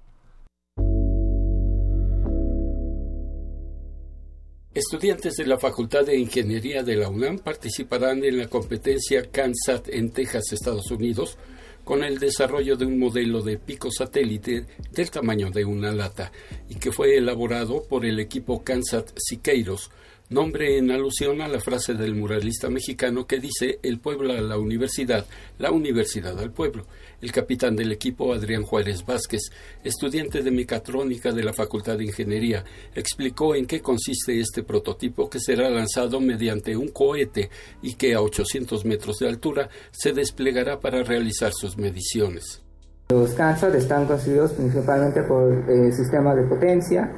Speaker 25: Estudiantes de la Facultad de Ingeniería de la UNAM participarán en la competencia CANSAT en Texas, Estados Unidos, con el desarrollo de un modelo de pico satélite del tamaño de una lata y que fue elaborado por el equipo CANSAT Siqueiros, nombre en alusión a la frase del muralista mexicano que dice el pueblo a la universidad, la universidad al pueblo. El capitán del equipo, Adrián Juárez Vázquez, estudiante de mecatrónica de la Facultad de Ingeniería, explicó en qué consiste este prototipo que será lanzado mediante un cohete y que a 800 metros de altura se desplegará para realizar sus mediciones.
Speaker 26: Los CANSAT están constituidos principalmente por eh, sistemas de potencia,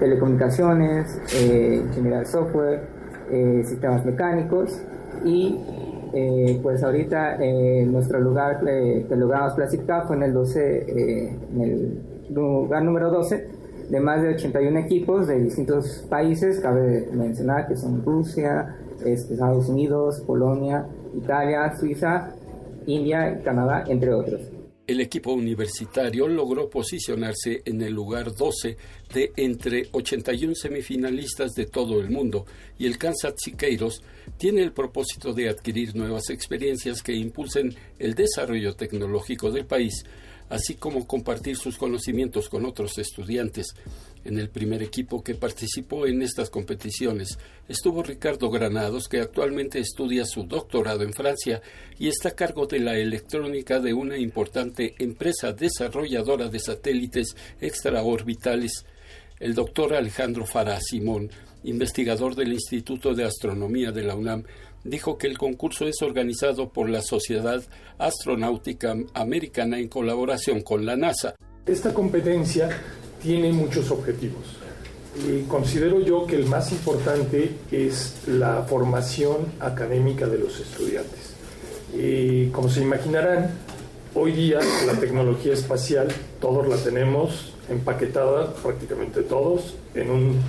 Speaker 26: telecomunicaciones, eh, ingeniería de software, eh, sistemas mecánicos y eh, pues ahorita eh, nuestro lugar eh, que logramos clasificar fue en el 12, eh, en el lugar número 12 de más de 81 equipos de distintos países, cabe mencionar que son Rusia, este, Estados Unidos, Polonia, Italia, Suiza, India Canadá, entre otros.
Speaker 25: El equipo universitario logró posicionarse en el lugar 12 de entre 81 semifinalistas de todo el mundo y el Kansas Siqueiros tiene el propósito de adquirir nuevas experiencias que impulsen el desarrollo tecnológico del país, así como compartir sus conocimientos con otros estudiantes. En el primer equipo que participó en estas competiciones estuvo Ricardo Granados, que actualmente estudia su doctorado en Francia y está a cargo de la electrónica de una importante empresa desarrolladora de satélites extraorbitales. El doctor Alejandro Farah Simón, investigador del Instituto de Astronomía de la UNAM, dijo que el concurso es organizado por la Sociedad Astronáutica Americana en colaboración con la NASA.
Speaker 27: Esta competencia tiene muchos objetivos. Y considero yo que el más importante es la formación académica de los estudiantes. Y como se imaginarán, hoy día la tecnología espacial todos la tenemos empaquetada, prácticamente todos, en un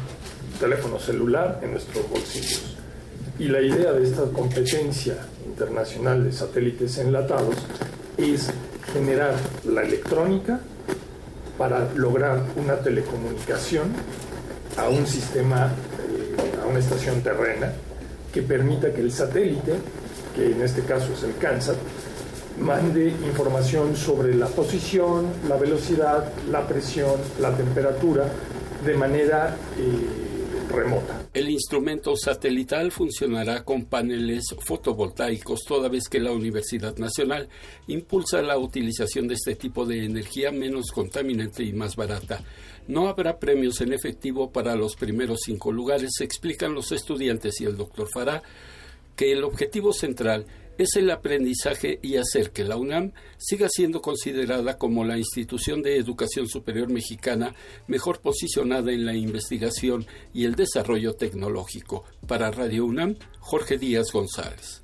Speaker 27: teléfono celular en nuestros bolsillos. Y la idea de esta competencia internacional de satélites enlatados es generar la electrónica para lograr una telecomunicación a un sistema, eh, a una estación terrena, que permita que el satélite, que en este caso es el CANSAT, mande información sobre la posición, la velocidad, la presión, la temperatura, de manera eh, remota.
Speaker 25: El instrumento satelital funcionará con paneles fotovoltaicos, toda vez que la Universidad Nacional impulsa la utilización de este tipo de energía menos contaminante y más barata. No habrá premios en efectivo para los primeros cinco lugares, explican los estudiantes y el doctor Farah, que el objetivo central es el aprendizaje y hacer que la UNAM siga siendo considerada como la institución de educación superior mexicana mejor posicionada en la investigación y el desarrollo tecnológico. Para Radio UNAM, Jorge Díaz González.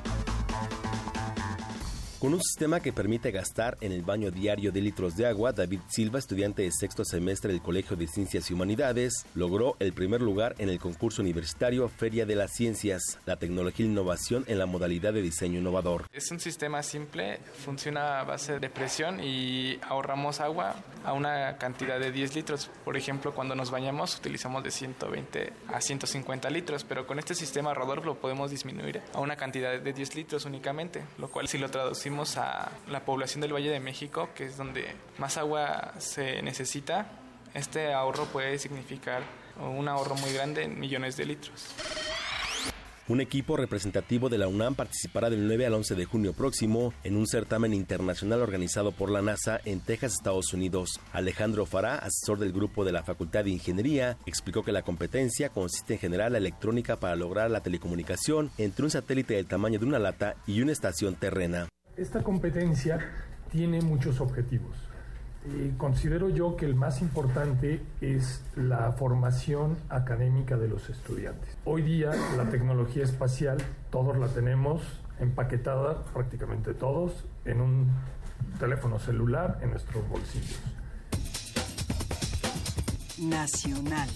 Speaker 10: Con un sistema que permite gastar en el baño diario de litros de agua, David Silva, estudiante de sexto semestre del Colegio de Ciencias y Humanidades, logró el primer lugar en el concurso universitario Feria de las Ciencias, la tecnología e innovación en la modalidad de diseño innovador.
Speaker 28: Es un sistema simple, funciona a base de presión y ahorramos agua a una cantidad de 10 litros. Por ejemplo, cuando nos bañamos utilizamos de 120 a 150 litros, pero con este sistema Rodolfo lo podemos disminuir a una cantidad de 10 litros únicamente, lo cual si lo traducimos a la población del Valle de México, que es donde más agua se necesita, este ahorro puede significar un ahorro muy grande en millones de litros.
Speaker 10: Un equipo representativo de la UNAM participará del 9 al 11 de junio próximo en un certamen internacional organizado por la NASA en Texas, Estados Unidos. Alejandro Fará, asesor del grupo de la Facultad de Ingeniería, explicó que la competencia consiste en generar la electrónica para lograr la telecomunicación entre un satélite del tamaño de una lata y una estación terrena.
Speaker 27: Esta competencia tiene muchos objetivos. Eh, considero yo que el más importante es la formación académica de los estudiantes. Hoy día la tecnología espacial todos la tenemos empaquetada, prácticamente todos, en un teléfono celular en nuestros bolsillos.
Speaker 9: Nacional.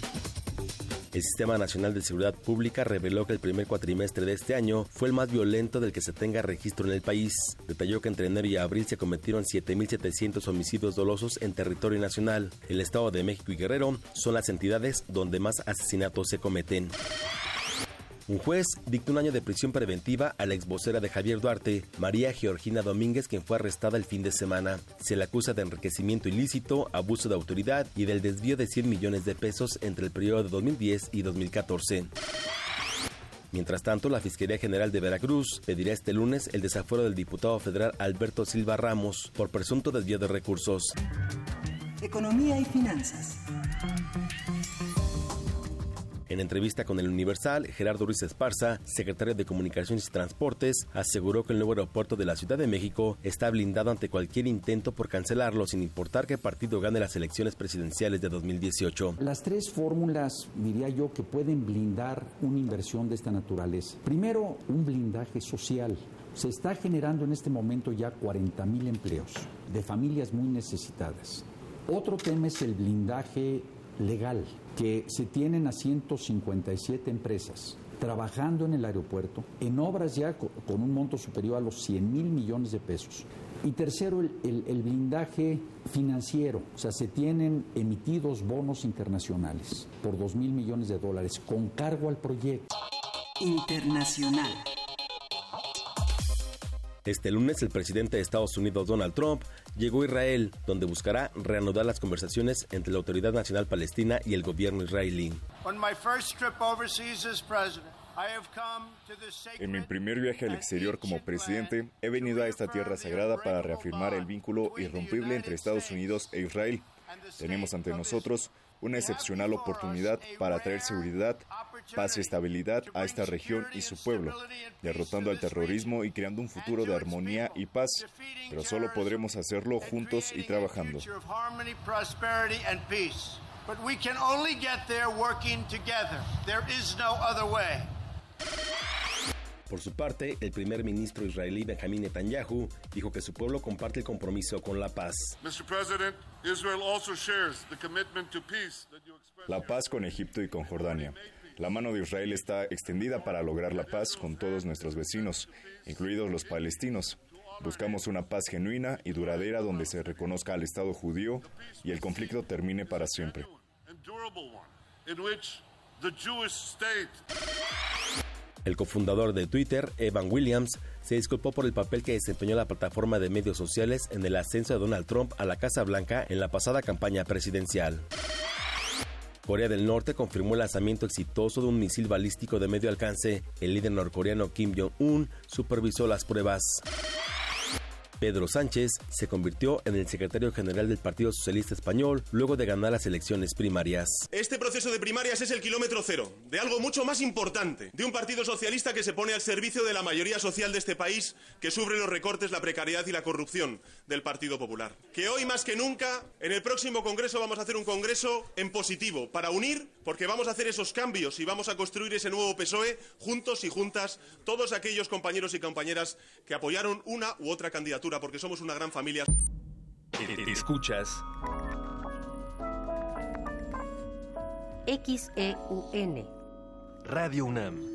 Speaker 10: El Sistema Nacional de Seguridad Pública reveló que el primer cuatrimestre de este año fue el más violento del que se tenga registro en el país. Detalló que entre enero y abril se cometieron 7.700 homicidios dolosos en territorio nacional. El Estado de México y Guerrero son las entidades donde más asesinatos se cometen. Un juez dictó un año de prisión preventiva a la exvocera de Javier Duarte, María Georgina Domínguez, quien fue arrestada el fin de semana. Se le acusa de enriquecimiento ilícito, abuso de autoridad y del desvío de 100 millones de pesos entre el periodo de 2010 y 2014. Mientras tanto, la Fiscalía General de Veracruz pedirá este lunes el desafuero del diputado federal Alberto Silva Ramos por presunto desvío de recursos.
Speaker 9: Economía y finanzas.
Speaker 10: En entrevista con el Universal, Gerardo Ruiz Esparza, secretario de Comunicaciones y Transportes, aseguró que el nuevo aeropuerto de la Ciudad de México está blindado ante cualquier intento por cancelarlo, sin importar qué partido gane las elecciones presidenciales de 2018.
Speaker 29: Las tres fórmulas, diría yo, que pueden blindar una inversión de esta naturaleza. Primero, un blindaje social. Se está generando en este momento ya 40 mil empleos de familias muy necesitadas. Otro tema es el blindaje legal, que se tienen a 157 empresas trabajando en el aeropuerto, en obras ya con un monto superior a los 100 mil millones de pesos. Y tercero, el, el, blindaje financiero, o sea, se tienen emitidos bonos internacionales por 2 mil millones de dólares con cargo al proyecto.
Speaker 9: Internacional.
Speaker 10: Este lunes el presidente de Estados Unidos Donald Trump llegó a Israel, donde buscará reanudar las conversaciones entre la Autoridad Nacional Palestina y el gobierno israelí.
Speaker 30: En mi primer viaje al exterior como presidente, he venido a esta tierra sagrada para reafirmar el vínculo irrompible entre Estados Unidos e Israel. Tenemos ante nosotros una excepcional oportunidad para traer seguridad, paz y estabilidad a esta región y su pueblo, derrotando al terrorismo y creando un futuro de armonía y paz, pero solo podremos hacerlo juntos y trabajando.
Speaker 10: Por su parte, el primer ministro israelí Benjamin Netanyahu dijo que su pueblo comparte el compromiso con la paz.
Speaker 30: La paz con Egipto y con Jordania. La mano de Israel está extendida para lograr la paz con todos nuestros vecinos, incluidos los palestinos. Buscamos una paz genuina y duradera donde se reconozca al Estado judío y el conflicto termine para siempre.
Speaker 10: El cofundador de Twitter, Evan Williams, se disculpó por el papel que desempeñó la plataforma de medios sociales en el ascenso de Donald Trump a la Casa Blanca en la pasada campaña presidencial. Corea del Norte confirmó el lanzamiento exitoso de un misil balístico de medio alcance. El líder norcoreano Kim Jong-un supervisó las pruebas. Pedro Sánchez se convirtió en el secretario general del Partido Socialista Español luego de ganar las elecciones primarias.
Speaker 31: Este proceso de primarias es el kilómetro cero de algo mucho más importante, de un Partido Socialista que se pone al servicio de la mayoría social de este país, que sufre los recortes, la precariedad y la corrupción del Partido Popular. Que hoy más que nunca, en el próximo Congreso vamos a hacer un Congreso en positivo, para unir, porque vamos a hacer esos cambios y vamos a construir ese nuevo PSOE juntos y juntas, todos aquellos compañeros y compañeras que apoyaron una u otra candidatura, porque somos una gran familia.
Speaker 1: Escuchas
Speaker 14: XEUN.
Speaker 1: Radio UNAM.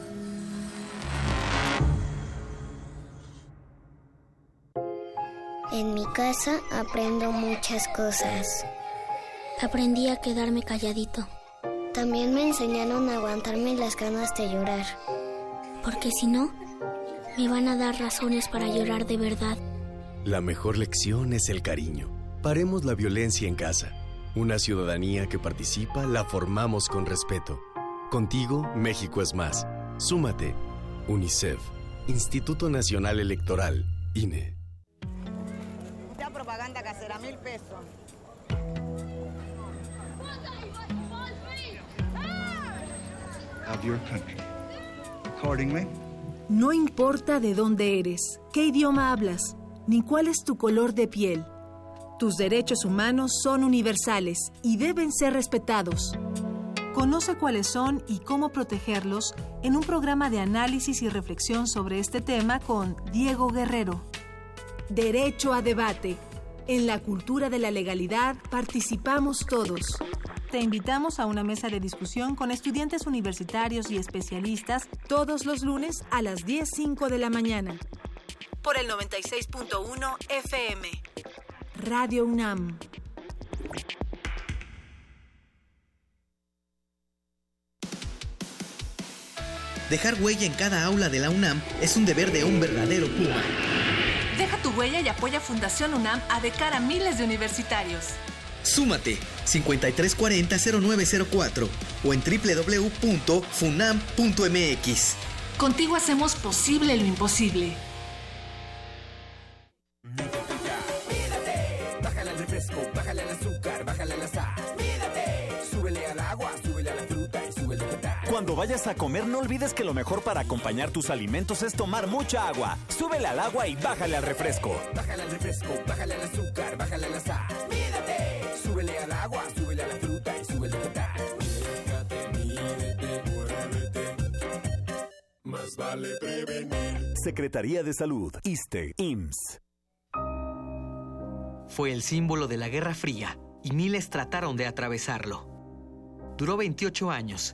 Speaker 32: En mi casa aprendo muchas cosas. Aprendí a quedarme calladito. También me enseñaron a aguantarme las ganas de llorar. Porque si no, me van a dar razones para llorar de verdad.
Speaker 33: La mejor lección es el cariño. Paremos la violencia en casa. Una ciudadanía que participa la formamos con respeto. Contigo, México es más. Súmate. UNICEF. Instituto Nacional Electoral. INE.
Speaker 34: Ya propaganda casera, mil pesos.
Speaker 35: of your country. Accordingly,
Speaker 27: No importa de dónde eres, qué idioma hablas, ni cuál es tu color de piel. Tus derechos humanos son universales y deben ser respetados. Conoce cuáles son y cómo protegerlos en un programa de análisis y reflexión sobre este tema con Diego Guerrero. Derecho a debate. En la cultura de la legalidad participamos todos. Te invitamos a una mesa de discusión con estudiantes universitarios y especialistas todos los lunes a las 10.05 de la mañana. Por el 96.1 FM. Radio UNAM.
Speaker 36: Dejar huella en cada aula de la UNAM es un deber de un verdadero Puma.
Speaker 27: Deja tu huella y apoya Fundación UNAM a de cara a miles de universitarios.
Speaker 36: Súmate 5340-0904 o en www.funam.mx.
Speaker 27: Contigo hacemos posible lo imposible.
Speaker 2: Cuando vayas a comer, no olvides que lo mejor para acompañar tus alimentos es tomar mucha agua. Súbele al agua y bájale al refresco.
Speaker 37: Bájale al refresco, bájale al azúcar, bájale a la sal. Mídate, súbele al agua, súbele a la fruta y súbele a tal.
Speaker 2: Más vale prevenir. Secretaría de Salud, ISTE, IMSS.
Speaker 38: Fue el símbolo de la Guerra Fría y miles trataron de atravesarlo. Duró 28 años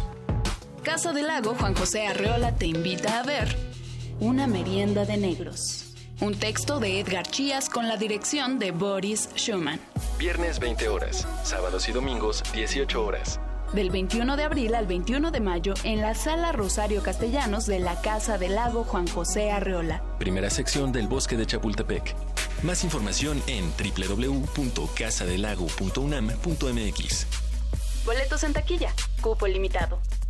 Speaker 39: Casa del Lago Juan José Arreola te invita a ver Una merienda de negros. Un texto de Edgar Chías con la dirección de Boris Schumann.
Speaker 40: Viernes 20 horas, sábados y domingos 18 horas.
Speaker 39: del 21 de abril al 21 de mayo en la Sala Rosario Castellanos de la Casa del Lago Juan José Arreola.
Speaker 41: Primera sección del Bosque de Chapultepec. Más información en www.casadelago.unam.mx.
Speaker 39: Boletos en taquilla. Cupo limitado.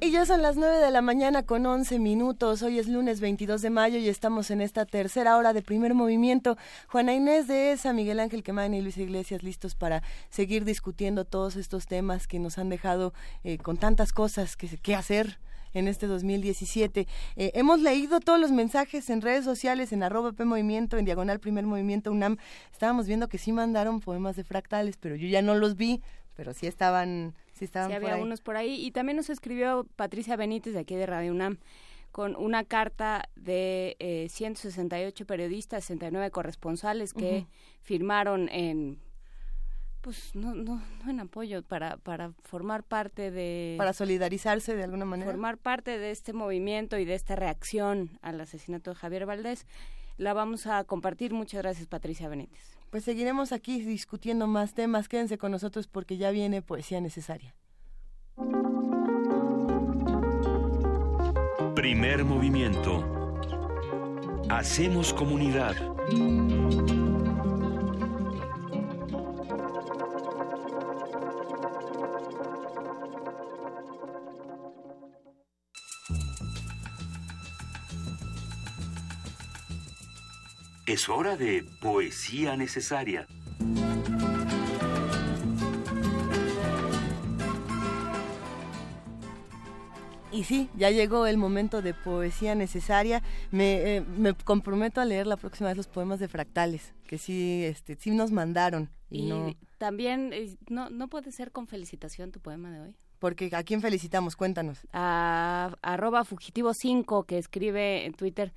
Speaker 3: Y ya son las 9 de la mañana con 11 minutos. Hoy es lunes 22 de mayo y estamos en esta tercera hora de primer movimiento. Juana Inés de ESA, Miguel Ángel Quemán y Luis Iglesias listos para seguir discutiendo todos estos temas que nos han dejado eh, con tantas cosas que, que hacer en este 2017. Eh, hemos leído todos los mensajes en redes sociales, en arroba P Movimiento, en Diagonal Primer Movimiento UNAM. Estábamos viendo que sí mandaron poemas de fractales, pero yo ya no los vi, pero sí estaban Sí, estaban
Speaker 4: había unos por ahí. Y también nos escribió Patricia Benítez de aquí de Radio UNAM con una carta de eh, 168 periodistas, 69 corresponsales que firmaron en pues no, no, no en apoyo para, para formar parte de
Speaker 3: para solidarizarse de alguna manera.
Speaker 4: formar parte de este movimiento y de esta reacción al asesinato de Javier Valdés. La vamos a compartir. Muchas gracias Patricia Benítez
Speaker 3: pues seguiremos aquí discutiendo más temas. Quédense con nosotros porque ya viene poesía necesaria.
Speaker 1: Primer movimiento. Hacemos comunidad. Es hora de poesía necesaria.
Speaker 3: Y sí, ya llegó el momento de poesía necesaria. Me, eh, me, comprometo a leer la próxima vez los poemas de fractales, que sí, este, sí nos mandaron. Y,
Speaker 4: también, eh, no, ¿no puede ser con felicitación tu poema de hoy?
Speaker 3: Porque ¿a quién felicitamos? Cuéntanos.
Speaker 4: A arroba fugitivo5 que escribe en Twitter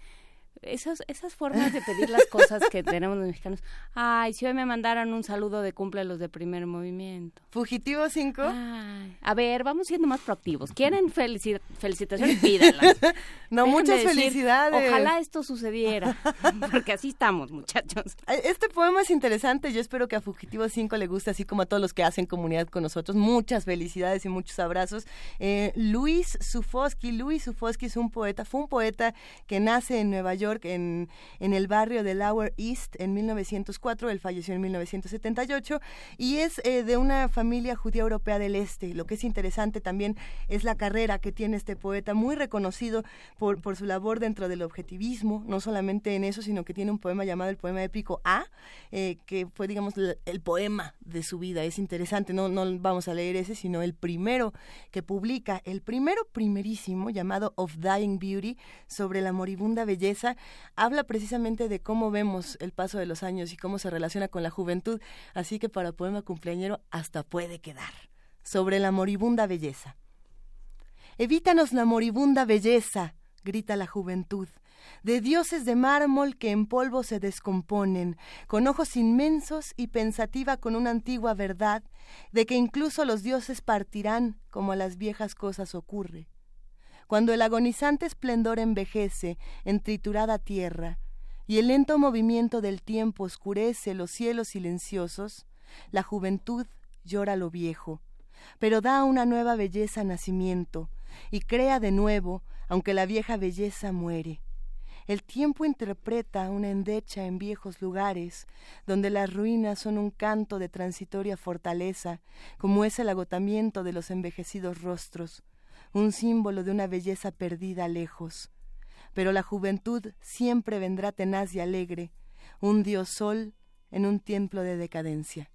Speaker 4: esas, esas formas de pedir las cosas que tenemos los mexicanos. Ay, si hoy me mandaron un saludo de cumple los de primer movimiento.
Speaker 3: ¿Fugitivo 5?
Speaker 4: A ver, vamos siendo más proactivos. ¿Quieren felicitaciones? Pídanlas.
Speaker 3: no, muchas felicidades.
Speaker 4: Ojalá esto sucediera, porque así estamos, muchachos.
Speaker 3: Este poema es interesante. Yo espero que a Fugitivo 5 le guste, así como a todos los que hacen comunidad con nosotros. Muchas felicidades y muchos abrazos. Eh, Luis Sufoski. Luis Sufoski es un poeta, fue un poeta que nace en Nueva York en, en el barrio de Lower East en 1904, él falleció en 1978 y es eh, de una familia judía europea del Este. Lo que es interesante también es la carrera que tiene este poeta, muy reconocido por, por su labor dentro del objetivismo, no solamente en eso, sino que tiene un poema llamado el poema épico A, eh, que fue, digamos, el, poema de su vida. Es interesante, no, no vamos a leer ese, sino el primero que publica, el primero primerísimo, llamado Of Dying Beauty, sobre la moribunda belleza, habla precisamente de cómo vemos el paso de los años y cómo se relaciona con la juventud, así que para poema cumpleañero hasta puede quedar. Sobre la moribunda belleza. Evítanos la moribunda belleza, grita la juventud, de dioses de mármol que en polvo se descomponen, con ojos inmensos y pensativa con una antigua verdad de que incluso los dioses partirán como a las viejas cosas ocurre. Cuando el agonizante esplendor envejece en triturada tierra y el lento movimiento del tiempo oscurece los cielos silenciosos, la juventud llora lo viejo, pero da una nueva belleza nacimiento y crea de nuevo, aunque la vieja belleza muere. El tiempo interpreta una endecha en viejos lugares, donde las ruinas son un canto de transitoria fortaleza, como es el agotamiento de los envejecidos rostros, un símbolo de una belleza perdida lejos. Pero la juventud siempre vendrá tenaz y alegre, un dios sol en un templo de decadencia.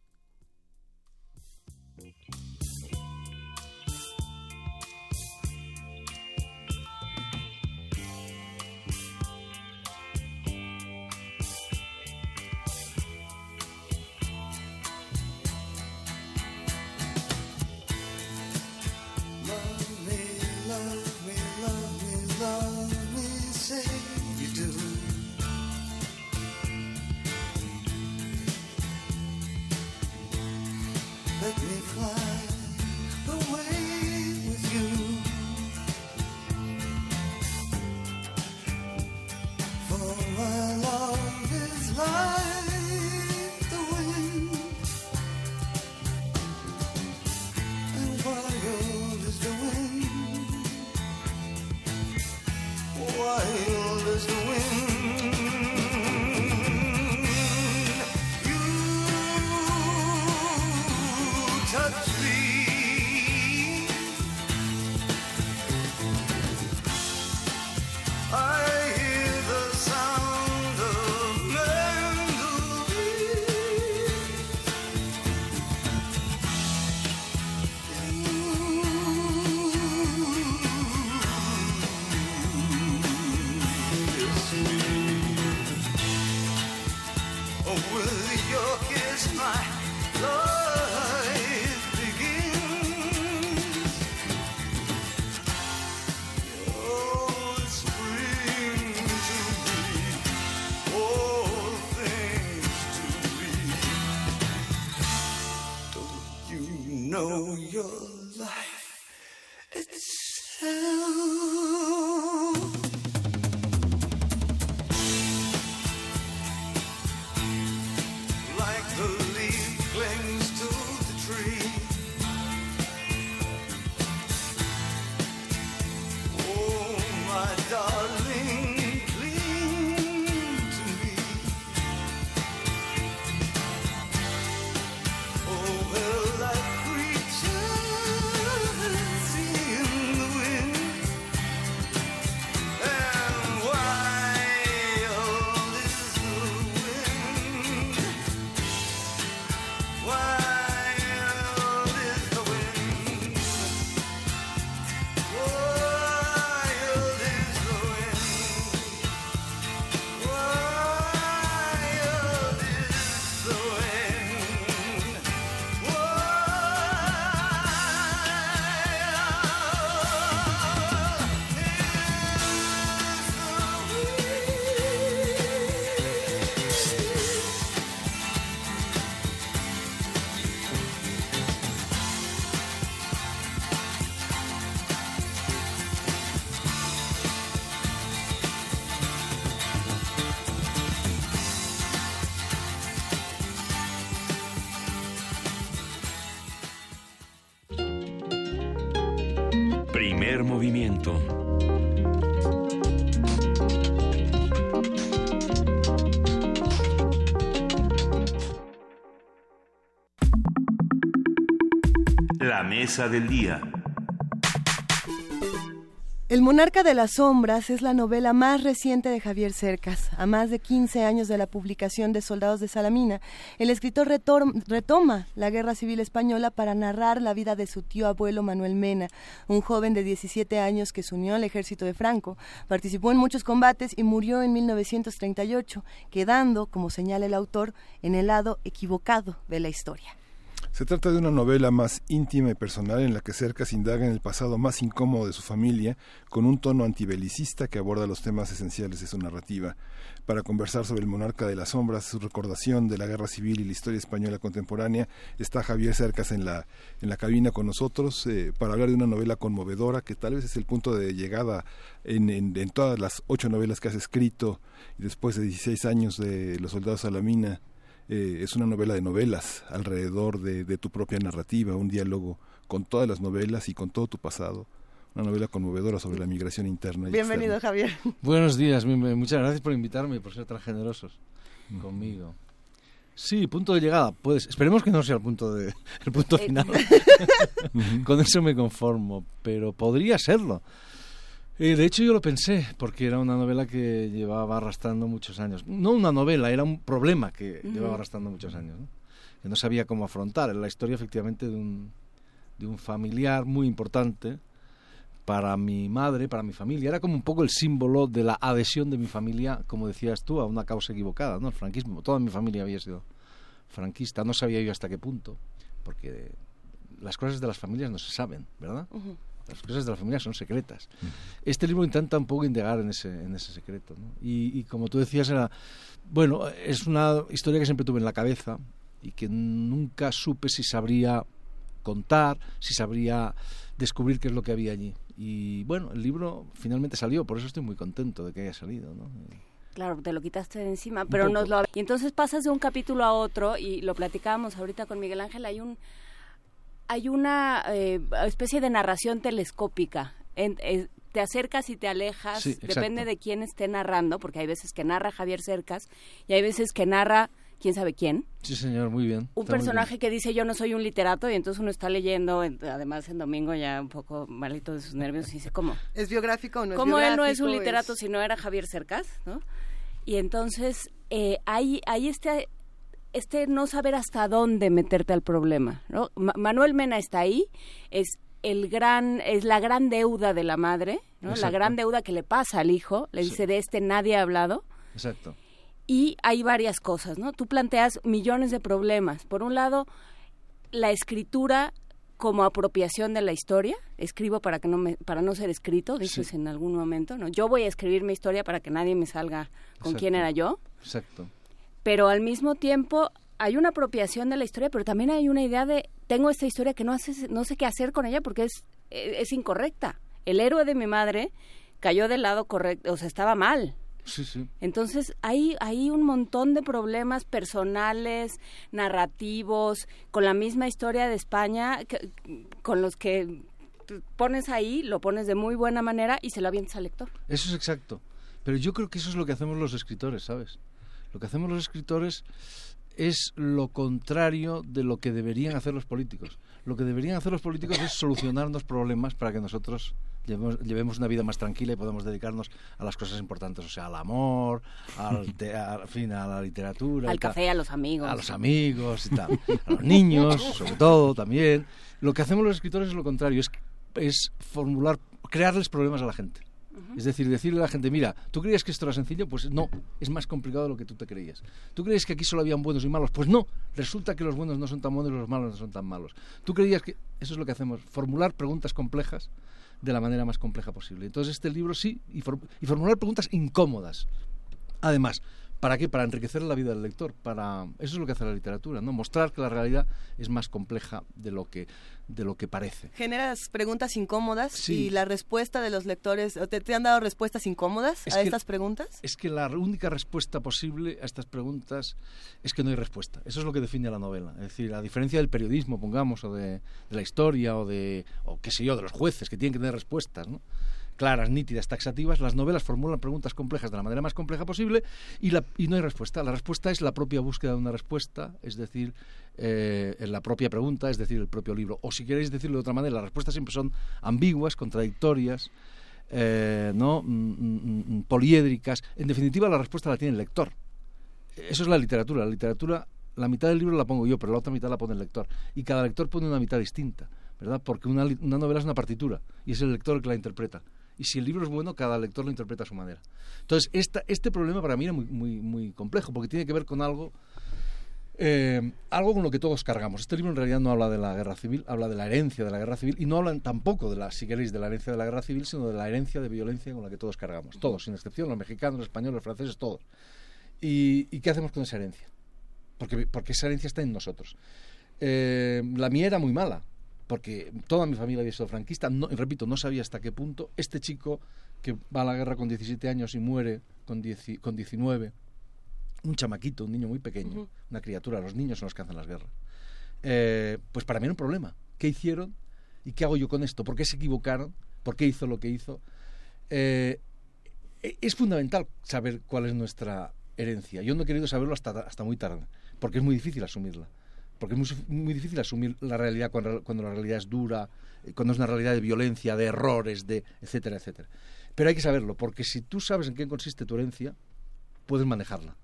Speaker 1: Del día.
Speaker 3: El monarca de las sombras es la novela más reciente de Javier Cercas. A más de 15 años de la publicación de Soldados de Salamina, el escritor retoma la Guerra Civil Española para narrar la vida de su tío abuelo Manuel Mena, un joven de 17 años que se unió al ejército de Franco, participó en muchos combates y murió en 1938, quedando, como señala el autor, en el lado equivocado de la historia.
Speaker 2: Se trata de una novela más íntima y personal en la que Cercas indaga en el pasado más incómodo de su familia, con un tono antibelicista que aborda los temas esenciales de su narrativa. Para conversar sobre el monarca de las sombras, su recordación de la guerra civil y la historia española contemporánea, está Javier Cercas en la, en la cabina con nosotros eh, para hablar de una novela conmovedora que tal vez es el punto de llegada en, en, todas las ocho novelas que has escrito y después de 16 años de Los Soldados Salamina eh, es una novela de novelas alrededor de, tu propia narrativa, un diálogo con todas las novelas y con todo tu pasado. Una novela conmovedora sobre la migración interna.
Speaker 3: Bienvenido, Javier.
Speaker 42: Buenos días, muchas gracias por invitarme y por ser tan generosos conmigo. Sí, punto de llegada. Pues esperemos que no sea el punto de el punto eh, final. Con eso me conformo, pero podría serlo. Eh, de hecho, yo lo pensé, porque era una novela que llevaba arrastrando muchos años. No una novela, era un problema que llevaba arrastrando muchos años. ¿no? Que no sabía cómo afrontar. Era la historia, efectivamente, de un, de un familiar muy importante para mi madre, para mi familia. Era como un poco el símbolo de la adhesión de mi familia, como decías tú, a una causa equivocada, ¿no? El franquismo. Toda mi familia había sido franquista. No sabía yo hasta qué punto, porque las cosas de las familias no se saben, ¿verdad? Las cosas de la familia son secretas. Este libro intenta un poco indagar en ese, en ese secreto. Y, como tú decías, era, bueno, es una historia que siempre tuve en la cabeza y que nunca supe si sabría contar, si sabría descubrir qué es lo que había allí. Y bueno, el libro finalmente salió, por eso estoy muy contento de que haya salido. ¿no?
Speaker 4: Claro, te lo quitaste de encima, pero nos lo... Y entonces pasas de un capítulo a otro y lo platicábamos ahorita con Miguel Ángel, hay un hay una eh, especie de narración telescópica. Eh, te acercas y te alejas, depende de quién esté narrando, porque hay veces que narra Javier Cercas y hay veces que narra quién sabe quién.
Speaker 42: Sí, señor, muy bien.
Speaker 4: Un personaje que dice yo no soy un literato y entonces uno está leyendo, además en domingo ya un poco malito de sus nervios y dice, ¿cómo?
Speaker 3: ¿Es biográfico o no es
Speaker 4: ¿Cómo él no es un literato si no era Javier Cercas? ¿no? Y entonces eh, hay, hay este, este no saber hasta dónde meterte al problema. ¿no? Manuel Mena está ahí, es el gran es la gran deuda de la madre, ¿no? la gran deuda que le pasa al hijo, le dice de este nadie ha hablado.
Speaker 42: Exacto.
Speaker 4: Y hay varias cosas, ¿no? Tú planteas millones de problemas. Por un lado, la escritura como apropiación de la historia, escribo para que no me, para no ser escrito, dices en algún momento, ¿no? Yo voy a escribir mi historia para que nadie me salga con quién era yo.
Speaker 42: Exacto.
Speaker 4: Pero al mismo tiempo hay una apropiación de la historia, pero también hay una idea de tengo esta historia que no hace, no sé qué hacer con ella porque es e, es incorrecta. El héroe de mi madre cayó del lado correcto, o sea, estaba mal.
Speaker 42: Sí, sí.
Speaker 4: Entonces hay, hay un montón de problemas personales, narrativos, con la misma historia de España, con los que pones ahí, lo pones de muy buena manera y se lo avientas al lector.
Speaker 42: Eso es exacto. Pero yo creo que eso es lo que hacemos los escritores, ¿sabes? Lo que hacemos los escritores es lo contrario de lo que deberían hacer los políticos. Lo que deberían hacer los políticos es solucionarnos problemas para que nosotros llevemos, una vida más tranquila y podamos dedicarnos a las cosas importantes, o sea, al amor, al, fin, a la literatura.
Speaker 4: Al café, a los amigos.
Speaker 42: A los amigos y tal. A los niños, sobre todo, también. Lo que hacemos los escritores es lo contrario, es, es formular, crearles problemas a la gente. Es decir, decirle a la gente, mira, ¿tú creías que esto era sencillo? Pues no, es más complicado de lo que tú te creías. ¿Tú creías que aquí solo habían buenos y malos? Pues no, resulta que los buenos no son tan buenos y los malos no son tan malos. ¿Tú creías que eso es lo que hacemos? Formular preguntas complejas de la manera más compleja posible. Entonces este libro sí, y, formular preguntas incómodas. Además, ¿Para qué? Para enriquecer la vida del lector. Para eso es lo que hace la literatura, ¿no? Mostrar que la realidad es más compleja de lo que de lo que parece.
Speaker 3: Generas preguntas incómodas y la respuesta de los lectores, ¿te, te han dado respuestas incómodas a estas preguntas?
Speaker 42: Es que la única respuesta posible a estas preguntas es que no hay respuesta. Eso es lo que define la novela. Es decir, a diferencia del periodismo, pongamos, o de, de la historia, o de, o qué sé yo, de los jueces, que tienen que tener respuestas, ¿no? Claras, nítidas, taxativas, las novelas formulan preguntas complejas de la manera más compleja posible y, la, y no hay respuesta. La respuesta es la propia búsqueda de una respuesta, es decir, eh, la propia pregunta, es decir, el propio libro. O si queréis decirlo de otra manera, las respuestas siempre son ambiguas, contradictorias, eh, ¿no? Mm, mm, mm, poliédricas. En definitiva, la respuesta la tiene el lector. Eso es la literatura. La literatura, la mitad del libro la pongo yo, pero la otra mitad la pone el lector. Y cada lector pone una mitad distinta. ¿verdad? Porque una, una novela es una partitura y es el lector el que la interpreta y si el libro es bueno, cada lector lo interpreta a su manera. Entonces, este problema para mí era muy, complejo, porque tiene que ver con algo, eh, algo con lo que todos cargamos. Este libro en realidad no habla de la guerra civil, habla de la herencia de la guerra civil, y no habla tampoco de la, si queréis, de la herencia de la guerra civil, sino de la herencia de violencia con la que todos cargamos. Todos, sin excepción, los mexicanos, los españoles, los franceses, todos. ¿Y, qué hacemos con esa herencia? Porque, porque esa herencia está en nosotros. Eh, la mía era muy mala, porque toda mi familia había sido franquista, no, repito, no sabía hasta qué punto este chico que va a la guerra con 17 años y muere con, con 19, un chamaquito, un niño muy pequeño, una criatura, los niños son los que hacen las guerras, eh, pues para mí era un problema. ¿Qué hicieron y qué hago yo con esto? ¿Por qué se equivocaron? ¿Por qué hizo lo que hizo? Eh, e, es fundamental saber cuál es nuestra herencia. Yo no he querido saberlo hasta, hasta muy tarde, porque es muy difícil asumirla porque es muy, difícil asumir la realidad cuando, la realidad es dura, eh, cuando es una realidad de violencia, de errores, de etcétera, etcétera. Pero hay que saberlo, porque si tú sabes en qué consiste tu herencia, puedes manejarla.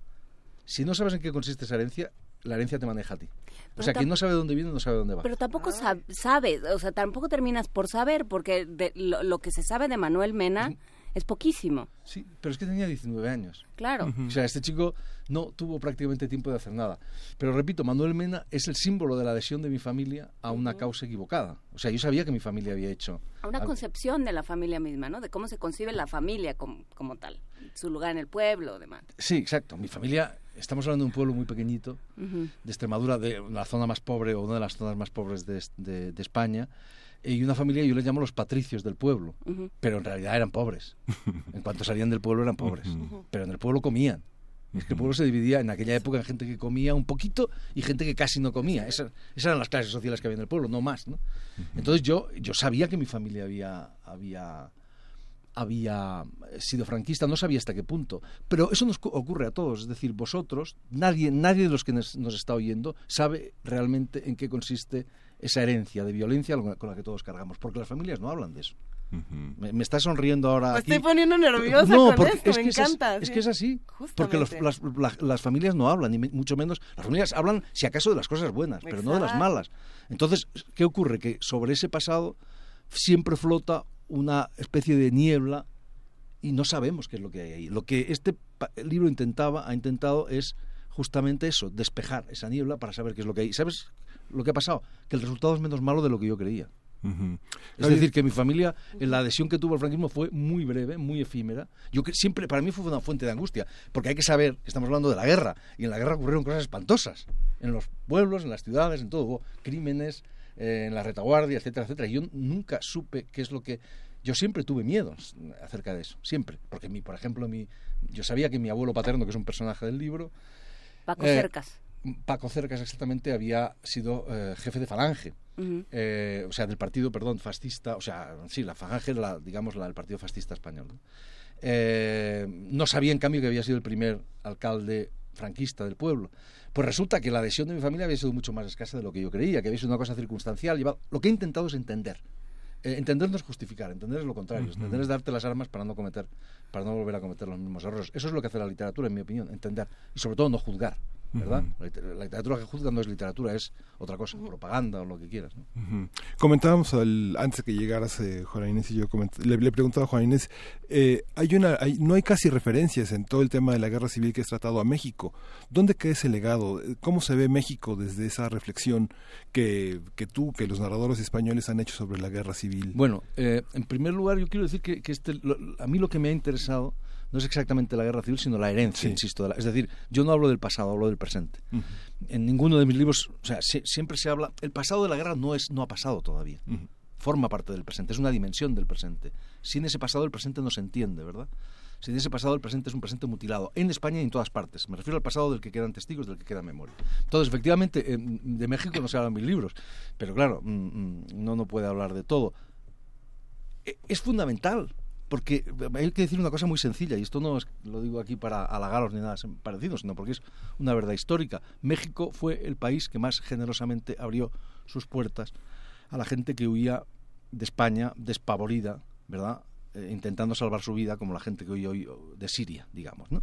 Speaker 42: Si no sabes en qué consiste esa herencia, la herencia te maneja a ti. o sea, quien no sabe dónde viene, no sabe dónde va.
Speaker 4: Pero tampoco sabes, o sea, tampoco terminas por saber, porque lo, que se sabe de Manuel Mena es poquísimo.
Speaker 42: Sí, pero es que tenía 19 años.
Speaker 4: Claro.
Speaker 42: O sea, este chico no tuvo prácticamente tiempo de hacer nada. Pero repito, Manuel Mena es el símbolo de la adhesión de mi familia a una causa equivocada. O sea, yo sabía que mi familia había hecho...
Speaker 4: A una concepción de la familia misma, ¿no? De cómo se concibe la familia como, como tal. Su lugar en el pueblo, demás.
Speaker 42: Sí, exacto. Mi familia estamos hablando de un pueblo muy pequeñito, de Extremadura, de la zona más pobre o una de las zonas más pobres de, España, y una familia, yo les llamo los patricios del pueblo, pero en realidad eran pobres. En cuanto salían del pueblo eran pobres, pero en el pueblo comían. Es que el pueblo se dividía en aquella época en gente que comía un poquito y gente que casi no comía. Esas, eran las clases sociales que había en el pueblo, no más. ¿no? Entonces yo, yo sabía que mi familia había, había, había sido franquista, no sabía hasta qué punto. Pero eso nos ocurre a todos. Es decir, vosotros, nadie, nadie de los que nos, nos está oyendo sabe realmente en qué consiste esa herencia de violencia con la que todos cargamos, porque las familias no hablan de eso me, está sonriendo ahora.
Speaker 43: Me estoy poniendo nerviosa
Speaker 42: no,
Speaker 43: con
Speaker 42: esto,
Speaker 43: me encanta.
Speaker 42: Es, que es así. Porque las, familias no hablan, ni mucho menos. Las familias hablan, si acaso, de las cosas buenas, pero no de las malas. Entonces, ¿qué ocurre? Que sobre ese pasado siempre flota una especie de niebla y no sabemos qué es lo que hay ahí. Lo que este libro intentaba, ha intentado es justamente eso, despejar esa niebla para saber qué es lo que hay. ¿Sabes lo que ha pasado? Que el resultado es menos malo de lo que yo creía. Es decir, que mi familia, la adhesión que tuvo al franquismo fue muy breve, muy efímera. Yo siempre, para mí fue una fuente de angustia, porque hay que saber, estamos hablando de la guerra, y en la guerra ocurrieron cosas espantosas, en los pueblos, en las ciudades, en todo, hubo crímenes, eh, en la retaguardia, etcétera, etcétera. Yo nunca supe qué es lo que yo siempre tuve miedos acerca de eso, siempre, porque mi, por ejemplo, mi, yo sabía que mi abuelo paterno, que es un personaje del libro,
Speaker 44: Paco eh, Cercas.
Speaker 42: Paco Cercas exactamente había sido eh, jefe de Falange, eh, o sea, del partido, perdón, fascista, o sea, sí, la Falange, la, digamos, la del partido fascista español. ¿no? Eh, no sabía, en cambio, que había sido el primer alcalde franquista del pueblo. Pues resulta que la adhesión de mi familia había sido mucho más escasa de lo que yo creía, que había sido una cosa circunstancial. Lo que he intentado es entender. entender no es justificar, entender es lo contrario. Entender es darte las armas para no cometer, para no volver a cometer los mismos errores. Eso es lo que hace la literatura, en mi opinión, entender. Y sobre todo no juzgar. ¿Verdad? la, literatura que juzga no es literatura, es otra cosa, propaganda o lo que quieras.
Speaker 45: Comentábamos antes de que llegaras, eh, Juan Inés y yo, le, le, preguntaba a Juan Inés, eh, hay una, no hay casi referencias en todo el tema de la guerra civil que es tratado a México. ¿Dónde queda ese legado? ¿Cómo se ve México desde esa reflexión que, que tú, que los narradores españoles han hecho sobre la guerra civil?
Speaker 42: Bueno, eh, en primer lugar yo quiero decir que, que este, a mí lo que me ha interesado no es exactamente la guerra civil, sino la herencia, insisto. es decir, yo no hablo del pasado, hablo del presente. En ninguno de mis libros, o sea, siempre se habla, el pasado de la guerra no es no ha pasado todavía. Forma parte del presente, es una dimensión del presente. Sin ese pasado el presente no se entiende, ¿verdad? Sin ese pasado el presente es un presente mutilado, en España y en todas partes. Me refiero al pasado del que quedan testigos, del que queda memoria. Entonces, efectivamente, de México no se hablan mis libros, pero claro, mm, mm, no no puede hablar de todo. E, es fundamental porque hay que decir una cosa muy sencilla, y esto no es, lo digo aquí para halagaros ni nada parecido, sino porque es una verdad histórica. México fue el país que más generosamente abrió sus puertas a la gente que huía de España despavorida, ¿verdad? Eh, intentando salvar su vida, como la gente que huía hoy de Siria, digamos, ¿no?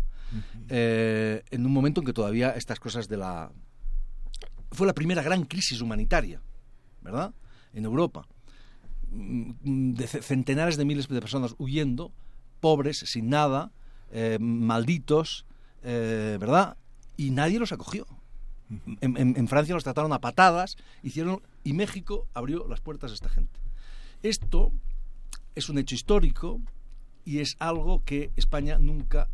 Speaker 42: Eh, en un momento en que todavía estas cosas de la... Fue la primera gran crisis humanitaria, ¿verdad? En Europa de centenares de miles de personas huyendo, pobres, sin nada, eh, malditos, eh, ¿verdad? Y nadie los acogió. En, Francia los trataron a patadas, hicieron y México abrió las puertas a esta gente. Esto es un hecho histórico y es algo que España nunca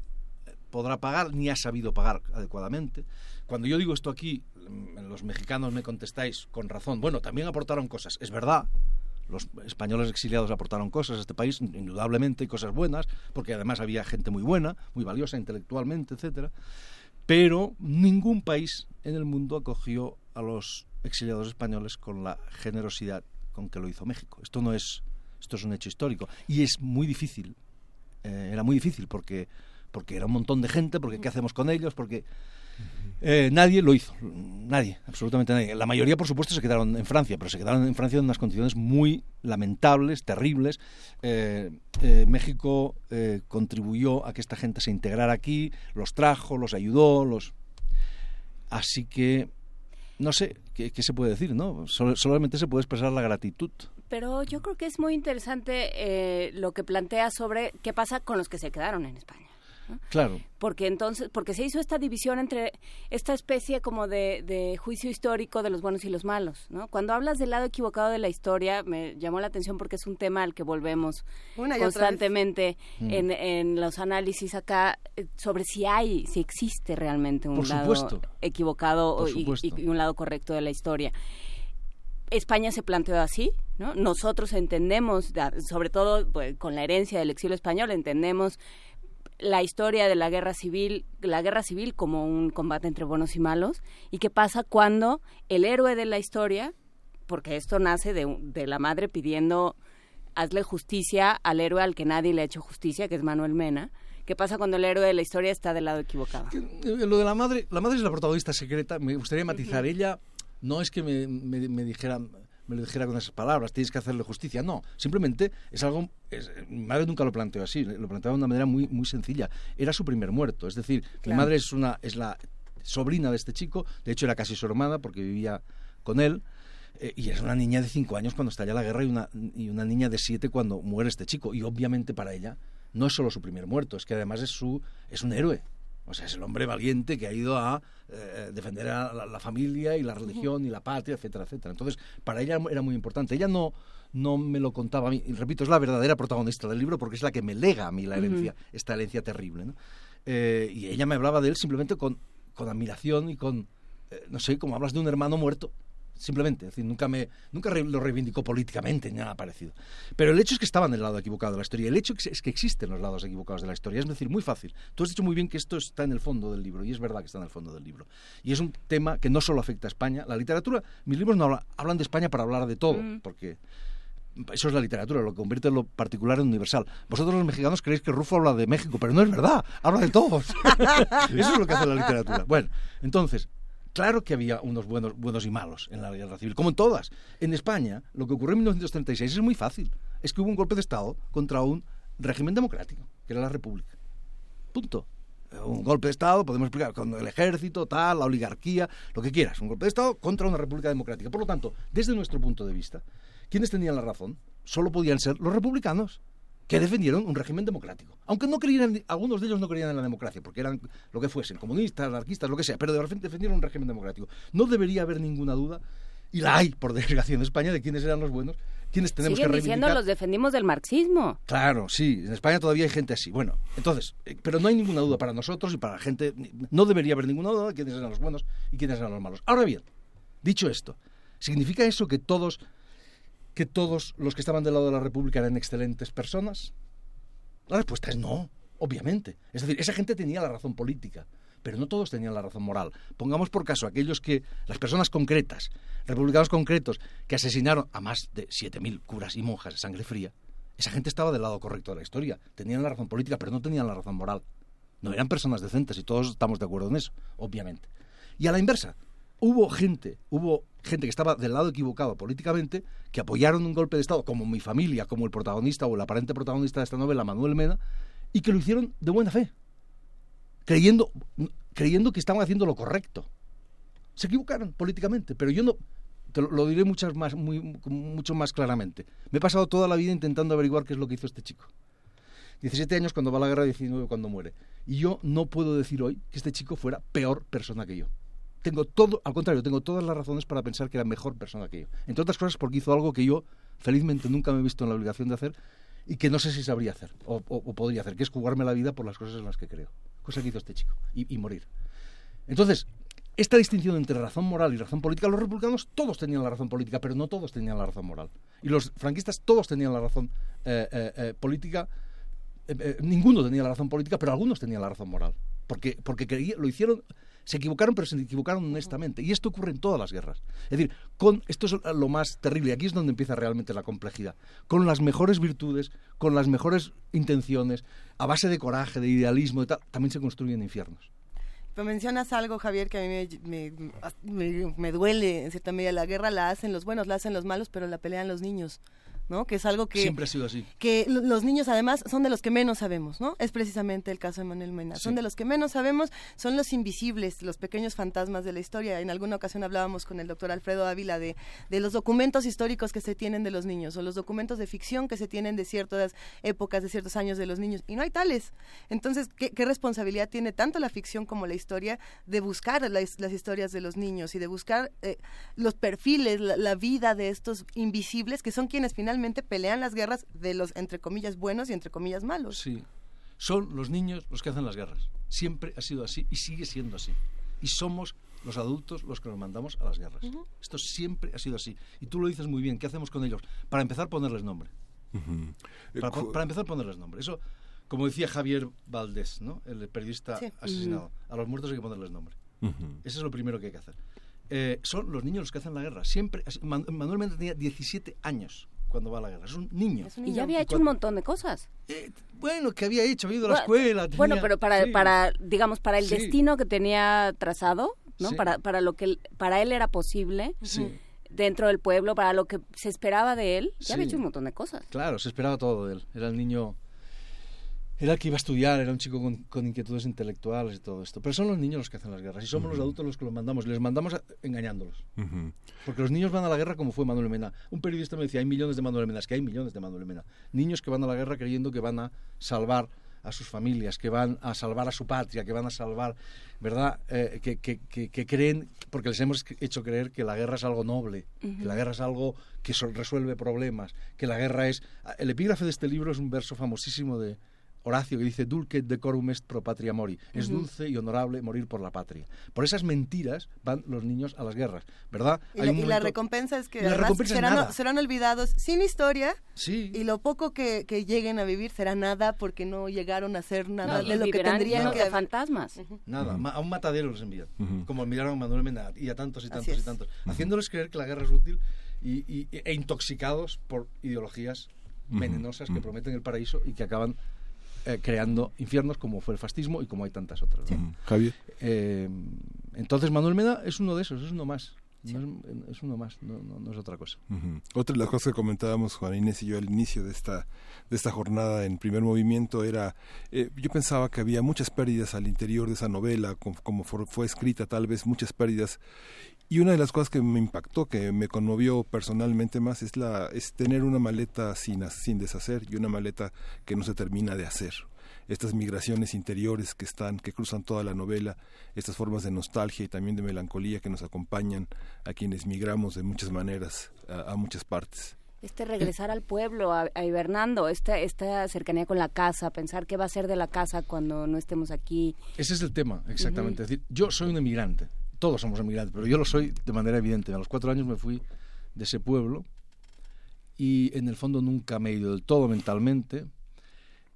Speaker 42: podrá pagar ni ha sabido pagar adecuadamente. Cuando yo digo esto aquí, mm, los mexicanos me contestáis con razón. Bueno, también aportaron cosas, es verdad, los españoles exiliados aportaron cosas a este país, indudablemente, cosas buenas, porque además había gente muy buena, muy valiosa intelectualmente, etcétera. Pero ningún país en el mundo acogió a los exiliados españoles con la generosidad con que lo hizo México. Esto no es, esto es un hecho histórico y es muy difícil. Eh, era muy difícil porque porque era un montón de gente, porque qué hacemos con ellos, porque eh, nadie lo hizo, nadie, absolutamente nadie. La mayoría, por supuesto, se quedaron en Francia, pero se quedaron en Francia en unas condiciones muy lamentables, terribles. Eh, eh, México contribuyó a que esta gente se integrara aquí, los trajo, los ayudó, los... Así que, no sé, ¿qué, se puede decir? no Solamente se puede expresar la gratitud.
Speaker 44: Pero yo creo que es muy interesante lo que plantea sobre qué pasa con los que se quedaron en España.
Speaker 42: Claro.
Speaker 4: Porque entonces, porque se hizo esta división entre esta especie como de, de, juicio histórico de los buenos y los malos, ¿no? Cuando hablas del lado equivocado de la historia, me llamó la atención porque es un tema al que volvemos constantemente mm. en, en, los análisis acá eh, sobre si hay, si existe realmente un lado equivocado y, y un lado correcto de la historia. España se planteó así, ¿no? Nosotros entendemos, sobre todo pues, con la herencia del exilio español, entendemos la historia de la guerra civil, la guerra civil como un combate entre buenos y malos, y qué pasa cuando el héroe de la historia, porque esto nace de, de la madre pidiendo hazle justicia al héroe al que nadie le ha hecho justicia, que es Manuel Mena, ¿Qué pasa cuando el héroe de la historia está del lado equivocado?
Speaker 42: Eh, lo de la madre, la madre es la protagonista secreta. Me gustaría matizar. Ella no es que me, me, dijera me lo dijera con esas palabras, tienes que hacerle justicia. No, simplemente es algo. mi madre nunca lo planteó así, lo planteaba de una manera muy, muy sencilla. Era su primer muerto. Es decir, mi madre es, una, es la sobrina de este chico, de hecho era casi su hermana porque vivía con él. Eh, y es una niña de cinco años cuando estalla la guerra y una, y una niña de siete cuando muere este chico. Y obviamente para ella no es solo su primer muerto, es que además es, su, es un héroe. O sea, es el hombre valiente que ha ido a eh, defender a la, familia y la religión y la patria, etcétera, etcétera. Entonces, para ella era muy importante. Ella no, no me lo contaba a mí. Y repito, es la verdadera protagonista del libro porque es la que me lega a mí la herencia, esta herencia terrible. Eh, y ella me hablaba de él simplemente con, con admiración y con, eh, no sé, como hablas de un hermano muerto simplemente. Es decir, nunca, me, nunca lo reivindicó políticamente ni nada parecido. Pero el hecho es que estaba en el lado equivocado de la historia. El hecho es que existen los lados equivocados de la historia. Es decir, muy fácil. Tú has dicho muy bien que esto está en el fondo del libro, y es verdad que está en el fondo del libro. Y es un tema que no solo afecta a España. La literatura, mis libros no hablan, de España para hablar de todo, mm. porque eso es la literatura, lo que convierte lo particular en universal. Vosotros los mexicanos creéis que Rufo habla de México, pero no es verdad, habla de todos. eso es lo que hace la literatura. Bueno, entonces, Claro que había unos buenos, buenos y malos en la guerra civil, como en todas. En España, lo que ocurrió en 1936 es muy fácil. Es que hubo un golpe de Estado contra un régimen democrático, que era la República. Punto. Un golpe de Estado, podemos explicar, con el ejército, tal, la oligarquía, lo que quieras. Un golpe de Estado contra una república democrática. Por lo tanto, desde nuestro punto de vista, ¿quiénes tenían la razón? Solo podían ser los republicanos que defendieron un régimen democrático. Aunque no creían, algunos de ellos no creían en la democracia, porque eran lo que fuesen, comunistas, anarquistas, lo que sea, pero de repente defendieron un régimen democrático. No debería haber ninguna duda, y la hay, por desgracia, en España, de quiénes eran los buenos, quiénes tenemos que reivindicar.
Speaker 4: diciendo los defendimos del marxismo.
Speaker 42: Claro, sí, en España todavía hay gente así. Bueno, entonces, eh, pero no hay ninguna duda para nosotros y para la gente, no debería haber ninguna duda de quiénes eran los buenos y quiénes eran los malos. Ahora bien, dicho esto, ¿significa eso que todos que todos los que estaban del lado de la República eran excelentes personas? La respuesta es no, obviamente. Es decir, esa gente tenía la razón política, pero no todos tenían la razón moral. Pongamos por caso aquellos que, las personas concretas, republicanos concretos, que asesinaron a más de 7.000 curas y monjas de sangre fría, esa gente estaba del lado correcto de la historia. Tenían la razón política, pero no tenían la razón moral. No eran personas decentes y todos estamos de acuerdo en eso, obviamente. Y a la inversa, hubo gente, hubo gente que estaba del lado equivocado políticamente, que apoyaron un golpe de Estado, como mi familia, como el protagonista o el aparente protagonista de esta novela, Manuel Mena, y que lo hicieron de buena fe, creyendo, creyendo que estaban haciendo lo correcto. Se equivocaron políticamente, pero yo no, te lo, diré muchas más, mucho más claramente. Me he pasado toda la vida intentando averiguar qué es lo que hizo este chico. 17 años cuando va a la guerra, 19 cuando muere. Y yo no puedo decir hoy que este chico fuera peor persona que yo tengo todo, al contrario, tengo todas las razones para pensar que era mejor persona que yo. Entre otras cosas porque hizo algo que yo, felizmente, nunca me he visto en la obligación de hacer y que no sé si sabría hacer o, podría hacer, que es jugarme la vida por las cosas en las que creo. Cosa que hizo este chico. Y, morir. Entonces, esta distinción entre razón moral y razón política, los republicanos todos tenían la razón política, pero no todos tenían la razón moral. Y los franquistas todos tenían la razón eh, eh, eh, política, ninguno tenía la razón política, pero algunos tenían la razón moral. Porque, porque lo hicieron se equivocaron, pero se equivocaron honestamente. Y esto ocurre en todas las guerras. Es decir, con, esto es lo más terrible. Aquí es donde empieza realmente la complejidad. Con las mejores virtudes, con las mejores intenciones, a base de coraje, de idealismo y tal, también se construyen infiernos.
Speaker 3: Pero mencionas algo, Javier, que a mí me, me, duele en cierta medida. La guerra la hacen los buenos, la hacen los malos, pero la pelean los niños. ¿No? Que es algo que...
Speaker 42: Siempre ha sido así.
Speaker 3: Que los niños además son de los que menos sabemos, ¿no? Es precisamente el caso de Manuel Mena. Son de los que menos sabemos, son los invisibles, los pequeños fantasmas de la historia. En alguna ocasión hablábamos con el doctor Alfredo Ávila de, de los documentos históricos que se tienen de los niños o los documentos de ficción que se tienen de ciertas épocas, de ciertos años de los niños. Y no hay tales. Entonces, ¿qué, responsabilidad tiene tanto la ficción como la historia de buscar las, historias de los niños y de buscar eh, los perfiles, la, la vida de estos invisibles que son quienes finalmente pelean las guerras de los, entre comillas, buenos y entre comillas malos.
Speaker 42: Sí. Son los niños los que hacen las guerras. Siempre ha sido así y sigue siendo así. Y somos los adultos los que nos mandamos a las guerras. Esto siempre ha sido así. Y tú lo dices muy bien. ¿Qué hacemos con ellos? Para empezar, ponerles nombre. para, empezar, ponerles nombre. Eso, como decía Javier Valdés, ¿no? el periodista asesinado. A los muertos hay que ponerles nombre. Eso es lo primero que hay que hacer. Eh, son los niños los que hacen la guerra. Siempre, Manuel Méndez tenía 17 años cuando va a la guerra. Es un niño.
Speaker 4: Y ya había hecho un montón de cosas.
Speaker 42: Eh, bueno, que había hecho, había ido a la escuela.
Speaker 4: bueno, pero para, para, digamos, para el destino que tenía trazado, ¿no? Para, para lo que para él era posible. Dentro del pueblo, para lo que se esperaba de él, ya había hecho un montón de cosas.
Speaker 42: Claro, se esperaba todo de él. Era el niño era el que iba a estudiar, era un chico con, inquietudes intelectuales y todo esto. Pero son los niños los que hacen las guerras y somos los adultos los que los mandamos. Les mandamos engañándolos. Porque los niños van a la guerra como fue Manuel Mena. Un periodista me decía, hay millones de Manuel Mena. Es que hay millones de Manuel Mena. Niños que van a la guerra creyendo que van a salvar a sus familias, que van a salvar a su patria, que van a salvar, ¿verdad? Eh, que, que, que, creen, porque les hemos hecho creer que la guerra es algo noble, que la guerra es algo que resuelve problemas, que la guerra es... El epígrafe de este libro es un verso famosísimo de, Horacio que dice dulce decorum est pro patria mori. Es dulce y honorable morir por la patria. Por esas mentiras van los niños a las guerras, ¿verdad?
Speaker 3: Y, la, recompensa es que serán, olvidados sin historia
Speaker 42: sí.
Speaker 3: y lo poco que, lleguen a vivir será nada porque no llegaron a hacer nada, de lo que tendrían que...
Speaker 4: de fantasmas.
Speaker 42: Nada, a un matadero los envían, como miraron a Manuel Mena y a tantos y tantos y tantos, haciéndoles creer que la guerra es útil y, e intoxicados por ideologías venenosas que prometen el paraíso y que acaban eh, creando infiernos como fue el fascismo y como hay tantas otras.
Speaker 2: Javier.
Speaker 42: Eh, entonces Manuel Meda es uno de esos, es uno más. es, uno más, no, es otra cosa.
Speaker 2: Otra de las cosas que comentábamos Juan Inés y yo al inicio de esta de esta jornada en primer movimiento era eh, yo pensaba que había muchas pérdidas al interior de esa novela como, como fue escrita tal vez muchas pérdidas y una de las cosas que me impactó, que me conmovió personalmente más, es, la, es tener una maleta sin, sin deshacer y una maleta que no se termina de hacer. Estas migraciones interiores que están, que cruzan toda la novela, estas formas de nostalgia y también de melancolía que nos acompañan a quienes migramos de muchas maneras a, muchas partes
Speaker 4: este regresar al pueblo, a, hibernando, esta, esta cercanía con la casa, pensar qué va a ser de la casa cuando no estemos aquí.
Speaker 42: Ese es el tema, exactamente. Es decir, yo soy un emigrante, todos somos emigrantes, pero yo lo soy de manera evidente. A los cuatro años me fui de ese pueblo y en el fondo nunca me he ido del todo mentalmente.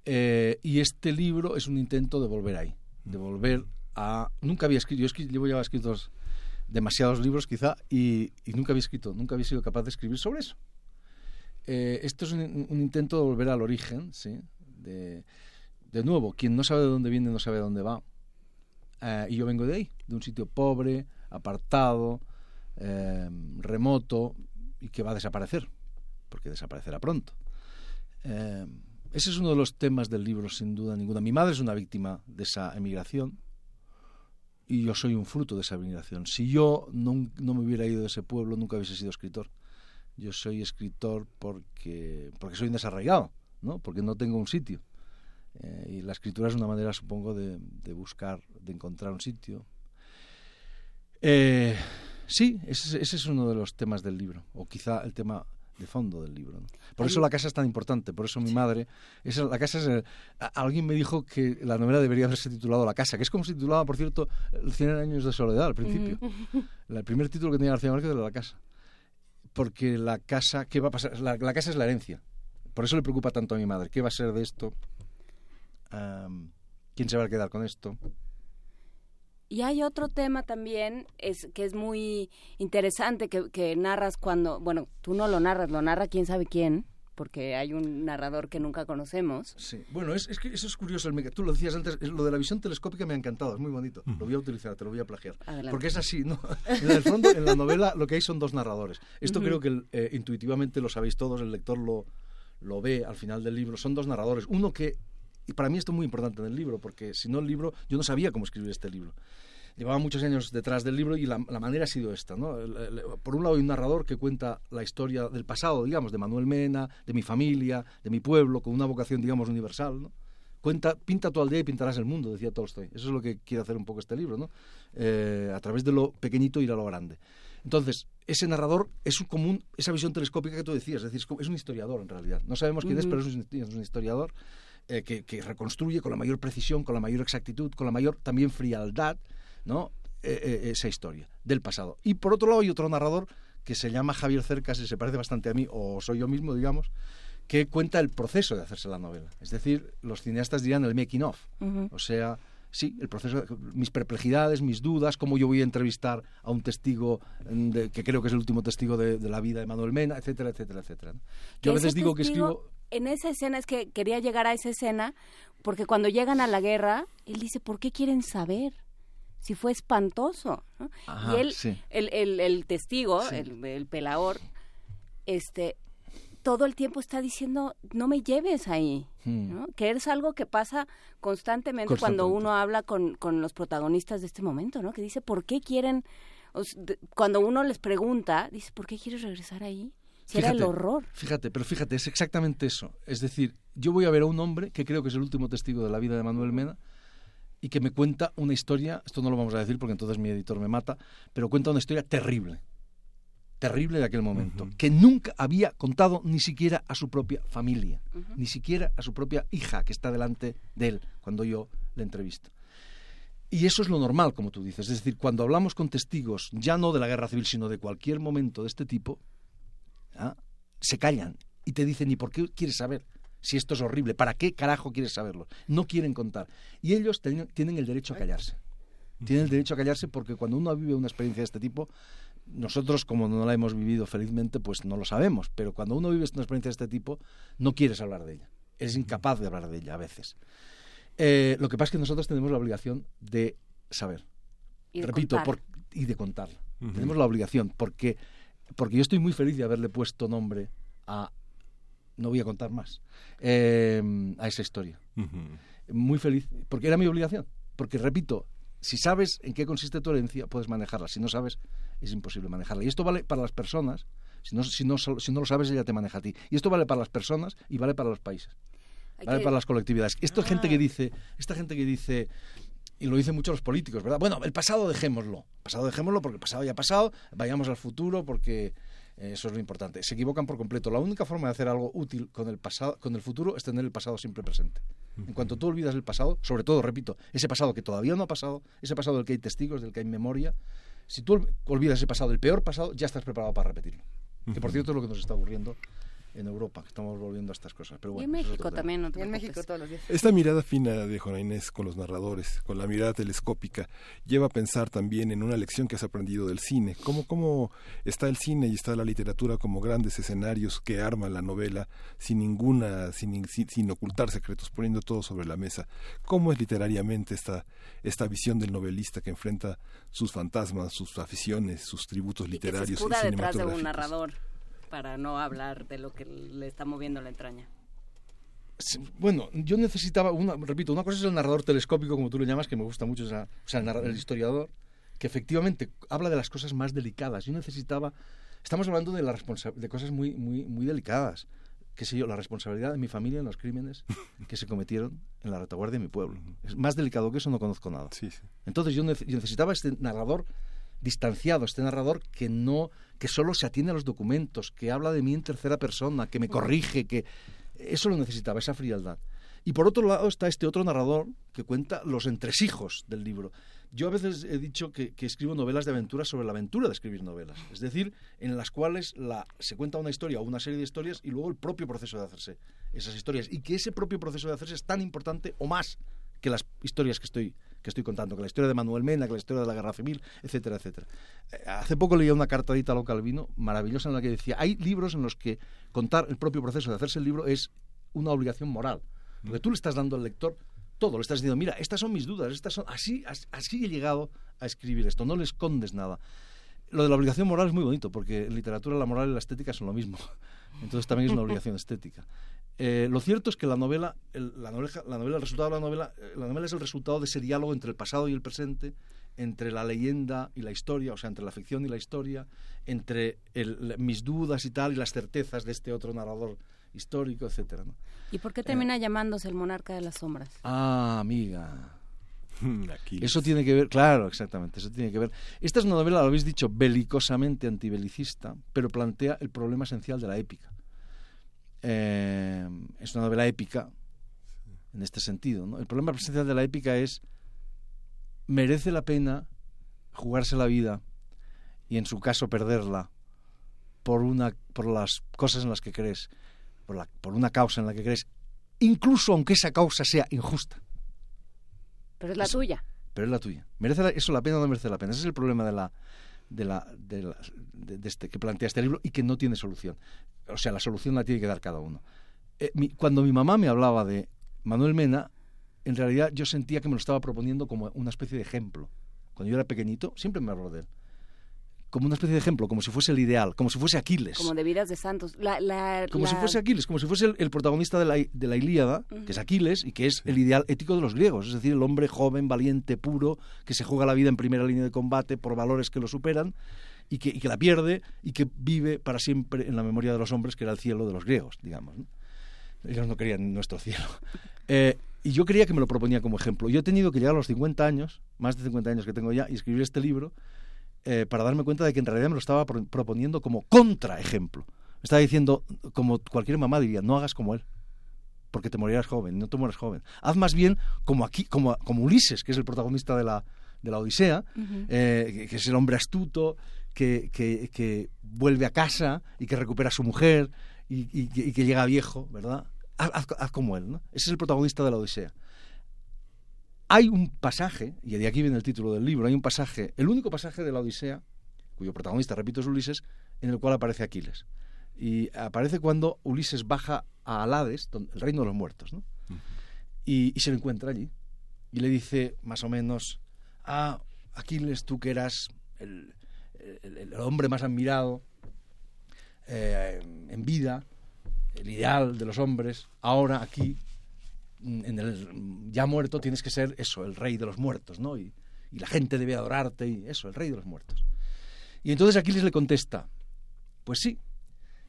Speaker 42: Eh, y este libro es un intento de volver ahí, de volver a... Nunca había escrito, yo llevo ya escritos demasiados libros quizá y, nunca había escrito, nunca había sido capaz de escribir sobre eso. Eh, esto es un, intento de volver al origen, ¿sí? De, de nuevo, quien no sabe de dónde viene no sabe de dónde va. Eh, y yo vengo de ahí, de un sitio pobre, apartado, eh, remoto y que va a desaparecer, porque desaparecerá pronto. Eh, ese es uno de los temas del libro, sin duda ninguna. Mi madre es una víctima de esa emigración y yo soy un fruto de esa emigración. Si yo no, no me hubiera ido de ese pueblo, nunca hubiese sido escritor. Yo soy escritor porque, porque soy un desarraigado, ¿no? porque no tengo un sitio. Eh, y la escritura es una manera, supongo, de, buscar, de encontrar un sitio. Eh, sí, ese, es uno de los temas del libro, o quizá el tema de fondo del libro. Por eso la casa es tan importante, por eso mi madre... la casa es, alguien me dijo que la novela debería haberse titulado La casa, que es como se titulaba, por cierto, El 100 años de soledad al principio. El primer título que tenía García Márquez era La casa. Porque la casa, ¿qué va a pasar? la casa es la herencia. Por eso le preocupa tanto a mi madre. ¿Qué va a ser de esto? Quién se va a quedar con esto.
Speaker 4: Y hay otro tema también es que es muy interesante que, narras cuando, bueno, tú no lo narras, lo narra quién sabe quién, porque hay un narrador que nunca conocemos.
Speaker 42: Sí, bueno, es, que eso es curioso. El, tú lo decías antes, lo de la visión telescópica me ha encantado, es muy bonito. Lo voy a utilizar, te lo voy a plagiar. Porque es así, ¿no? En el fondo, en la novela lo que hay son dos narradores. Esto creo que eh, intuitivamente lo sabéis todos, el lector lo, lo ve al final del libro. Son dos narradores. Uno que, y para mí esto es muy importante en el libro, porque si no el libro, yo no sabía cómo escribir este libro llevaba muchos años detrás del libro y la, manera ha sido esta. ¿no? por un lado hay un narrador que cuenta la historia del pasado, digamos, de Manuel Mena, de mi familia, de mi pueblo, con una vocación, digamos, universal. ¿no? Cuenta, pinta tu aldea y pintarás el mundo, decía Tolstoy. Eso es lo que quiere hacer un poco este libro, ¿no? Eh, a través de lo pequeñito ir a lo grande. Entonces, ese narrador es un común, esa visión telescópica que tú decías, es decir, es un historiador en realidad. No sabemos quién es, pero es un, historiador eh, que, que, reconstruye con la mayor precisión, con la mayor exactitud, con la mayor también frialdad ¿no? Eh, eh, esa historia del pasado. Y por otro lado hay otro narrador que se llama Javier Cercas y se parece bastante a mí, o soy yo mismo, digamos, que cuenta el proceso de hacerse la novela. Es decir, los cineastas dirían el making of. O sea, sí, el proceso, mis perplejidades, mis dudas, cómo yo voy a entrevistar a un testigo que creo que es el último testigo de, la vida de Manuel Mena, etcétera, etcétera, etcétera. Yo a veces digo que escribo...
Speaker 4: En esa escena es que quería llegar a esa escena porque cuando llegan a la guerra, él dice, ¿por qué quieren saber? si fue espantoso. y él, el, el, testigo, el, el, pelador, este, todo el tiempo está diciendo, no me lleves ahí, hmm. que es algo que pasa constantemente, cuando uno habla con, con, los protagonistas de este momento, ¿no? que dice, ¿por qué quieren, cuando uno les pregunta, dice, ¿por qué quieres regresar ahí? Si era el horror.
Speaker 42: Fíjate, pero fíjate, es exactamente eso. Es decir, yo voy a ver a un hombre que creo que es el último testigo de la vida de Manuel Mena, y que me cuenta una historia, esto no lo vamos a decir porque entonces mi editor me mata, pero cuenta una historia terrible, terrible de aquel momento, que nunca había contado ni siquiera a su propia familia, ni siquiera a su propia hija que está delante de él cuando yo le entrevisto. Y eso es lo normal, como tú dices. Es decir, cuando hablamos con testigos, ya no de la guerra civil, sino de cualquier momento de este tipo, ¿ah? se callan y te dicen, ¿y por qué quieres saber? si esto es horrible, ¿para qué carajo quieres saberlo? No quieren contar. Y ellos tienen el derecho a callarse. Tienen el derecho a callarse porque cuando uno vive una experiencia de este tipo, nosotros como no la hemos vivido felizmente, pues no lo sabemos, pero cuando uno vive una experiencia de este tipo, no quieres hablar de ella. Eres incapaz de hablar de ella a veces. Eh, lo que pasa es que nosotros tenemos la obligación de saber.
Speaker 4: Y
Speaker 42: Repito, y de contarla. Tenemos la obligación, porque, porque yo estoy muy feliz de haberle puesto nombre a no voy a contar más, eh, a esa historia. Muy feliz, porque era mi obligación. Porque, repito, si sabes en qué consiste tu herencia, puedes manejarla. Si no sabes, es imposible manejarla. Y esto vale para las personas. Si no, si no, si no lo sabes, ella te maneja a ti. Y esto vale para las personas y vale para los países. Vale para las colectividades. Esta gente que dice, esta gente que dice, y lo dicen muchos los políticos, ¿verdad? Bueno, el pasado dejémoslo. El pasado dejémoslo porque el pasado ya ha pasado, vayamos al futuro porque eso es lo importante. Se equivocan por completo. La única forma de hacer algo útil con el pasado, con el futuro, es tener el pasado siempre presente. En cuanto tú olvidas el pasado, sobre todo, repito, ese pasado que todavía no ha pasado, ese pasado del que hay testigos, del que hay memoria, si tú olvidas ese pasado, el peor pasado, ya estás preparado para repetirlo. Que por cierto es lo que nos está ocurriendo en Europa, que estamos volviendo a estas cosas. Pero bueno,
Speaker 4: y en México también,
Speaker 3: y en México todos los días.
Speaker 2: Esta mirada fina de Juana Inés con los narradores, con la mirada telescópica, lleva a pensar también en una lección que has aprendido del cine. ¿Cómo, cómo está el cine y está la literatura como grandes escenarios que arman la novela sin ninguna, sin, sin, ocultar secretos, poniendo todo sobre la mesa? ¿Cómo es literariamente esta, esta visión del novelista que enfrenta sus fantasmas, sus aficiones, sus tributos literarios
Speaker 4: y, que se detrás de un narrador para no hablar de lo que le está moviendo la entraña.
Speaker 42: Bueno, yo necesitaba, una, repito, una cosa es el narrador telescópico, como tú lo llamas, que me gusta mucho, o sea, el, el historiador, que efectivamente habla de las cosas más delicadas. Yo necesitaba, estamos hablando de, la de cosas muy, muy, muy delicadas, qué sé yo, la responsabilidad de mi familia en los crímenes que se cometieron en la retaguardia de mi pueblo. Es más delicado que eso, no conozco nada. Entonces yo, necesitaba este narrador distanciado, este narrador que no, que solo se atiende a los documentos, que habla de mí en tercera persona, que me corrige, que eso lo necesitaba, esa frialdad. Y por otro lado está este otro narrador que cuenta los entresijos del libro. Yo a veces he dicho que, escribo novelas de aventura sobre la aventura de escribir novelas, es decir, en las cuales la, se cuenta una historia o una serie de historias y luego el propio proceso de hacerse esas historias. Y que ese propio proceso de hacerse es tan importante o más que las historias que estoy que estoy contando, que la historia de Manuel Mena, que la historia de la Guerra Civil, etcétera, etcétera. Eh, hace poco leía una carta de Italo Calvino maravillosa en la que decía, hay libros en los que contar el propio proceso de hacerse el libro es una obligación moral, porque tú le estás dando al lector todo, le estás diciendo, mira, estas son mis dudas, estas son así, así he llegado a escribir esto, no le escondes nada. Lo de la obligación moral es muy bonito, porque en literatura la moral y la estética son lo mismo. Entonces también es una obligación estética. Eh, lo cierto es que la novela, la novela, la novela, el resultado de la novela, eh, la novela es el resultado de ese diálogo entre el pasado y el presente, entre la leyenda y la historia, o sea, entre la ficción y la historia, entre mis dudas y tal y las certezas de este otro narrador histórico, etcétera.
Speaker 4: ¿Y por qué termina eh, llamándose el monarca de las sombras?
Speaker 42: Ah, amiga. Eso tiene que ver, claro, exactamente, eso tiene que ver. Esta es una novela, lo habéis dicho, belicosamente antibelicista, pero plantea el problema esencial de la épica. Eh, es una novela épica en este sentido. ¿no? El problema esencial de la épica es, merece la pena jugarse la vida y en su caso perderla por, una, por las cosas en las que crees, por, la, por una causa en la que crees, incluso aunque esa causa sea injusta.
Speaker 4: Pero es la tuya.
Speaker 42: Pero es la tuya. ¿Merece eso la pena o no merece la pena? Ese es el problema de la, de la, de, este, que plantea este libro y que no tiene solución. O sea, la solución la tiene que dar cada uno. Eh, cuando mi mamá me hablaba de Manuel Mena, en realidad yo sentía que me lo estaba proponiendo como una especie de ejemplo. Cuando yo era pequeñito, siempre me habló de él como una especie de ejemplo, como si fuese el ideal, como si fuese Aquiles.
Speaker 4: Como de vidas de santos. La,
Speaker 42: como si fuese Aquiles, como si fuese el, protagonista de la, de la Ilíada, que es Aquiles, y que es el ideal ético de los griegos, es decir, el hombre joven, valiente, puro, que se juega la vida en primera línea de combate por valores que lo superan, y que, y que la pierde, y que vive para siempre en la memoria de los hombres, que era el cielo de los griegos, digamos. Ellos no querían nuestro cielo. Eh, y yo creía que me lo proponía como ejemplo. Yo he tenido que llegar a los 50 años, más de 50 años que tengo ya, y escribir este libro, eh, para darme cuenta de que en realidad me lo estaba proponiendo como contraejemplo. Me estaba diciendo, como cualquier mamá diría, no hagas como él, porque te morirás joven, no te mueres joven. Haz más bien como aquí, como, como Ulises, que es el protagonista de la, de la Odisea, eh, que, es el hombre astuto, que, que, vuelve a casa y que recupera a su mujer y, que llega viejo, ¿verdad? Haz, haz, como él, ¿no? Ese es el protagonista de la Odisea. Hay un pasaje, y de aquí viene el título del libro, hay un pasaje, el único pasaje de la Odisea, cuyo protagonista, repito, es Ulises, en el cual aparece Aquiles. Y aparece cuando Ulises baja a Alades, el reino de los muertos, ¿no? y, se lo encuentra allí. Y le dice, más o menos, ah, Aquiles, tú que eras el, hombre más admirado eh, en vida, el ideal de los hombres, ahora aquí en el ya muerto tienes que ser eso, el rey de los muertos, ¿no? Y, la gente debe adorarte y eso, el rey de los muertos. Y entonces Aquiles le contesta, pues sí,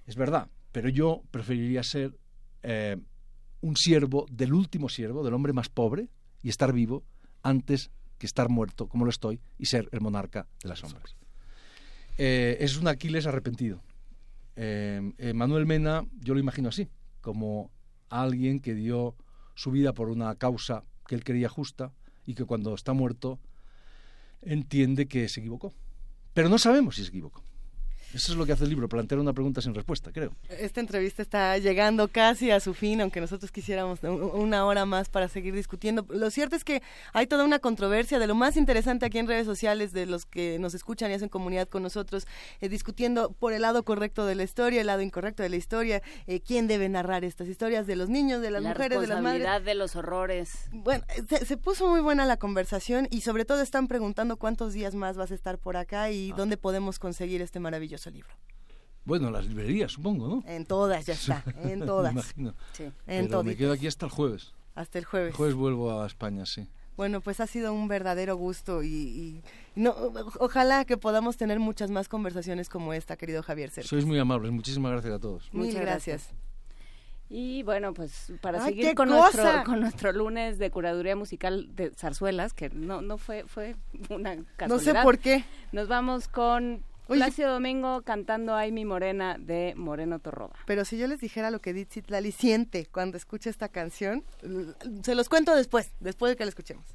Speaker 42: es verdad, pero yo preferiría ser eh, un siervo del último siervo, del hombre más pobre, y estar vivo antes que estar muerto, como lo estoy, y ser el monarca de las sombras. Eh, es un Aquiles arrepentido. Eh, Manuel Mena, yo lo imagino así, como alguien que dio su vida por una causa que él creía justa y que cuando está muerto entiende que se equivocó. Pero no sabemos si se equivocó. Eso es lo que hace el libro, plantear una pregunta sin respuesta, creo.
Speaker 3: Esta entrevista está llegando casi a su fin, aunque nosotros quisiéramos una hora más para seguir discutiendo. Lo cierto es que hay toda una controversia de lo más interesante aquí en redes sociales, de los que nos escuchan y hacen comunidad con nosotros, eh, discutiendo por el lado correcto de la historia, el lado incorrecto de la historia, eh, quién debe narrar estas historias, de los niños, de las mujeres, de las madres.
Speaker 4: de los horrores.
Speaker 3: Bueno, se, se, puso muy buena la conversación y sobre todo están preguntando cuántos días más vas a estar por acá y ah. dónde podemos conseguir este maravilloso libro?
Speaker 42: Bueno, en las librerías, supongo, ¿no?
Speaker 3: En todas, ya está, en todas.
Speaker 42: Me imagino. En me quedo aquí hasta el jueves.
Speaker 3: Hasta el jueves.
Speaker 42: El jueves vuelvo a España, sí.
Speaker 3: Bueno, pues ha sido un verdadero gusto y, no, ojalá que podamos tener muchas más conversaciones como esta, querido Javier Cercas.
Speaker 42: Sois muy amables, muchísimas gracias a todos.
Speaker 3: Muchas gracias.
Speaker 4: Y bueno, pues para seguir con nuestro, con nuestro lunes de curaduría musical de zarzuelas, que no, no fue, fue una casualidad.
Speaker 3: No sé por qué.
Speaker 4: Nos vamos con Oye, Domingo cantando Ay mi morena de Moreno Torroba.
Speaker 3: Pero si yo les dijera lo que Dixit Lali siente cuando escucha esta canción, se los cuento después, después de que la escuchemos.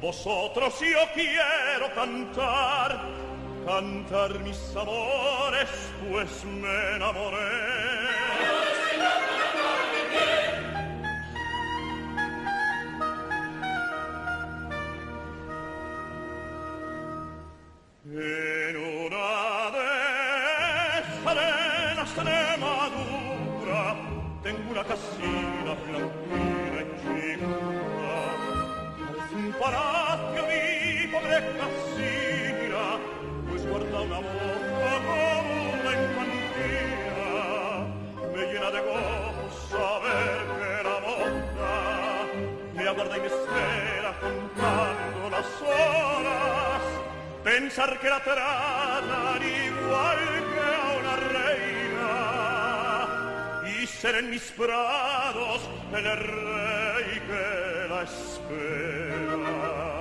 Speaker 24: Vosotros yo quiero cantar, cantar mis amores, pues me enamoré. e il re che l'aspetta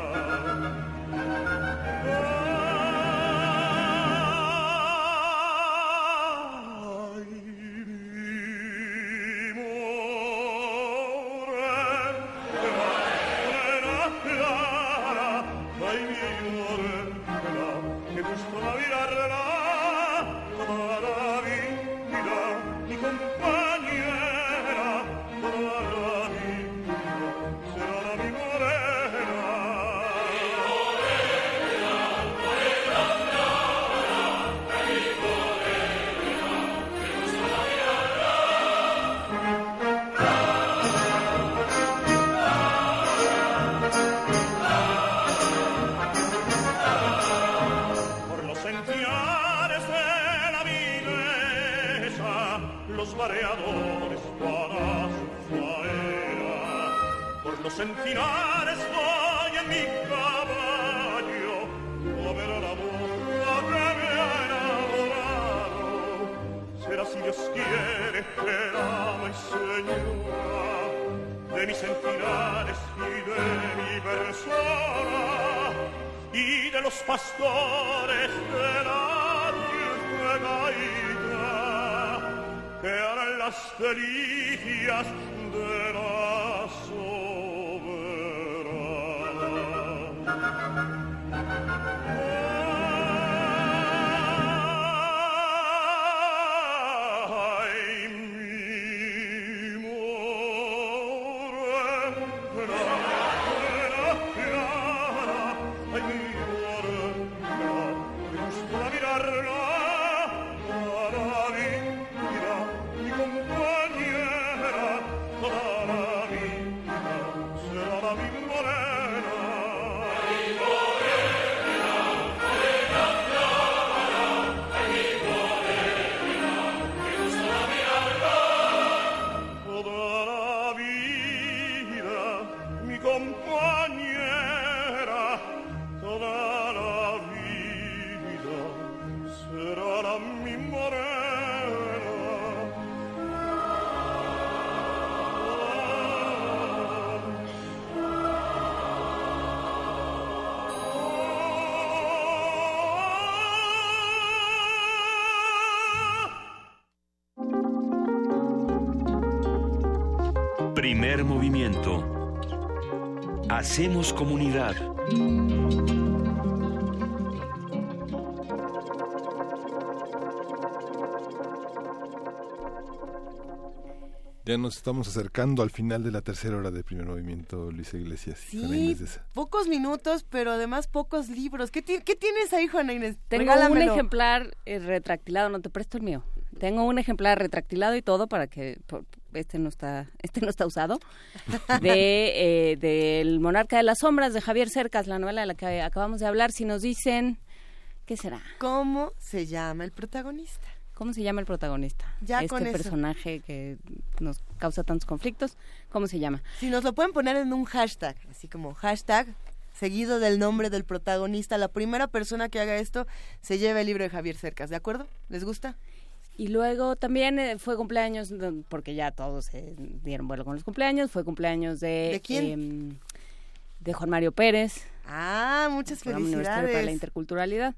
Speaker 1: Primer movimiento. Hacemos comunidad.
Speaker 2: Ya nos estamos acercando al final de la tercera hora del primer movimiento, Luisa Iglesias. Juana
Speaker 3: Sí,
Speaker 2: Inés de
Speaker 3: pocos minutos, pero además pocos libros. ¿Qué, ti- qué tienes ahí, Juana Inés?
Speaker 4: Tengo un ejemplar eh, retractilado, no te presto el mío. Tengo un ejemplar retractilado y todo para que por- este no está este no está usado de eh, del Monarca de las Sombras de Javier Cercas, la novela de la que acabamos de hablar. Si nos dicen ¿qué será?
Speaker 3: ¿Cómo se llama el protagonista?
Speaker 4: ¿Cómo se llama el protagonista?
Speaker 3: Ya
Speaker 4: este
Speaker 3: con
Speaker 4: personaje que nos causa tantos conflictos, ¿cómo se llama?
Speaker 3: Si nos lo pueden poner en un hashtag, así como hashtag seguido del nombre del protagonista, la primera persona que haga esto se lleva el libro de Javier Cercas, ¿de acuerdo? ¿Les gusta?
Speaker 4: Y luego también eh, fue cumpleaños, porque ya todos se dieron vuelo con los cumpleaños, fue cumpleaños de...
Speaker 3: ¿De quién?
Speaker 4: em, de Juan Mario Pérez.
Speaker 3: Ah, muchas
Speaker 4: Programa Universitario para la
Speaker 3: felicidades.
Speaker 4: interculturalidad.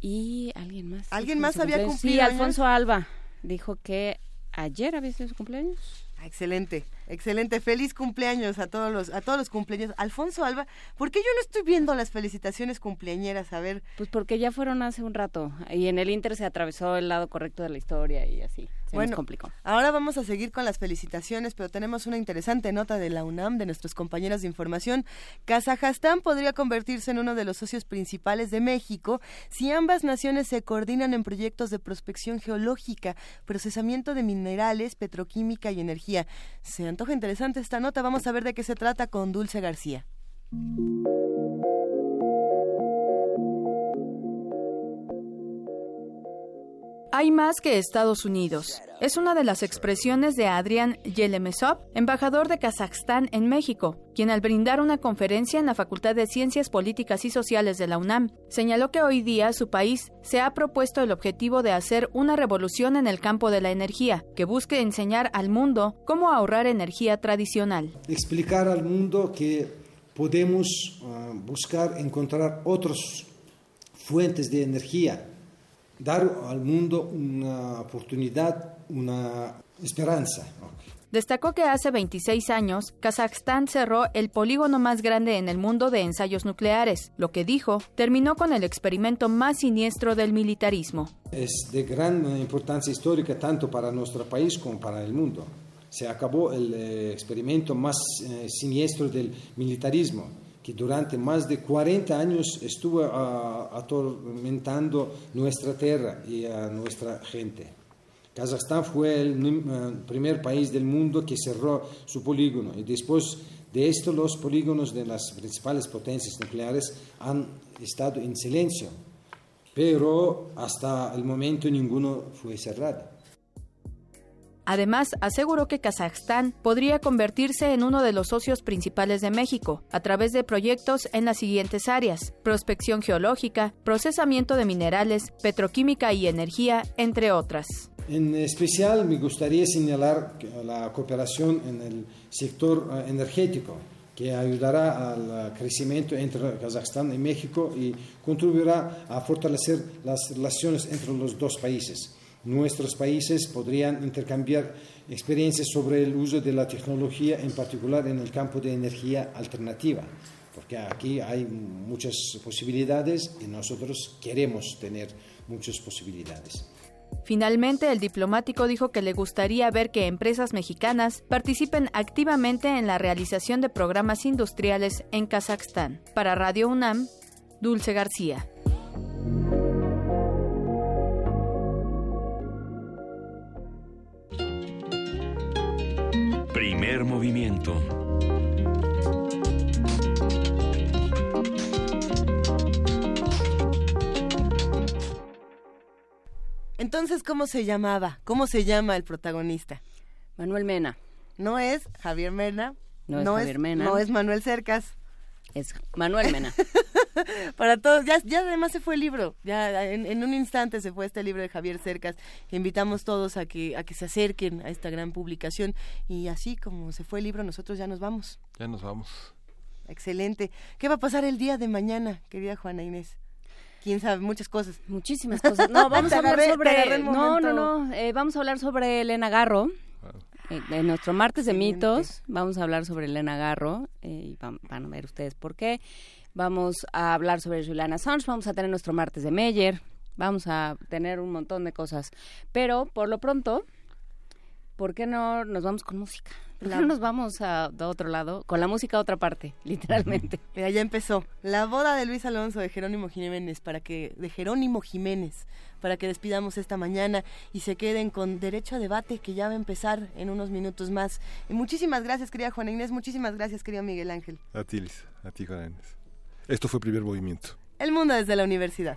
Speaker 4: Y alguien más.
Speaker 3: ¿Alguien más había
Speaker 4: cumpleaños.
Speaker 3: cumplido
Speaker 4: Sí,
Speaker 3: años?
Speaker 4: Alfonso Alba dijo que ayer había sido su cumpleaños.
Speaker 3: Excelente, excelente. Feliz cumpleaños a todos los a todos los cumpleaños. Alfonso Alba, ¿por qué yo no estoy viendo las felicitaciones cumpleañeras? A ver.
Speaker 4: Pues porque ya fueron hace un rato y en el Inter se atravesó el lado correcto de la historia y así. Se
Speaker 3: bueno,
Speaker 4: nos complicó.
Speaker 3: ahora vamos a seguir con las felicitaciones, pero tenemos una interesante nota de la UNAM, de nuestros compañeros de información. Kazajstán podría convertirse en uno de los socios principales de México si ambas naciones se coordinan en proyectos de prospección geológica, procesamiento de minerales, petroquímica y energía. Se antoja interesante esta nota. Vamos a ver de qué se trata con Dulce García.
Speaker 46: Hay más que Estados Unidos. Es una de las expresiones de Adrián Yelemesov, embajador de Kazajstán en México, quien al brindar una conferencia en la Facultad de Ciencias Políticas y Sociales de la UNAM, señaló que hoy día su país se ha propuesto el objetivo de hacer una revolución en el campo de la energía, que busque enseñar al mundo cómo ahorrar energía tradicional.
Speaker 47: Explicar al mundo que podemos uh, buscar encontrar otras fuentes de energía dar al mundo una oportunidad, una esperanza.
Speaker 46: Destacó que hace 26 años, Kazajstán cerró el polígono más grande en el mundo de ensayos nucleares, lo que dijo terminó con el experimento más siniestro del militarismo.
Speaker 47: Es de gran importancia histórica tanto para nuestro país como para el mundo. Se acabó el eh, experimento más eh, siniestro del militarismo que durante más de 40 años estuvo uh, atormentando nuestra tierra y a nuestra gente. Kazajstán fue el uh, primer país del mundo que cerró su polígono y después de esto los polígonos de las principales potencias nucleares han estado en silencio, pero hasta el momento ninguno fue cerrado.
Speaker 46: Además, aseguró que Kazajstán podría convertirse en uno de los socios principales de México a través de proyectos en las siguientes áreas: prospección geológica, procesamiento de minerales, petroquímica y energía, entre otras.
Speaker 47: En especial, me gustaría señalar la cooperación en el sector eh, energético, que ayudará al crecimiento entre Kazajstán y México y contribuirá a fortalecer las relaciones entre los dos países nuestros países podrían intercambiar experiencias sobre el uso de la tecnología, en particular en el campo de energía alternativa, porque aquí hay muchas posibilidades y nosotros queremos tener muchas posibilidades.
Speaker 46: Finalmente, el diplomático dijo que le gustaría ver que empresas mexicanas participen activamente en la realización de programas industriales en Kazajstán. Para Radio UNAM, Dulce García.
Speaker 1: Primer movimiento.
Speaker 3: Entonces, ¿cómo se llamaba? ¿Cómo se llama el protagonista?
Speaker 4: Manuel Mena.
Speaker 3: No es Javier Mena.
Speaker 4: No es Javier Mena.
Speaker 3: No es Manuel Cercas.
Speaker 4: Es Manuel Mena.
Speaker 3: Para todos, ya, ya además se fue el libro, ya en, un instante se fue este libro de Javier Cercas. Invitamos todos a que, a que se acerquen a esta gran publicación y así como se fue el libro, nosotros ya nos vamos.
Speaker 2: Ya nos vamos.
Speaker 3: Excelente. ¿Qué va a pasar el día de mañana, querida Juana Inés? quién sabe, muchas cosas.
Speaker 4: Muchísimas cosas. No, vamos a hablar sobre. No, no, no. Eh, vamos a hablar sobre Elena Garro. Eh, en nuestro martes de mitos vamos a hablar sobre Elena Garro eh, y van, van, a ver ustedes por qué. Vamos a hablar sobre Julian Assange, vamos a tener nuestro martes de Meyer, vamos a tener un montón de cosas. Pero por lo pronto, ¿por qué no nos vamos con música? ¿Por qué no nos vamos a, otro lado? Con la música a otra parte, literalmente.
Speaker 3: Mira, ya empezó. La boda de Luis Alonso de Jerónimo Jiménez para que de Jerónimo Jiménez para que despidamos esta mañana y se queden con derecho a debate que ya va a empezar en unos minutos más. Y muchísimas gracias, querida Juana Inés, muchísimas gracias, querido Miguel Ángel.
Speaker 2: A ti, Liz, a ti, Juana Inés. Esto fue Primer Movimiento.
Speaker 3: El mundo desde la universidad.